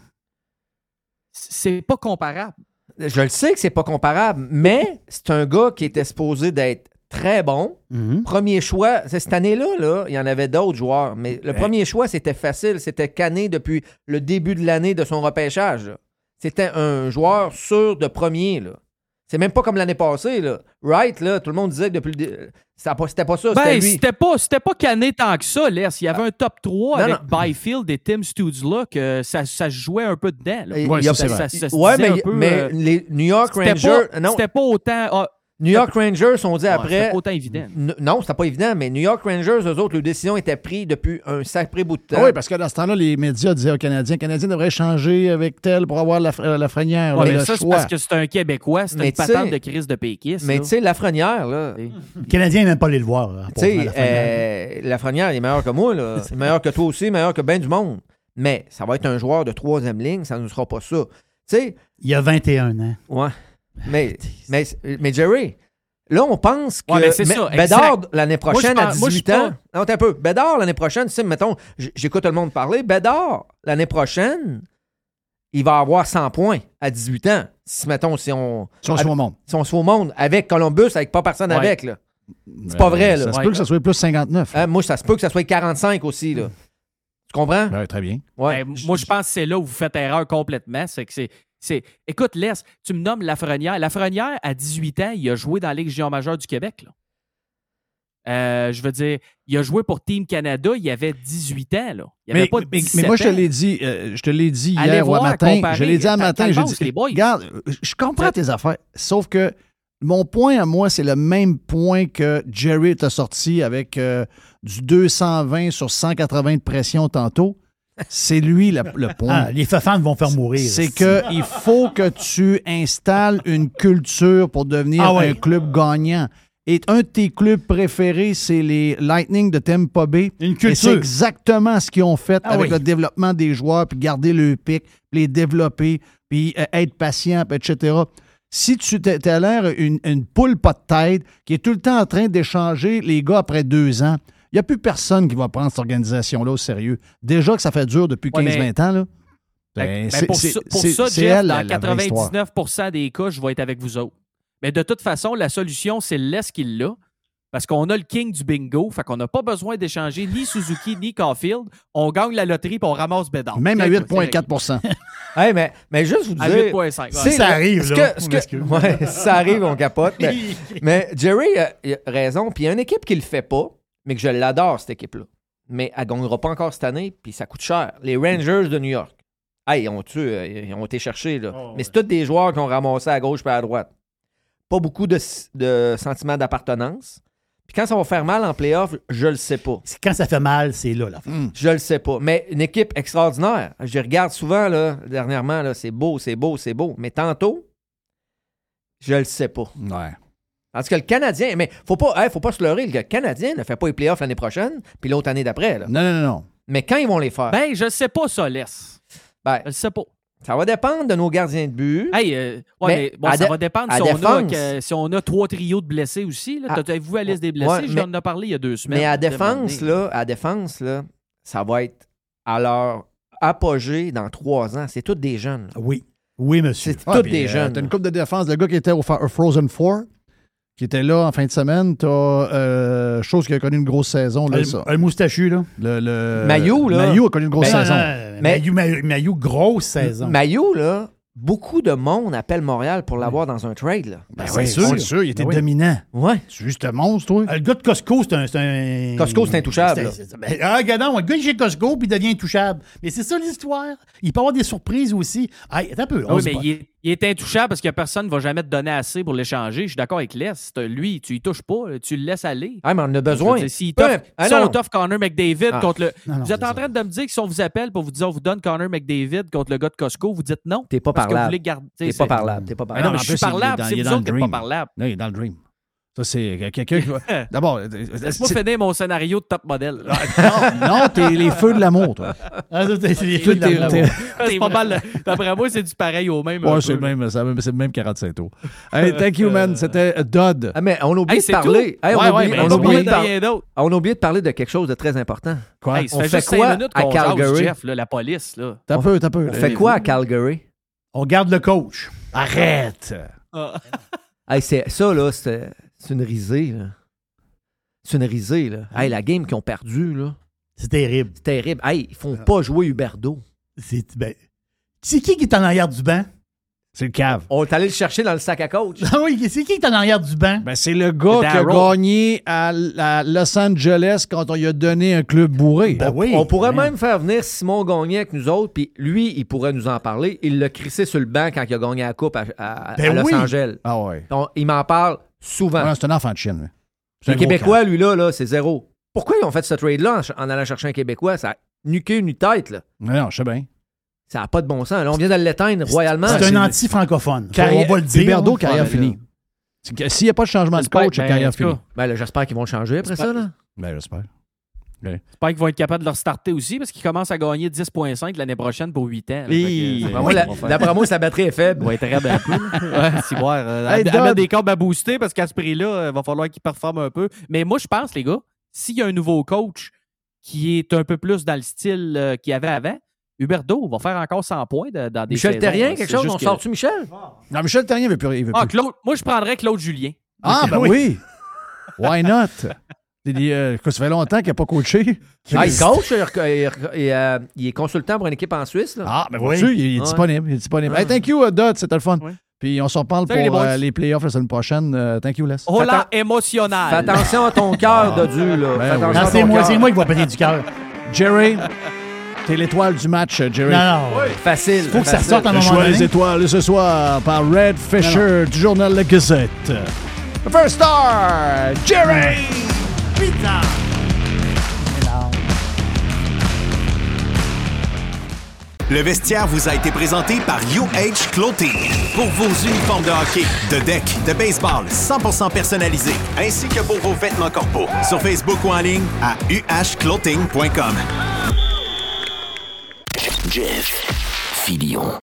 Speaker 14: C'est pas comparable.
Speaker 13: Je le sais que c'est pas comparable, mais c'est un gars qui était supposé d'être très bon.
Speaker 3: Mhm.
Speaker 13: Premier choix, c'est cette année-là, là, il y en avait d'autres joueurs, mais le premier choix, c'était facile. C'était Cané depuis le début de l'année de son repêchage. C'était un joueur sûr de premier. Là. C'est même pas comme l'année passée. Là. Wright, là, tout le monde disait que depuis le pas- C'était pas ça, c'était
Speaker 14: Ben,
Speaker 13: lui.
Speaker 14: c'était pas, c'était pas canné tant que ça, Laisse. Il y avait un top 3
Speaker 13: Non,
Speaker 14: avec
Speaker 13: non.
Speaker 14: Byfield et Tim Studes là, que ça, ça se jouait un peu dedans. là.
Speaker 1: Ouais, ça,
Speaker 13: ouais, mais,
Speaker 14: un peu,
Speaker 13: mais
Speaker 14: euh,
Speaker 13: les New York
Speaker 14: c'était
Speaker 13: Rangers.
Speaker 14: pas,
Speaker 13: non,
Speaker 14: c'était pas autant. ah,
Speaker 13: New York Rangers sont dit
Speaker 14: ouais,
Speaker 13: après.
Speaker 14: autant évident.
Speaker 13: Non, c'était pas évident, mais New York Rangers, eux autres, leur décision était prise depuis un sacré bout de temps.
Speaker 1: Ah oui, parce que dans ce temps-là, les médias disaient aux Canadiens, les Canadiens devraient changer avec tel pour avoir la, la Frenière,
Speaker 14: Ouais,
Speaker 1: là,
Speaker 14: mais
Speaker 1: le
Speaker 14: ça, c'est parce que c'est un Québécois, c'est
Speaker 13: Mais
Speaker 14: une
Speaker 13: tu sais-
Speaker 14: patente de crise de péquiste.
Speaker 13: mais
Speaker 14: là.
Speaker 13: tu sais, Lafrenière, là.
Speaker 14: Et-
Speaker 3: Le Canadien n'aime pas aller le voir. là,
Speaker 13: Tu sais,
Speaker 3: la Frenière.
Speaker 13: euh, Lafrenière, il est meilleur que moi, là. *laughs* Est meilleur que toi aussi, meilleur que bien du monde. Mais ça va être un joueur de troisième ligne, ça ne sera pas ça. Tu sais,
Speaker 3: Il y a 21 ans.
Speaker 13: ouais. Mais, *laughs* mais, mais Jerry, là, on pense que
Speaker 14: Ouais, mais ça,
Speaker 13: Bédard, l'année prochaine,
Speaker 14: Moi,
Speaker 13: à
Speaker 14: pense- moi, je
Speaker 13: 18
Speaker 14: suis
Speaker 13: ans.
Speaker 14: pas-
Speaker 13: Non, t'es un peu. Bédard, l'année prochaine, tu sais, mettons, j'écoute tout le monde parler. Bédard, l'année prochaine, il va avoir 100 points à 18 ans. Si, mettons, si on.
Speaker 1: Ils sont au monde.
Speaker 13: Si on se fait au monde avec Columbus, avec pas personne
Speaker 14: Ouais.
Speaker 13: avec, là. C'est pas vrai, là.
Speaker 1: Ça se
Speaker 14: Ouais.
Speaker 1: peut que ça soit plus 59.
Speaker 13: Hein, moi, ça se peut que ça soit 45 aussi, là. Tu comprends?
Speaker 1: Ouais, très bien.
Speaker 13: Ouais.
Speaker 14: Ben, moi, je pense que c'est là où vous faites erreur complètement. C'est que c'est. C'est- Écoute, laisse, tu me nommes Lafrenière. Lafrenière, à 18 ans, il a joué dans la Ligue junior majeure du Québec. Là. Euh, je veux dire, il a joué pour Team Canada, il avait 18 ans. Là. Il avait
Speaker 1: Mais,
Speaker 14: pas
Speaker 1: mais-
Speaker 14: 17
Speaker 1: mais moi, je te l'ai dit, euh, je te l'ai dit
Speaker 14: Allez
Speaker 1: hier ou
Speaker 14: voir,
Speaker 1: matin.
Speaker 14: comparer.
Speaker 1: Je l'ai dit
Speaker 14: Ça
Speaker 1: matin. Je regarde, je comprends tes affaires. Sauf que mon point à moi, c'est le même point que Jerry t'a sorti avec euh, du 220 sur 180 de pression tantôt. C'est lui le, le *laughs* point.
Speaker 3: Ah, les fafans vont faire mourir.
Speaker 1: C'est qu'il *laughs* faut que tu installes une culture pour devenir
Speaker 3: Ah ouais.
Speaker 1: un club gagnant. Et un de tes clubs préférés, c'est les Lightning de Tampa Bay.
Speaker 3: Une
Speaker 1: Et
Speaker 3: culture.
Speaker 1: c'est exactement ce qu'ils ont fait
Speaker 3: Ah
Speaker 1: avec
Speaker 3: oui.
Speaker 1: le développement des joueurs, puis garder le pic, les développer, puis euh, être patient, puis etc. Si tu as l'air une, une poule pas de tête qui est tout le temps en train d'échanger les gars après deux ans, il n'y a plus personne qui va prendre cette organisation-là au sérieux. Déjà que ça fait dur depuis
Speaker 14: Ouais,
Speaker 1: 15-20
Speaker 14: mais-
Speaker 1: ans. Là.
Speaker 14: Ben,
Speaker 1: c'est-
Speaker 14: pour ça, pour
Speaker 1: c'est-
Speaker 14: ça,
Speaker 1: c'est
Speaker 14: Jeff,
Speaker 1: elle,
Speaker 14: dans
Speaker 1: la- la vraie histoire.
Speaker 14: 99% des cas, je vais être avec vous autres. Mais de toute façon, la solution, c'est l'Est qui l'a. Parce qu'on a le king du bingo. Fait qu'on n'a pas besoin d'échanger ni Suzuki ni Caulfield. On gagne la loterie puis on ramasse Bédard.
Speaker 1: Même à
Speaker 14: C'est-
Speaker 1: 8,4 *laughs*
Speaker 13: Hey, mais, mais juste vous
Speaker 14: À
Speaker 13: dire.
Speaker 14: 8,5, ouais. ça arrive,
Speaker 13: ce
Speaker 14: là,
Speaker 13: que- ce
Speaker 14: on
Speaker 13: que-
Speaker 14: m'excuse.
Speaker 13: ouais, si ça arrive, on capote. Mais, *laughs* mais Jerry a, il a raison. Puis il y a une équipe qui le fait pas, mais que je l'adore, cette équipe-là. Mais elle gagnera pas encore cette année, puis ça coûte cher. Les Rangers de New York. Hey, ils ont, tué, euh, ils ont été cherchés, là. mais c'est tous des joueurs qui ont ramassé à gauche et à droite. Pas beaucoup de, de sentiments d'appartenance. Puis quand ça va faire mal en playoff, je le sais pas.
Speaker 3: Quand ça fait mal, c'est là, la fin.
Speaker 13: Je le sais pas. Mais une équipe extraordinaire. Je les regarde souvent, là, dernièrement, là, c'est beau, c'est beau, c'est beau. Mais tantôt, je le sais pas.
Speaker 1: Ouais.
Speaker 13: Parce que le Canadien, mais faut pas, hey, faut pas se leurrer, le Canadien ne fait pas les playoffs l'année prochaine, puis l'autre année d'après. là.
Speaker 1: Non, non, non, non.
Speaker 13: Mais quand ils vont les faire?
Speaker 14: Ben, je sais pas ça, laisse.
Speaker 13: Ben,
Speaker 14: je sais pas.
Speaker 13: Ça va dépendre de nos gardiens de but.
Speaker 14: Hey, euh, ouais,
Speaker 13: Mais
Speaker 14: mais, bon, ça va dépendre si on, a, que- si on a trois trios de blessés aussi. Là.
Speaker 13: Ah,
Speaker 14: T'as vu la liste des blessés?
Speaker 13: ouais,
Speaker 14: je
Speaker 13: mais-
Speaker 14: en ai parlé il y a deux semaines.
Speaker 13: Mais à défense, là, à défense, là, ça va être à leur apogée dans trois ans. C'est tous des jeunes. là.
Speaker 3: Oui. Oui, monsieur.
Speaker 13: C'est tous des jeunes.
Speaker 1: Ah, T'as une coupe de défense. Le gars qui était au au Frozen Four, qui était là en fin de semaine, t'as euh, chose qui a connu une grosse saison. Là,
Speaker 3: Un-
Speaker 1: ça.
Speaker 3: un moustachu, là.
Speaker 1: Le, le-
Speaker 13: Maillot, là.
Speaker 1: Maillot a connu une grosse
Speaker 13: Ben,
Speaker 1: saison.
Speaker 3: Mais,
Speaker 13: Mais-
Speaker 3: Maillot, Maillot- Maillot, grosse saison.
Speaker 13: Maillot, là, beaucoup de monde appelle Montréal pour l'avoir dans un trade. Là.
Speaker 1: Ben
Speaker 3: c'est
Speaker 1: oui,
Speaker 3: sûr.
Speaker 1: c'est sûr, il était
Speaker 3: Ben oui.
Speaker 1: dominant.
Speaker 13: Ouais.
Speaker 1: C'est juste un monstre, toi.
Speaker 3: Euh, Le gars de Costco, c'est un, c'est un-
Speaker 13: Costco, c'est intouchable,
Speaker 3: ben, ah, regarde le gars, il est chez Costco, puis il devient intouchable. Mais c'est ça l'histoire. Il peut avoir des surprises aussi. Hey, attends un peu.
Speaker 14: Ah oui, mais il est, il est intouchable parce que personne ne va jamais te donner assez pour l'échanger. Je suis d'accord avec Les. Lui, tu y touches pas, tu le laisses aller.
Speaker 13: Ah, mais on en a besoin.
Speaker 14: dire,
Speaker 13: Ah,
Speaker 14: si
Speaker 13: non,
Speaker 14: on
Speaker 13: non.
Speaker 14: t'offre Connor McDavid
Speaker 13: Ah.
Speaker 14: contre le.
Speaker 3: Non, non,
Speaker 14: vous êtes en
Speaker 3: ça.
Speaker 14: train de me dire que si on vous appelle pour vous dire on vous donne Connor McDavid contre le gars de Costco, vous dites non.
Speaker 13: T'es pas
Speaker 14: parce que vous
Speaker 13: parlable.
Speaker 14: voulez garder.
Speaker 13: T'es
Speaker 14: c'est-
Speaker 13: pas parlable. T'es pas parlable.
Speaker 14: non, mais je suis parlable. C'est vous autres qui pas
Speaker 1: dream.
Speaker 14: parlable.
Speaker 1: Là, il est dans le dream. Ça, c'est quelqu'un qui va. *laughs* D'abord, euh,
Speaker 14: Laisse-moi
Speaker 1: c'est-
Speaker 14: finir mon scénario de top modèle. *laughs*
Speaker 1: non, non, t'es les feux de l'amour, toi.
Speaker 3: Ah, c'est- c'est les
Speaker 1: Toi,
Speaker 3: feux de
Speaker 1: t'es-
Speaker 3: l'amour.
Speaker 1: t'es- *laughs*
Speaker 14: c'est pas mal. D'après moi, c'est du pareil au même.
Speaker 1: Ouais, c'est le même, c'est le même- c'est le même 45 tours. Hey, thank you, man. C'était euh, Dodd.
Speaker 13: Ah, mais on a oublié
Speaker 14: Hey,
Speaker 13: de parler. Hey, on,
Speaker 1: Ouais, ouais,
Speaker 14: oublie
Speaker 13: de
Speaker 14: de
Speaker 13: par-
Speaker 14: rien d'autre.
Speaker 13: on a oublié de parler de quelque chose de très important.
Speaker 1: Quoi?
Speaker 14: Hey,
Speaker 13: On
Speaker 14: fait
Speaker 13: fait
Speaker 14: juste cinq
Speaker 13: quoi
Speaker 14: minutes
Speaker 13: à Calgary?
Speaker 14: Jeff, là, la police. Là.
Speaker 1: T'as peu, t'as peu.
Speaker 13: On fait quoi à Calgary?
Speaker 3: On garde le coach.
Speaker 1: Arrête!
Speaker 13: Hey, c'est, ça, là, c'est, c'est une risée. Là. C'est une risée. Là. Hey, la game qu'ils ont perdu, là,
Speaker 3: C'est terrible.
Speaker 13: c'est terrible. Hey, ils font pas jouer Huberdo.
Speaker 3: C'est ben, c'est qui qui est en arrière du banc?
Speaker 1: C'est le cave.
Speaker 13: On est allé le chercher dans le sac à coach.
Speaker 3: Ah oui, c'est qui qui est en arrière du banc?
Speaker 1: Ben, c'est le gars
Speaker 14: C'est
Speaker 1: qui a gagné à, à Los Angeles quand on lui a donné un club bourré.
Speaker 3: Ben oui.
Speaker 13: On pourrait
Speaker 3: Ben,
Speaker 13: même faire venir Simon Gagné avec nous autres, puis lui, il pourrait nous en parler. Il l'a crissé sur le banc quand il a gagné la Coupe à, à-
Speaker 3: Ben
Speaker 13: à Los
Speaker 3: oui.
Speaker 13: Angeles.
Speaker 1: Ah ouais.
Speaker 13: Donc, il m'en parle souvent.
Speaker 1: Ouais, c'est un enfant de Chine. lui.
Speaker 13: Le Québécois, lui, là, là c'est zéro. Pourquoi ils ont fait ce trade-là en, allant chercher un Québécois? Ça a nuqué une tête, là.
Speaker 1: Non, non, je sais bien.
Speaker 13: Ça n'a pas de bon sens. Là, on vient de l'éteindre royalement.
Speaker 3: C'est un anti-francophone. On va le dire. Hein.
Speaker 1: carrière finie. S'il n'y a pas de changement de coach,
Speaker 14: ben,
Speaker 1: carrière finie.
Speaker 13: Ben, j'espère qu'ils vont changer après ça, là.
Speaker 1: Ben, j'espère.
Speaker 14: J'espère qu'ils vont être capables de leur starter aussi parce qu'ils commencent à gagner 10,5 l'année prochaine pour 8 ans.
Speaker 1: Oui.
Speaker 13: D'après
Speaker 14: euh,
Speaker 13: moi, sa batterie est faible.
Speaker 14: Il va être très *laughs* bien. Ouais, c'est voir. euh, mettre des câbles à booster parce qu'à ce prix-là, il va falloir qu'il performe un peu. Mais moi, je pense, les gars, s'il y a un nouveau coach qui est un peu plus dans le style euh, qu'il y avait avant, Huberdo va faire encore 100 points de- dans des
Speaker 13: Michel
Speaker 14: saisons,
Speaker 13: Terrien,
Speaker 14: là.
Speaker 13: quelque chose? On
Speaker 14: que-
Speaker 13: sort-tu Michel?
Speaker 1: Non, Michel Terrien veut plus. il veut
Speaker 14: Ah,
Speaker 1: plus.
Speaker 14: Claude, moi, je prendrais Claude Julien.
Speaker 1: Ah, *laughs* ben
Speaker 3: Oui.
Speaker 1: oui. Why not? *laughs* Il dit, euh, que ça fait longtemps qu'il n'a pas coaché.
Speaker 13: Ah, il coach, il, rec- il rec- il, euh, il est consultant pour une équipe en Suisse. Là.
Speaker 1: Ah, ben
Speaker 3: Oui.
Speaker 1: il est
Speaker 13: Ouais.
Speaker 1: disponible. Il est disponible.
Speaker 13: Ouais.
Speaker 1: Hey, thank you, uh, Dodd, c'était le fun. Puis on s'en
Speaker 14: Salut,
Speaker 1: pour
Speaker 14: les
Speaker 1: euh, les playoffs la semaine prochaine. Euh, thank you, Les.
Speaker 14: Hola émotionnel.
Speaker 13: Fais attention à ton cœur, Dodu, là.
Speaker 1: Ben oui.
Speaker 13: à
Speaker 3: c'est
Speaker 13: ton
Speaker 3: moi,
Speaker 13: cœur.
Speaker 3: c'est moi qui va péter du cœur.
Speaker 1: Jerry, t'es l'étoile du match, Jerry.
Speaker 3: Non, non.
Speaker 13: Facile.
Speaker 3: Faut que ça sorte à un
Speaker 1: Le
Speaker 3: moment
Speaker 1: choix
Speaker 3: donné.
Speaker 1: étoiles ce soir par Red Fisher du journal La Gazette. The first star, Jerry!
Speaker 7: Le vestiaire vous a été présenté par UH Clothing. Pour vos uniformes de hockey, de deck, de baseball 100% personnalisés, ainsi que pour vos vêtements corporels. Sur Facebook ou en ligne à uhclothing.com.
Speaker 9: Jeff Filion.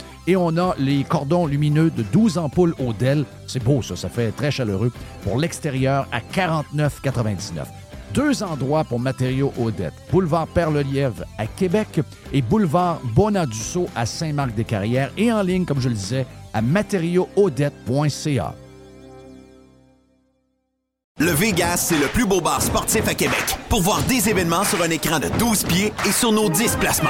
Speaker 1: et on a les cordons lumineux de 12 ampoules au DEL. C'est beau, ça. Ça fait très chaleureux. Pour l'extérieur, à 49,99. Deux endroits pour matériaux Odette. Boulevard Perle-Lièvre à Québec et Boulevard Bonadusseau à Saint-Marc-des-Carrières. Et en ligne, comme je le disais, à matériauxodette.ca.
Speaker 7: Le Vegas, c'est le plus beau bar sportif à Québec. Pour voir des événements sur un écran de 12 pieds et sur nos 10 placements.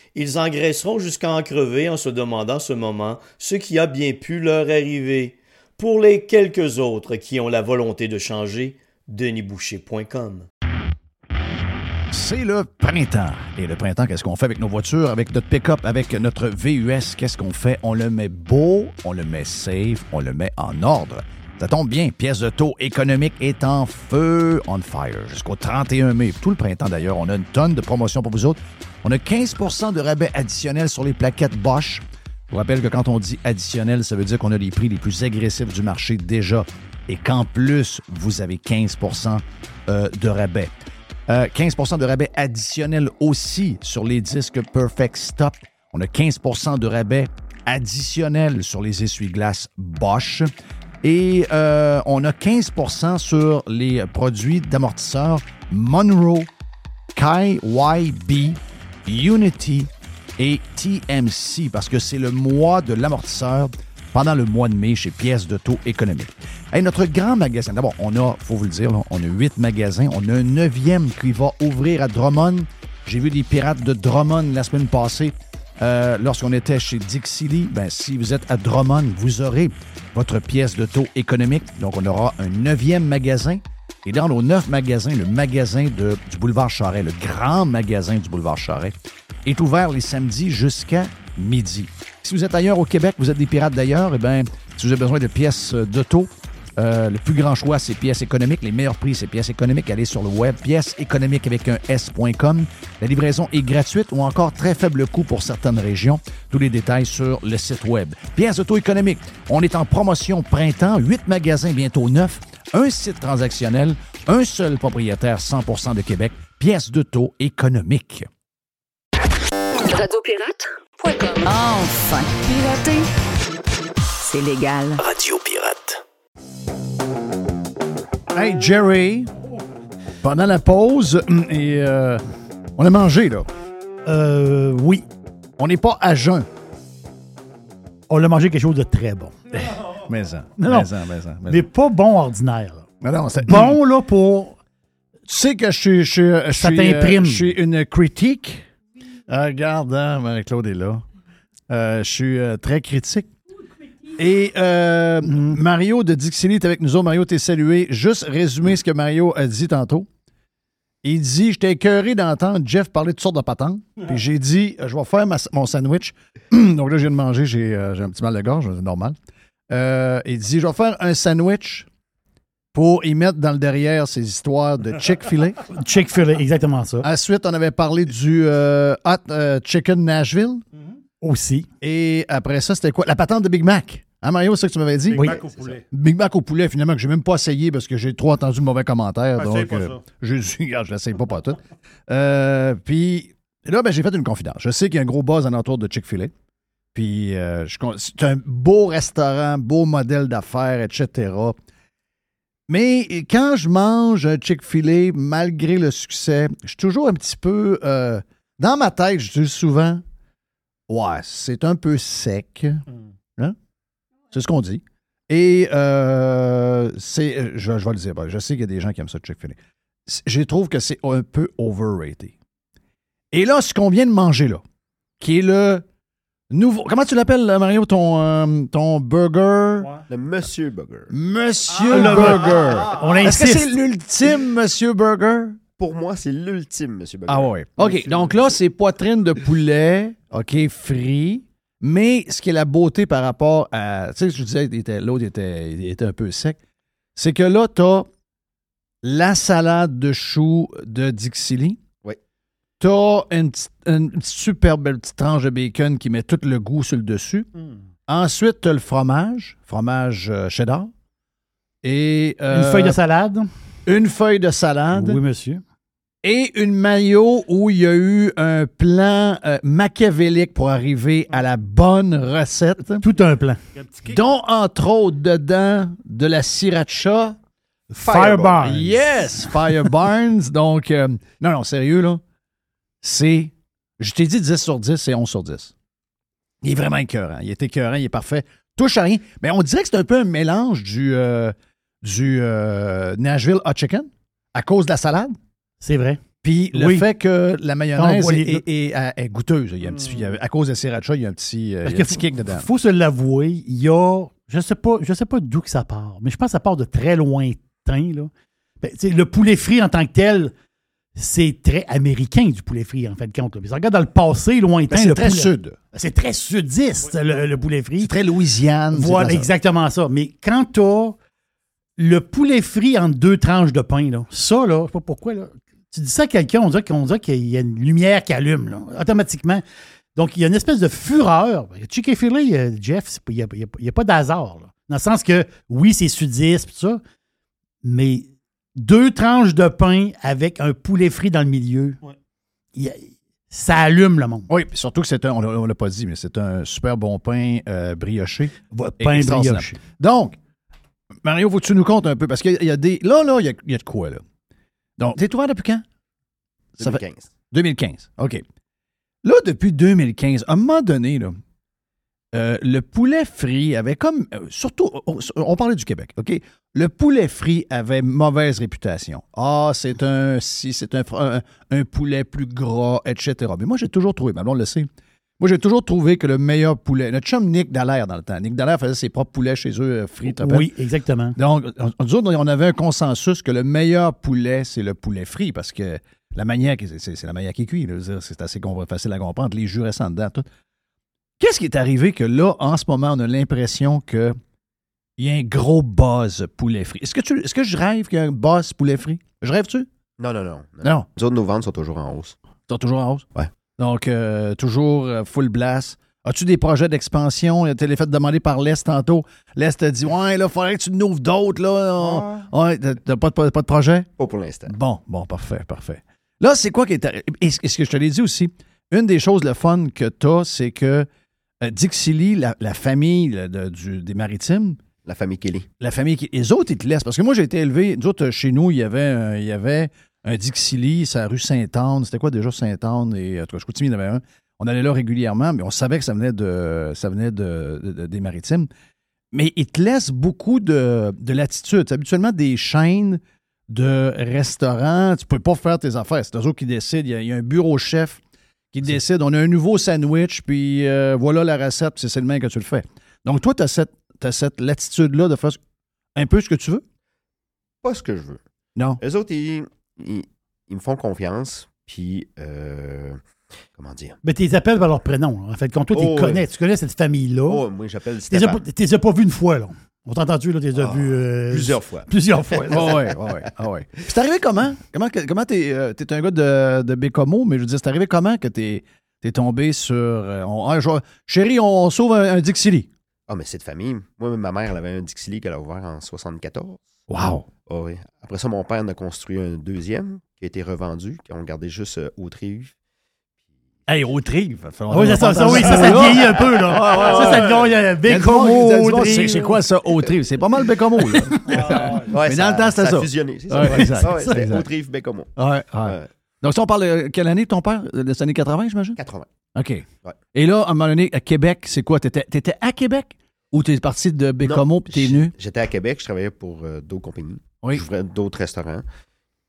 Speaker 2: Ils engraisseront jusqu'à en crever en se demandant ce moment ce qui a bien pu leur arriver. Pour les quelques autres qui ont la volonté de changer, denisboucher.com.
Speaker 1: C'est le printemps. Et le printemps, qu'est-ce qu'on fait avec nos voitures, avec notre pick-up, avec notre VUS? Qu'est-ce qu'on fait? On le met beau, on le met safe, on le met en ordre. Ça tombe bien, pièce de taux économique est en feu, on fire, jusqu'au 31 mai. Tout le printemps d'ailleurs, on a une tonne de promotions pour vous autres. On a 15% de rabais additionnels sur les plaquettes Bosch. Je vous rappelle que quand on dit additionnel, ça veut dire qu'on a les prix les plus agressifs du marché déjà et qu'en plus, vous avez 15% euh, de rabais. Euh, 15% de rabais additionnel aussi sur les disques Perfect Stop. On a 15% de rabais additionnel sur les essuie-glaces Bosch. Et euh, on a 15% sur les produits d'amortisseurs Monroe, KYB, Unity et TMC parce que c'est le mois de l'amortisseur pendant le mois de mai chez Pièces de taux économique. Hey, notre grand magasin, d'abord, on a, faut vous le dire, on a huit magasins. On a un neuvième qui va ouvrir à Drummond. J'ai vu des pirates de Drummond la semaine passée. Euh, lorsqu'on était chez Dixie Lee, ben, si vous êtes à Drummond, vous aurez votre pièce de taux économique. Donc, on aura un neuvième magasin. Et dans nos neuf magasins, le magasin du boulevard Charret, le grand magasin du boulevard Charret, est ouvert les samedis jusqu'à midi. Si vous êtes ailleurs au Québec, vous êtes des pirates d'ailleurs, eh bien, si vous avez besoin de pièces euh, d'auto, Euh, le plus grand choix, c'est pièces économiques. Les meilleurs prix, c'est pièces économiques. Allez sur le web, pièces économiques avec un S.com. La livraison est gratuite ou encore très faible coût pour certaines régions. Tous les détails sur le site web. Pièces auto économiques. On est en promotion printemps. Huit magasins bientôt neufs. Un site transactionnel. Un seul propriétaire 100% de Québec. Pièces d'auto économiques.
Speaker 4: Radiopirate.com. Enfin, pirater, c'est légal.
Speaker 9: Radio Pirate.
Speaker 1: Hey, Jerry, pendant la pause, et euh, on a mangé, là.
Speaker 3: Euh, oui.
Speaker 1: On n'est pas à jeun.
Speaker 3: On a mangé quelque chose de très bon. *laughs*
Speaker 1: Mais ça.
Speaker 3: Non, non.
Speaker 1: mais mais Mais
Speaker 3: pas bon ordinaire. là.
Speaker 1: Non, c'est-
Speaker 3: Bon, là, pour.
Speaker 1: Tu sais que je suis. Je, suis- je
Speaker 3: Ça
Speaker 1: suis,
Speaker 3: t'imprime.
Speaker 1: euh, je suis une critique. Ah, regarde, hein, Marie-Claude est là. Euh, je suis euh, très critique. Et euh, Mario de Dixie est avec nous autres. Mario, t'es salué. Juste résumer ce que Mario a dit tantôt. Il dit J'étais écœuré d'entendre Jeff parler de toutes sortes de patentes. Puis j'ai dit Je vais faire ma- mon sandwich. *clears throat* Donc là, je viens de manger, j'ai euh, j'ai un petit mal de gorge, c'est normal. Euh, il dit Je vais faire un sandwich pour y mettre dans le derrière ces histoires de Chick-fil-A. *laughs*
Speaker 3: Chick-fil-A, exactement ça.
Speaker 1: Ensuite, on avait parlé du euh, Hot euh, Chicken Nashville.
Speaker 3: Aussi.
Speaker 1: Et après ça, c'était quoi? La patente de Big Mac. Hein, Mario, c'est ça que tu m'avais dit?
Speaker 5: Big
Speaker 3: Oui.
Speaker 5: Mac au poulet.
Speaker 1: Big Mac au poulet, finalement, que j'ai même pas essayé parce que j'ai trop entendu de mauvais commentaires.
Speaker 5: Ah,
Speaker 1: donc,
Speaker 5: pas
Speaker 1: euh,
Speaker 5: ça.
Speaker 1: j'ai dit, *laughs* regarde, je l'essaye pas, pas tout. Euh, puis là, ben, j'ai fait une confidence. Je sais qu'il y a un gros buzz alentour de Chick-fil-A. Puis euh, c'est un beau restaurant, beau modèle d'affaires, etc. Mais quand je mange un Chick-fil-A, malgré le succès, je suis toujours un petit peu. euh, dans ma tête, je dis souvent Ouais, c'est un peu sec. Hein? C'est ce qu'on dit. Et euh, c'est. Je, je vais le dire. Je sais qu'il y a des gens qui aiment ça, Chick-fil-A. Je trouve que c'est un peu overrated. Et là, ce qu'on vient de manger là, qui est le nouveau. Comment tu l'appelles, là, Mario, ton, euh, ton burger?
Speaker 15: Le Monsieur Burger.
Speaker 1: Monsieur
Speaker 3: Ah, le-
Speaker 1: Burger.
Speaker 3: ah, on
Speaker 1: Est-ce que c'est l'ultime Monsieur Burger?
Speaker 15: Pour moi, c'est l'ultime Monsieur Burger.
Speaker 1: Ah ouais. OK, donc là, c'est poitrine de poulet, OK, frit. Mais ce qui est la beauté par rapport à. Tu sais, je disais, l'autre était, il était un peu sec. C'est que là, tu as la salade de choux de Dixili.
Speaker 15: Oui.
Speaker 1: Tu as une, une petite super belle petite tranche de bacon qui met tout le goût sur le dessus. Ensuite, tu as le fromage, fromage euh, cheddar. Et,
Speaker 3: Une
Speaker 1: euh,
Speaker 3: feuille de salade.
Speaker 1: Une feuille de salade.
Speaker 3: Oui, monsieur.
Speaker 1: Et une maillot où il y a eu un plan euh, machiavélique pour arriver à la bonne recette.
Speaker 3: Tout un plan.
Speaker 1: Dont, entre autres, dedans, de la sriracha.
Speaker 3: Fire Barnes.
Speaker 1: Yes! Fire Barnes. *laughs* Donc, euh, non, non, sérieux, là. C'est. Je t'ai dit 10 sur 10, c'est 11 sur 10. Il est vraiment écœurant. Il est écœurant, il est parfait. Touche à rien. Mais on dirait que c'est un peu un mélange du, euh, du euh, Nashville Hot Chicken à cause de la salade.
Speaker 3: C'est vrai.
Speaker 1: Puis le
Speaker 3: Oui.
Speaker 1: fait que la mayonnaise
Speaker 3: On voit
Speaker 1: est,
Speaker 3: les-
Speaker 1: est- est- est- est goûteuse. Il y a un petit, il à cause de sriracha, il y a un petit,
Speaker 3: Parce
Speaker 1: il y a un petit kick dedans.
Speaker 3: faut se l'avouer, il y a, je sais pas, je sais pas d'où que ça part, mais je pense que ça part de très lointain là. Ben, le poulet frit en tant que tel, c'est très américain du poulet frit en fait de compte. là. On regarde dans le passé lointain,
Speaker 1: Ben, c'est
Speaker 3: le
Speaker 1: très
Speaker 3: poulet-
Speaker 1: sud.
Speaker 3: C'est très sudiste le, le poulet frit.
Speaker 1: C'est très Louisiane.
Speaker 3: Voilà,
Speaker 1: ça.
Speaker 3: exactement ça. Mais quand t'as le poulet frit en deux tranches de pain, là, ça, là, je sais pas pourquoi, là, tu dis ça à quelqu'un, on dirait, qu'on dirait qu'il y a une lumière qui allume, là, automatiquement. Donc, il y a une espèce de fureur. Chick-fil-A, euh, Jeff, c'est pas- il n'y a, a- a pas d'hasard. Dans le sens que, oui, c'est sudiste, tout ça, mais deux tranches de pain avec un poulet frit dans le milieu, il ça allume le monde.
Speaker 1: Oui, puis surtout que c'est un, on l'a- on l'a pas dit, mais c'est un super bon pain euh, brioché.
Speaker 3: pain brioché.
Speaker 1: Donc, Mario, faut que tu nous comptes un peu, parce qu'il y a- il y a des. Là, là, il y a, il y a de quoi, là. Donc, t'es ouvert depuis quand? Ça fait-
Speaker 15: 2015.
Speaker 1: 2015, OK. Là, depuis 2015, à un moment donné, là, euh, le poulet frit avait comme. euh, surtout, on, on parlait du Québec, OK? Le poulet frit avait mauvaise réputation. Ah, c'est un. Si, c'est un, un, un poulet plus gras, etc. Mais moi, j'ai toujours trouvé, mais on le sait. Moi, j'ai toujours trouvé que le meilleur poulet. Notre chum Nick Dallaire, dans le temps. Nick Dallaire faisait ses propres poulets chez eux, euh, frits.
Speaker 3: Oui, exactement.
Speaker 1: Donc, on, nous autres, on avait un consensus que le meilleur poulet, c'est le poulet frit parce que la manière, c'est la manière qui est cuit. C'est assez facile à comprendre. Les jus restent en dedans. tout. Qu'est-ce qui est arrivé que là, en ce moment, on a l'impression que il y a un gros buzz poulet frit? Est-ce que, tu, est-ce que je rêve qu'il y a un buzz poulet frit? Je rêve-tu?
Speaker 15: Non, non, non.
Speaker 1: Non.
Speaker 15: Nous autres, nos ventes sont toujours en hausse.
Speaker 1: Sont toujours en hausse?
Speaker 15: Ouais.
Speaker 1: Donc, euh, toujours euh, full blast. As-tu des projets d'expansion? Tu l'as fait demander par l'Est tantôt. L'Est t'a dit Ouais, là, il faudrait que tu nous ouvres d'autres. Là. On- Ouais, t'as- t'as pas, de- pas de projet?
Speaker 15: Pas pour l'instant.
Speaker 1: Bon, bon, parfait, parfait. Là, c'est quoi qui est. arri- Et ce que je te l'ai dit aussi, une des choses, le fun que tu as, c'est que euh, Dixie la, la famille là, de- du- des maritimes,
Speaker 15: La famille Kelly.
Speaker 1: la famille. Les autres, ils te laissent. Parce que moi, j'ai été élevé. Nous autres, chez nous, il y avait un, il y avait un Dixie c'est la rue Sainte-Anne. C'était quoi déjà Sainte-Anne? Et en tout cas, je continue, il y en avait un. On allait là régulièrement, mais on savait que ça venait de, ça venait de, de- de- des maritimes. Mais ils te laissent beaucoup de, de latitude. C'est habituellement des chaînes de restaurants. Tu peux pas faire tes affaires. C'est eux autres qui décident. Il y a, il y a un bureau chef qui décide. On a un nouveau sandwich, puis euh, voilà la recette, puis c'est le même que tu le fais. Donc, toi, tu as cette, t'as cette latitude-là de faire un peu ce que tu veux?
Speaker 15: Pas ce que je veux.
Speaker 1: Non.
Speaker 15: Les autres, ils, ils- ils me font confiance. Puis, euh, comment dire?
Speaker 3: Mais tu les appelles par leur prénom. là. En fait, quand toi, tu
Speaker 15: Oh,
Speaker 3: les connais,
Speaker 15: ouais.
Speaker 3: tu connais cette famille-là.
Speaker 15: Oh, moi, j'appelle Stéphane.
Speaker 3: tu les as pas vus une fois, là. On t'a entendu, là, tu les as vus. euh,
Speaker 15: plusieurs *laughs* fois.
Speaker 3: Plusieurs fois.
Speaker 1: Ah ouais, ah ouais, ah ouais. Puis c'est arrivé comment? Comment, comment t'es, euh, t'es un gars de, de Bécomo, mais je veux dire, c'est arrivé comment que t'es, t'es tombé sur. euh, on- ah, je- chérie, on sauve un, un Dixie.
Speaker 15: Ah, mais c'est de famille. Moi, ma mère, elle avait un Dixie qu'elle a ouvert en 74.
Speaker 1: Wow!
Speaker 15: Ah oui. Après ça, mon père en a construit un deuxième qui a été revendu, qui ont gardé juste au Trive.
Speaker 1: Hey, au Trive!
Speaker 3: Oui, ça, ça, ça, oui, ça, ça vieillit un peu, là. Ça, ça devient Bécomo.
Speaker 1: C'est, quoi ça, au Trive? C'est pas mal Bécomo, là.
Speaker 15: Ouais, *laughs*
Speaker 1: mais
Speaker 15: ça-
Speaker 1: dans le temps, c'était
Speaker 15: ça
Speaker 1: ça.
Speaker 15: a fusionné, c'est ça.
Speaker 1: Ouais, exact.
Speaker 15: Ouais, c'était
Speaker 1: exact.
Speaker 15: au Trive Bécomo.
Speaker 1: Ouais, ouais.
Speaker 15: Ouais.
Speaker 1: Donc, si on parle de quelle année, ton père? Des années 80, j'imagine?
Speaker 15: 80.
Speaker 1: OK. Et là, à un moment donné, à Québec, c'est quoi? T'étais, t'étais à Québec? Ou t'es parti de Bécomo puis t'es venu?
Speaker 15: J'étais à Québec, je travaillais pour euh, d'autres compagnies.
Speaker 1: Oui.
Speaker 15: J'ouvrais d'autres restaurants.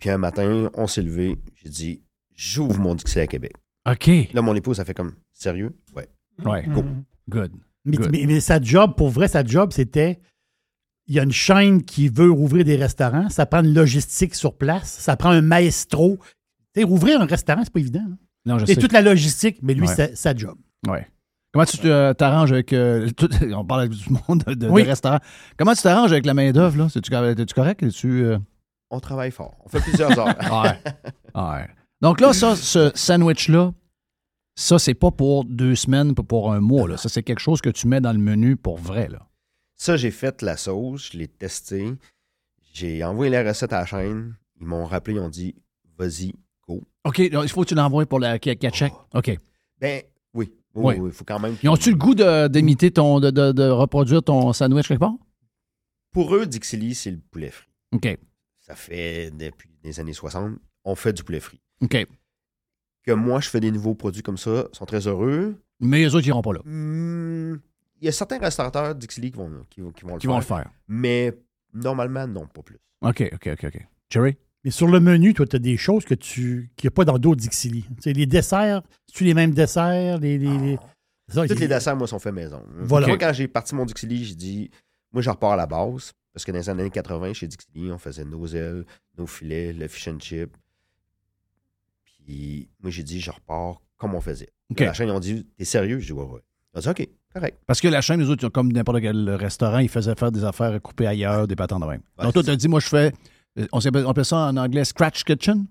Speaker 15: Puis un matin, on s'est levé. J'ai dit, j'ouvre mon Dixie à Québec.
Speaker 1: OK.
Speaker 15: Là, mon épouse, ça fait comme, sérieux? Ouais.
Speaker 1: Ouais.
Speaker 15: Go.
Speaker 1: Good.
Speaker 3: Mais,
Speaker 1: Good.
Speaker 3: mais- mais sa job, pour vrai, sa job, c'était. Il y a une chaîne qui veut ouvrir des restaurants. Ça prend une logistique sur place. Ça prend un maestro. Tu sais, ouvrir un restaurant, c'est pas évident. hein.
Speaker 1: Non, je
Speaker 3: C'est
Speaker 1: sais.
Speaker 3: toute la logistique, mais lui,
Speaker 1: Ouais.
Speaker 3: c'est sa job.
Speaker 1: Ouais. Comment tu te- t'arranges avec. euh, tout- *laughs* on parle avec du monde de, de-
Speaker 3: Oui.
Speaker 1: de restaurants. Comment tu t'arranges avec la main-d'œuvre, là? Es-tu, es-tu correct? Es-tu, euh,
Speaker 15: On travaille fort. On fait plusieurs heures. *laughs*
Speaker 1: Ouais. Ouais. Donc là, ça, ce sandwich-là, ça, c'est pas pour deux semaines, pas pour un mois. Là. Ça, c'est quelque chose que tu mets dans le menu pour vrai. Là.
Speaker 15: Ça, j'ai fait la sauce, je l'ai testé. J'ai envoyé la recette à la chaîne. Ils m'ont rappelé, ils ont dit, vas-y, go.
Speaker 1: OK, il faut que tu l'envoies pour la check. OK.
Speaker 15: Ben, oui.
Speaker 1: Oui.
Speaker 15: Oui, il faut quand même.
Speaker 1: Ils ont-tu le goût d'imiter ton, de, de- de reproduire ton sandwich quelque part?
Speaker 15: Pour eux, Dixili, c'est le poulet frit.
Speaker 1: OK.
Speaker 15: Ça fait depuis les années 60, on fait du poulet frit.
Speaker 1: OK.
Speaker 15: Que moi, je fais des nouveaux produits comme ça, ils sont très heureux.
Speaker 1: Mais les autres, ils iront pas là.
Speaker 15: Hmm, Il y a certains restaurateurs Dixili qui vont, qui, vont- qui vont le
Speaker 1: Qui
Speaker 15: faire.
Speaker 1: vont le faire.
Speaker 15: Mais normalement, non, pas plus.
Speaker 1: OK, OK, OK, OK. Jerry?
Speaker 3: Mais sur le menu, toi, tu as des choses que tu qu'il n'y a pas dans d'autres Dixili. Tu sais, les desserts, tu les mêmes desserts, les. les, les- Ça,
Speaker 15: Tous
Speaker 3: il-
Speaker 15: les desserts, moi, sont faits maison.
Speaker 3: Voilà.
Speaker 15: Moi, quand j'ai parti mon Dixili, j'ai dit, moi, je repars à la base. Parce que dans les années 80, chez Dixili, on faisait nos ailes, nos filets, le fish and chip. Puis moi, j'ai dit, je repars comme on faisait.
Speaker 1: OK.
Speaker 15: La chaîne, ils ont dit, t'es sérieux? Je dis, ouais, ouais. Ils ont dit, OK, correct.
Speaker 1: Parce que la chaîne, les autres, ils ont comme n'importe quel restaurant, ils faisaient faire des affaires coupées ailleurs, des patents de même.
Speaker 15: Ouais,
Speaker 1: Donc, toi,
Speaker 15: c'est
Speaker 1: tu as dit, moi, je fais. euh, On appelle ça en anglais Scratch Kitchen.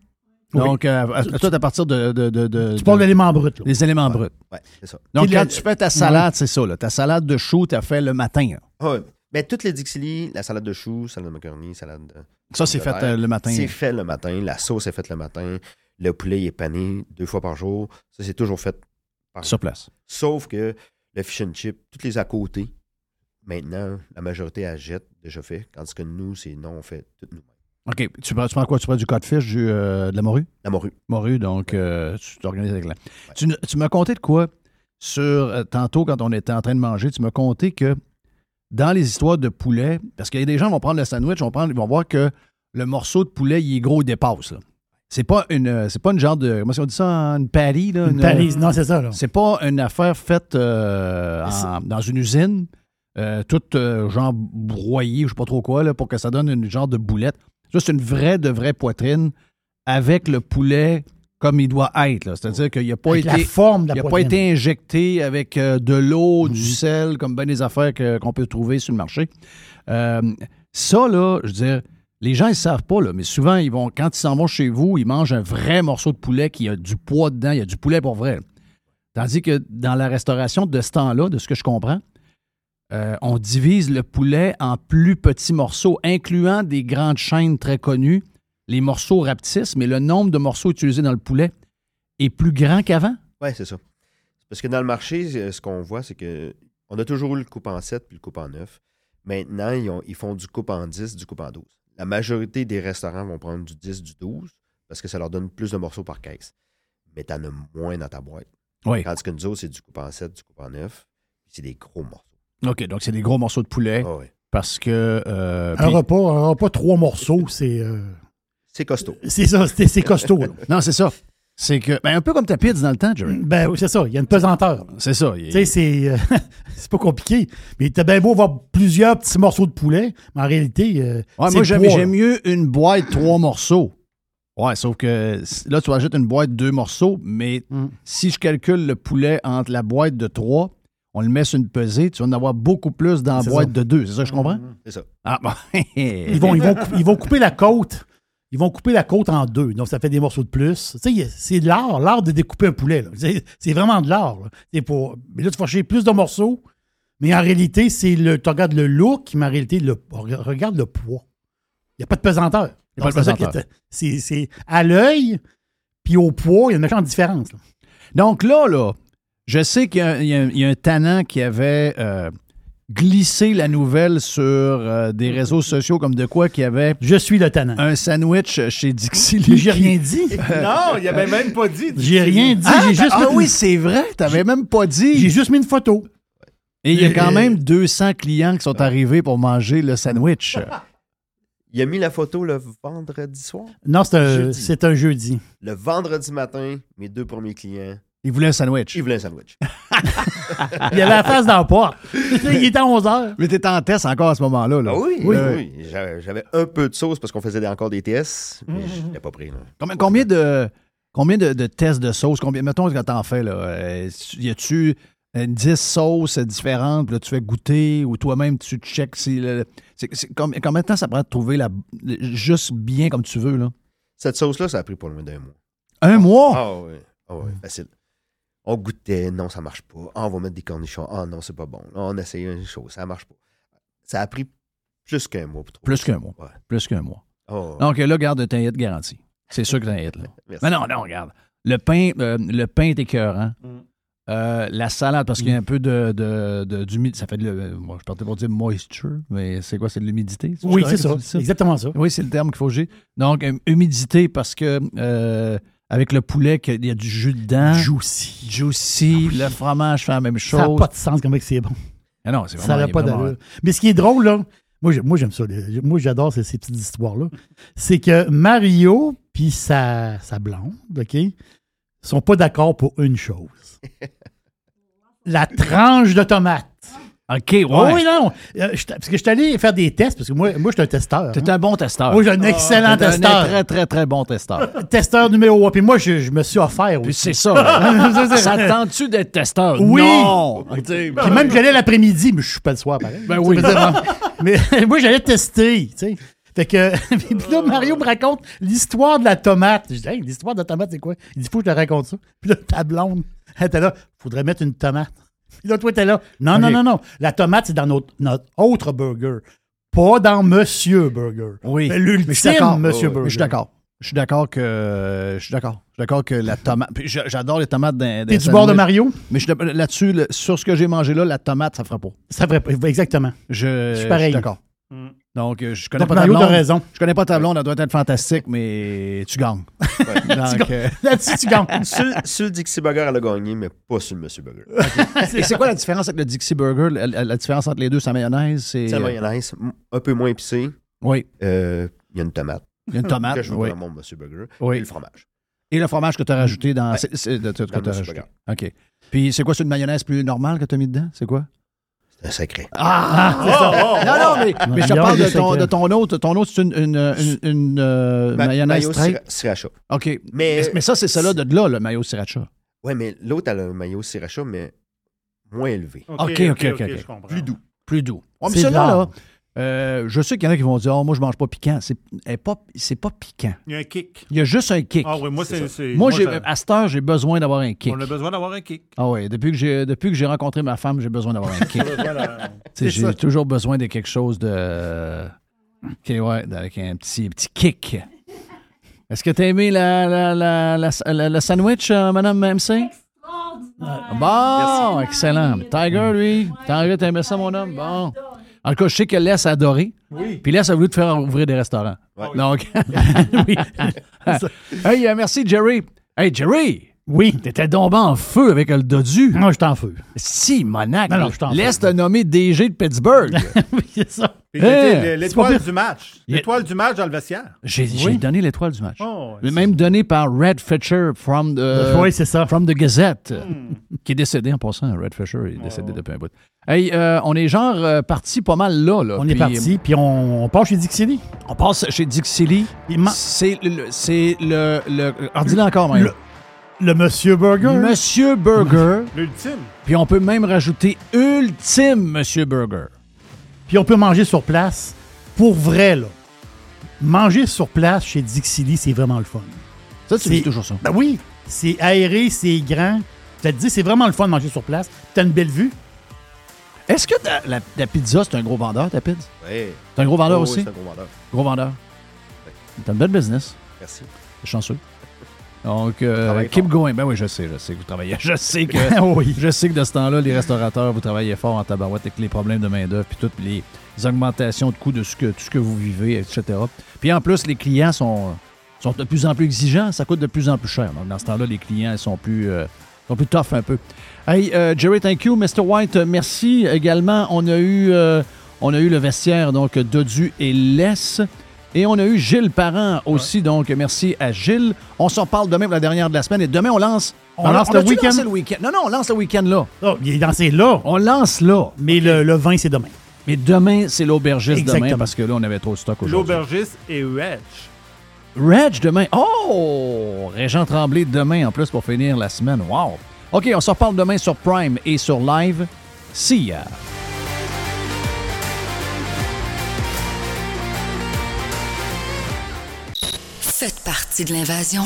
Speaker 3: Oui.
Speaker 1: Donc, euh, à- à- toi, à partir de. de, de- de-
Speaker 3: Tu parles d'éléments bruts. là.
Speaker 1: des éléments bruts.
Speaker 15: Ouais, c'est ça.
Speaker 1: Donc, quand tu fais ta salade, c'est ça, là. Ta salade de chou, tu as fait le matin.
Speaker 15: Ah Ouais. Mais toutes les Dixili, la salade de choux, salade de macaroni, salade de.
Speaker 1: Ça, c'est fait euh, le matin.
Speaker 15: C'est fait le matin. La sauce est faite le matin. Le poulet il est pané deux fois par jour. Ça, c'est toujours fait par
Speaker 1: Sur place.
Speaker 15: Sauf que le fish and chip, toutes les à côté, maintenant, la majorité a jette déjà fait. Tandis que nous, c'est non, on fait tout nous-mêmes.
Speaker 1: OK. Tu prends, tu prends quoi? Tu prends du codfish, du, euh, de la morue?
Speaker 15: La morue.
Speaker 1: Morue, donc euh, tu t'organises avec la. Tu, m'as conté de quoi sur. euh, tantôt, quand on était en train de manger, tu m'as conté que dans les histoires de poulet, parce qu'il y a des gens qui vont prendre le sandwich, vont prendre, ils vont voir que le morceau de poulet, il est gros, il dépasse. là. C'est pas une, euh, c'est pas une genre de, comment est-ce qu'on dit ça, une patty là,
Speaker 3: Une palise. Non, c'est ça, là.
Speaker 1: C'est pas une affaire faite euh, en- dans une usine, euh, toute euh, genre broyée, ou je sais pas trop quoi, là, pour que ça donne une genre de boulette. Ça, c'est une vraie de vraie poitrine avec le poulet comme il doit être. C'est-à-dire qu'il n'a pas
Speaker 3: Avec
Speaker 1: été.
Speaker 3: la forme de la
Speaker 1: il a pas été injecté avec euh, de l'eau, du sel, comme bien des affaires qu'on peut trouver sur le marché. Euh, ça, là, je veux dire, les gens, ils savent pas, là, mais souvent, ils vont, quand ils s'en vont chez vous, ils mangent un vrai morceau de poulet qui a du poids dedans, il y a du poulet pour vrai. Tandis que dans la restauration de ce temps-là, de ce que je comprends, euh, on divise le poulet en plus petits morceaux, incluant des grandes chaînes très connues, les morceaux rapetissent, mais le nombre de morceaux utilisés dans le poulet est plus grand qu'avant.
Speaker 15: Oui, c'est ça. Parce que dans le marché, euh, ce qu'on voit, c'est que on a toujours eu le coupe en 7 puis le coupe en 9. Maintenant, ils, ils font du coupe en 10, du coupe en 12. La majorité des restaurants vont prendre du 10, du 12 parce que ça leur donne plus de morceaux par caisse. Mais tu en as moins dans ta boîte.
Speaker 1: Oui.
Speaker 15: Tandis que nous autres, c'est du coupe en 7, du coupe en 9. puis C'est des gros morceaux.
Speaker 1: OK, donc c'est des gros morceaux de poulet.
Speaker 15: Ah oui.
Speaker 1: Parce que. euh,
Speaker 3: Un
Speaker 1: puis-
Speaker 3: repas, un repas, trois morceaux, c'est. euh,
Speaker 15: C'est costaud.
Speaker 3: c'est ça, c'est c'est costaud.
Speaker 1: non, c'est ça. C'est que. Ben, un peu comme ta pizza dans le temps, Jerry.
Speaker 3: Ben oui, c'est ça, il y a une pesanteur.
Speaker 1: C'est ça.
Speaker 3: Tu sais, c'est euh, *laughs* c'est pas compliqué. Mais t'as bien beau avoir plusieurs petits morceaux de poulet, mais en réalité. euh,
Speaker 1: Ouais, moi, j'aime mieux une boîte, trois morceaux. Ouais, sauf que là, tu ajoutes une boîte, deux morceaux, mais
Speaker 3: Mm.
Speaker 1: si je calcule le poulet entre la boîte de trois, on le met sur une pesée, tu vas en avoir beaucoup plus dans la
Speaker 3: C'est
Speaker 1: boîte
Speaker 3: ça.
Speaker 1: de deux. C'est ça, que je comprends?
Speaker 15: C'est ça.
Speaker 1: Ah, *laughs* bon.
Speaker 3: Ils vont, ils, vont, ils vont couper la côte. Ils vont couper la côte en deux. Donc, ça fait des morceaux de plus. Tu sais, c'est de l'art, l'art de découper un poulet. C'est vraiment de l'art. là. C'est pour... Mais là, tu vas chercher plus de morceaux. Mais en réalité, c'est le. Tu regardes le look, mais en réalité, le, regarde le poids. Il n'y a pas de pesanteur.
Speaker 1: Il y a pas de pesanteur.
Speaker 3: C'est à l'œil, puis au poids, il y a une méchante différence. là.
Speaker 1: Donc là, là, je sais qu'il y a un tannant qui avait euh, glissé la nouvelle sur euh, des réseaux sociaux comme de quoi qu'il y avait
Speaker 3: Je suis le tannant.
Speaker 1: un sandwich chez Dixie Lee.
Speaker 3: J'ai rien dit. *laughs*
Speaker 5: Non, il avait même pas dit.
Speaker 3: J'ai rien dit.
Speaker 1: Ah,
Speaker 3: J'ai juste,
Speaker 1: ah oui, c'est vrai, t'avais même pas
Speaker 3: j'ai
Speaker 1: dit.
Speaker 3: juste mis une photo.
Speaker 1: Et il y a quand
Speaker 3: Euh,
Speaker 1: même 200 clients qui sont arrivés pour manger le sandwich. *laughs*
Speaker 15: Il a mis la photo le vendredi soir?
Speaker 3: Non, c'est un,
Speaker 15: Jeudi.
Speaker 3: un jeudi.
Speaker 15: Le vendredi matin, mes deux premiers clients,
Speaker 1: Il voulait un sandwich.
Speaker 15: ils voulaient un sandwich. *laughs*
Speaker 3: Il avait la face dans la porte. *laughs* il était à 11 heures.
Speaker 1: Mais t'étais en test encore à ce moment-là. Là.
Speaker 15: Ah oui,
Speaker 1: Oui.
Speaker 15: oui. oui. J'avais un peu de sauce parce qu'on faisait encore des tests, mais je l'ai pas pris. là.
Speaker 1: Combien, combien de, combien de, de tests de sauce? Combien, mettons, quand t'en fais, là, euh, y a-tu euh, 10 sauces différentes, puis là, tu fais goûter, ou toi-même, tu checkes si... le- combien, combien de temps ça prend de trouver la, juste bien comme tu veux, là?
Speaker 15: Cette sauce-là, ça a pris pas loin d'un mois.
Speaker 1: Un mois?
Speaker 15: Ah oui, ah ouais, facile. On goûtait, non, ça marche pas. Ah, on va mettre des cornichons. Ah non, c'est pas bon. Là, on essaye une chose, ça marche pas. Ça a pris plus qu'un mois pour trouver.
Speaker 1: Plus qu'un mois.
Speaker 15: Ouais.
Speaker 1: Plus qu'un mois.
Speaker 15: Oh,
Speaker 1: Donc là, garde, t'as un hit garanti. C'est sûr que t'as un hit, là. *laughs*
Speaker 15: merci.
Speaker 1: Mais non, non, regarde. Le pain, euh, le pain est écœurant.
Speaker 3: Mm.
Speaker 1: Euh, la salade, parce qu'il y a un peu de, de, de- d'humidité. Ça fait de le- moi, je partais pour dire moisture, mais c'est quoi? C'est de l'humidité?
Speaker 3: Oui, c'est ça? exactement ça.
Speaker 1: Oui, c'est le terme qu'il faut que j'ai. Donc, euh, humidité parce que euh, avec le poulet, qu'il y a du jus dedans.
Speaker 3: Juicy.
Speaker 1: Juicy. Le fromage fait la même
Speaker 3: Ça n'a
Speaker 1: chose.
Speaker 3: pas de sens comme que c'est bon.
Speaker 1: Ah non, c'est
Speaker 3: Ça
Speaker 1: vraiment,
Speaker 3: n'a pas
Speaker 1: vraiment-
Speaker 3: d'allure. Mais ce qui est drôle, là, moi, moi j'aime ça. Moi, j'adore ces, ces petites histoires-là. C'est que Mario puis sa, sa blonde, OK, sont pas d'accord pour une chose. *laughs* La tranche de tomate.
Speaker 1: OK, ouais.
Speaker 3: Oh oui, non. Euh, je- parce que je suis allé faire des tests, parce que moi, moi je suis un testeur.
Speaker 1: T'es
Speaker 3: hein.
Speaker 1: un bon testeur.
Speaker 3: Moi, j'ai un excellent
Speaker 1: T'es un
Speaker 3: testeur.
Speaker 1: très, très, très bon testeur. *laughs*
Speaker 3: Testeur numéro 1. Puis moi, je, je me suis offert
Speaker 1: Puis *laughs* c'est ça. ça te tente-tu d'être testeur?
Speaker 3: Oui.
Speaker 1: Non.
Speaker 3: Puis même, j'allais l'après-midi, mais je suis pas le soir, pareil.
Speaker 1: Ben oui.
Speaker 3: Tu *laughs* Mais moi, j'allais tester, tu sais. Fait que, puis là, Mario me raconte l'histoire de la tomate. Je dis, hey, l'histoire de la tomate, c'est quoi? Il dit, faut que je te raconte ça. Puis là, ta blonde, elle était là, faudrait mettre une tomate. *laughs* Là, toi, t'es là. Non, non, non, non. La tomate, c'est dans notre, notre autre burger. Pas dans Monsieur Burger.
Speaker 1: Oui. Je suis
Speaker 3: l'ultime Monsieur
Speaker 1: Mais
Speaker 3: Burger.
Speaker 1: Je suis d'accord. Je suis d'accord que. Je suis d'accord. Je suis d'accord que la tomate. J'adore les tomates d'un.
Speaker 3: T'es du bord de Mario?
Speaker 1: Mais je suis là-dessus, sur ce que j'ai mangé là, la tomate, ça fera pas.
Speaker 3: Ça ferait pas. Exactement.
Speaker 1: Je,
Speaker 3: Je suis pareil.
Speaker 1: d'accord. Donc, euh, je connais
Speaker 3: Donc,
Speaker 1: pas
Speaker 3: Mario,
Speaker 1: ta blonde.
Speaker 3: raison.
Speaker 1: Je connais pas ta blonde, elle doit être fantastique, mais tu gagnes. *laughs* Donc, euh,
Speaker 3: Là-dessus, tu gagnes.
Speaker 15: sur, sur le Dixie Burger, elle a gagné, mais pas sur le Monsieur Burger. *laughs* *laughs*
Speaker 1: et c'est quoi la différence avec le Dixie Burger? La, la- la différence entre les deux, sa mayonnaise, c'est.
Speaker 15: C'est la mayonnaise, un peu moins épicé.
Speaker 1: Oui.
Speaker 15: Euh, Il y a une tomate.
Speaker 1: Il y a une tomate,
Speaker 15: Que je veux
Speaker 1: oui.
Speaker 15: dans mon Monsieur Burger.
Speaker 1: Oui.
Speaker 15: Et le fromage.
Speaker 1: Et le fromage que tu as rajouté dans.
Speaker 15: Ouais.
Speaker 1: c'est- c'est- de- que
Speaker 15: Dans
Speaker 1: t'as rajouté. OK. Puis c'est quoi, c'est une mayonnaise plus normale que tu as mis dedans? C'est quoi?
Speaker 15: Un secret.
Speaker 1: Ah! c'est ça. non, non, mais, mais je parle de ton, de ton autre. Ton autre, c'est une, une, une, une, euh,
Speaker 15: Ma-
Speaker 1: mayonnaise
Speaker 15: mayo sriracha.
Speaker 1: OK. Mais,
Speaker 15: Mais,
Speaker 1: mais ça, c'est celle-là de là, le mayo sriracha.
Speaker 15: ouais, mais l'autre, elle a le maillot sriracha, mais moins élevé.
Speaker 1: OK, OK, OK.
Speaker 5: je comprends.
Speaker 15: Plus doux.
Speaker 1: Plus doux. Ouais, mais
Speaker 3: C'est
Speaker 1: celui-là, là. Euh, je sais qu'il y en a qui vont dire, oh, moi, je mange pas piquant. C'est pas, c'est pas piquant.
Speaker 5: Il y a un kick.
Speaker 1: Il y a juste un kick.
Speaker 5: Ah oui, moi,
Speaker 1: C'est Moi,
Speaker 5: ça-
Speaker 1: à cette heure, j'ai besoin d'avoir un kick.
Speaker 5: On a besoin d'avoir un kick.
Speaker 1: Ah oui, depuis que j'ai depuis que j'ai rencontré ma femme, j'ai besoin d'avoir un kick. *laughs* J'ai toujours besoin de quelque chose de. OK, ouais, avec un petit, petit kick. Est-ce que tu as aimé la, la, la, la- la- le sandwich, euh, Madame MC? Bon, excellent. Tiger, lui, Tiger, t'as aimé ça, mon homme? Bon. En tout cas, je sais que Les a adoré.
Speaker 5: Oui.
Speaker 1: Puis Les a voulu te faire ouvrir des restaurants. Donc, *laughs* oui. *laughs* hey, euh, merci, Jerry. Hey, Jerry!
Speaker 3: Oui.
Speaker 1: T'étais tombé en feu avec le dodu.
Speaker 3: Non, j'étais en feu.
Speaker 1: Si, monac.
Speaker 3: Non, non,
Speaker 1: Laisse te nommer DG de Pittsburgh. *laughs*
Speaker 3: oui, c'est ça.
Speaker 1: Hey,
Speaker 5: l'étoile du match. L'étoile du match dans le vestiaire.
Speaker 1: J'ai donné l'étoile du match.
Speaker 5: Oh,
Speaker 1: même donné par Red Fisher from the,
Speaker 3: Oui, c'est ça.
Speaker 1: from the Gazette,
Speaker 5: Hmm. *laughs*
Speaker 1: qui est décédé en passant. Red Fisher est
Speaker 5: Oh.
Speaker 1: décédé depuis un bout. Hey, euh, on est genre euh, parti pas mal là. là.
Speaker 3: On est parti, puis on, on part chez Dixie
Speaker 1: On passe chez Dixie C'est le. C'est le. le encore, même.
Speaker 3: Le, le Monsieur Burger.
Speaker 1: Monsieur Burger.
Speaker 5: L'ultime.
Speaker 1: Puis on peut même rajouter Ultime Monsieur Burger.
Speaker 3: Puis on peut manger sur place. Pour vrai, là. Manger sur place chez Dixie Lee, c'est vraiment le fun.
Speaker 1: Ça, tu
Speaker 3: C'est-
Speaker 1: dis toujours ça.
Speaker 3: Ben oui. C'est aéré, c'est grand. Je te dis, c'est vraiment le fun de manger sur place. T'as une belle vue.
Speaker 1: Est-ce que ta- la, la pizza, c'est un gros vendeur, ta pizza?
Speaker 15: Oui.
Speaker 1: C'est un gros vendeur
Speaker 15: Oh, oui,
Speaker 1: aussi?
Speaker 15: c'est un gros vendeur.
Speaker 1: Gros vendeur. T'as une belle business.
Speaker 15: Merci.
Speaker 1: T'es chanceux. Donc, euh, keep
Speaker 15: fort.
Speaker 1: going. Ben oui, je sais, je sais que vous travaillez. *laughs* Je sais que, *laughs*
Speaker 3: Oui.
Speaker 1: je sais que de ce temps-là, les restaurateurs, vous travaillez fort en tabarouette avec les problèmes de main-d'œuvre, puis toutes les augmentations de coûts de ce que, tout ce que vous vivez, etc. Puis en plus, les clients sont, sont de plus en plus exigeants. Ça coûte de plus en plus cher. Donc, dans ce temps-là, les clients ils sont plus, euh, sont plus tough un peu. Hey, euh, Jerry, thank you. Mr. White, merci. Également, on a eu, euh, on a eu le vestiaire, donc, Dodu et Less. Et on a eu Gilles Parent aussi, donc merci à Gilles. On s'en parle demain pour la dernière de la semaine. Et demain, on lance...
Speaker 3: On lance
Speaker 1: a-
Speaker 3: le week-end?
Speaker 1: lancé? Non, non, on lance le week-end là.
Speaker 3: Oh, il est dansé là.
Speaker 1: On lance là.
Speaker 3: Mais le, le vin, c'est demain.
Speaker 1: Mais demain, c'est l'aubergiste demain parce que là, on avait trop de stock aujourd'hui.
Speaker 5: L'aubergiste et Reg.
Speaker 1: Reg demain. Oh! Régent Tremblay demain en plus pour finir la semaine. Wow! OK, on se reparle demain sur Prime et sur Live. See ya!
Speaker 16: Faites partie de l'invasion.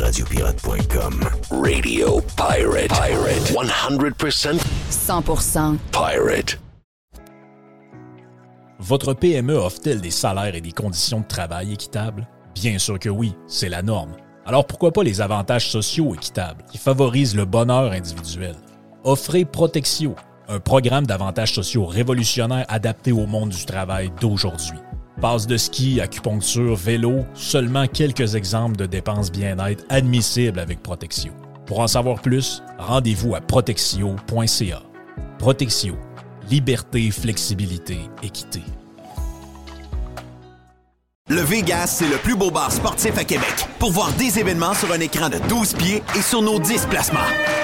Speaker 9: Radiopirate.com. Radio Pirate. Pirate. 100%
Speaker 16: 100%
Speaker 9: pirate.
Speaker 10: Votre PME offre-t-elle des salaires et des conditions de travail équitables? Bien sûr que oui, c'est la norme. Alors pourquoi pas les avantages sociaux équitables qui favorisent le bonheur individuel? Offrez Protexio, un programme d'avantages sociaux révolutionnaire adapté au monde du travail d'aujourd'hui. Passe de ski, acupuncture, vélo, seulement quelques exemples de dépenses bien-être admissibles avec Protexio. Pour en savoir plus, rendez-vous à protexio.ca. Protexio, liberté, flexibilité, équité.
Speaker 7: Le Vegas, c'est le plus beau bar sportif à Québec. Pour voir des événements sur un écran de 12 pieds et sur nos 10 placements.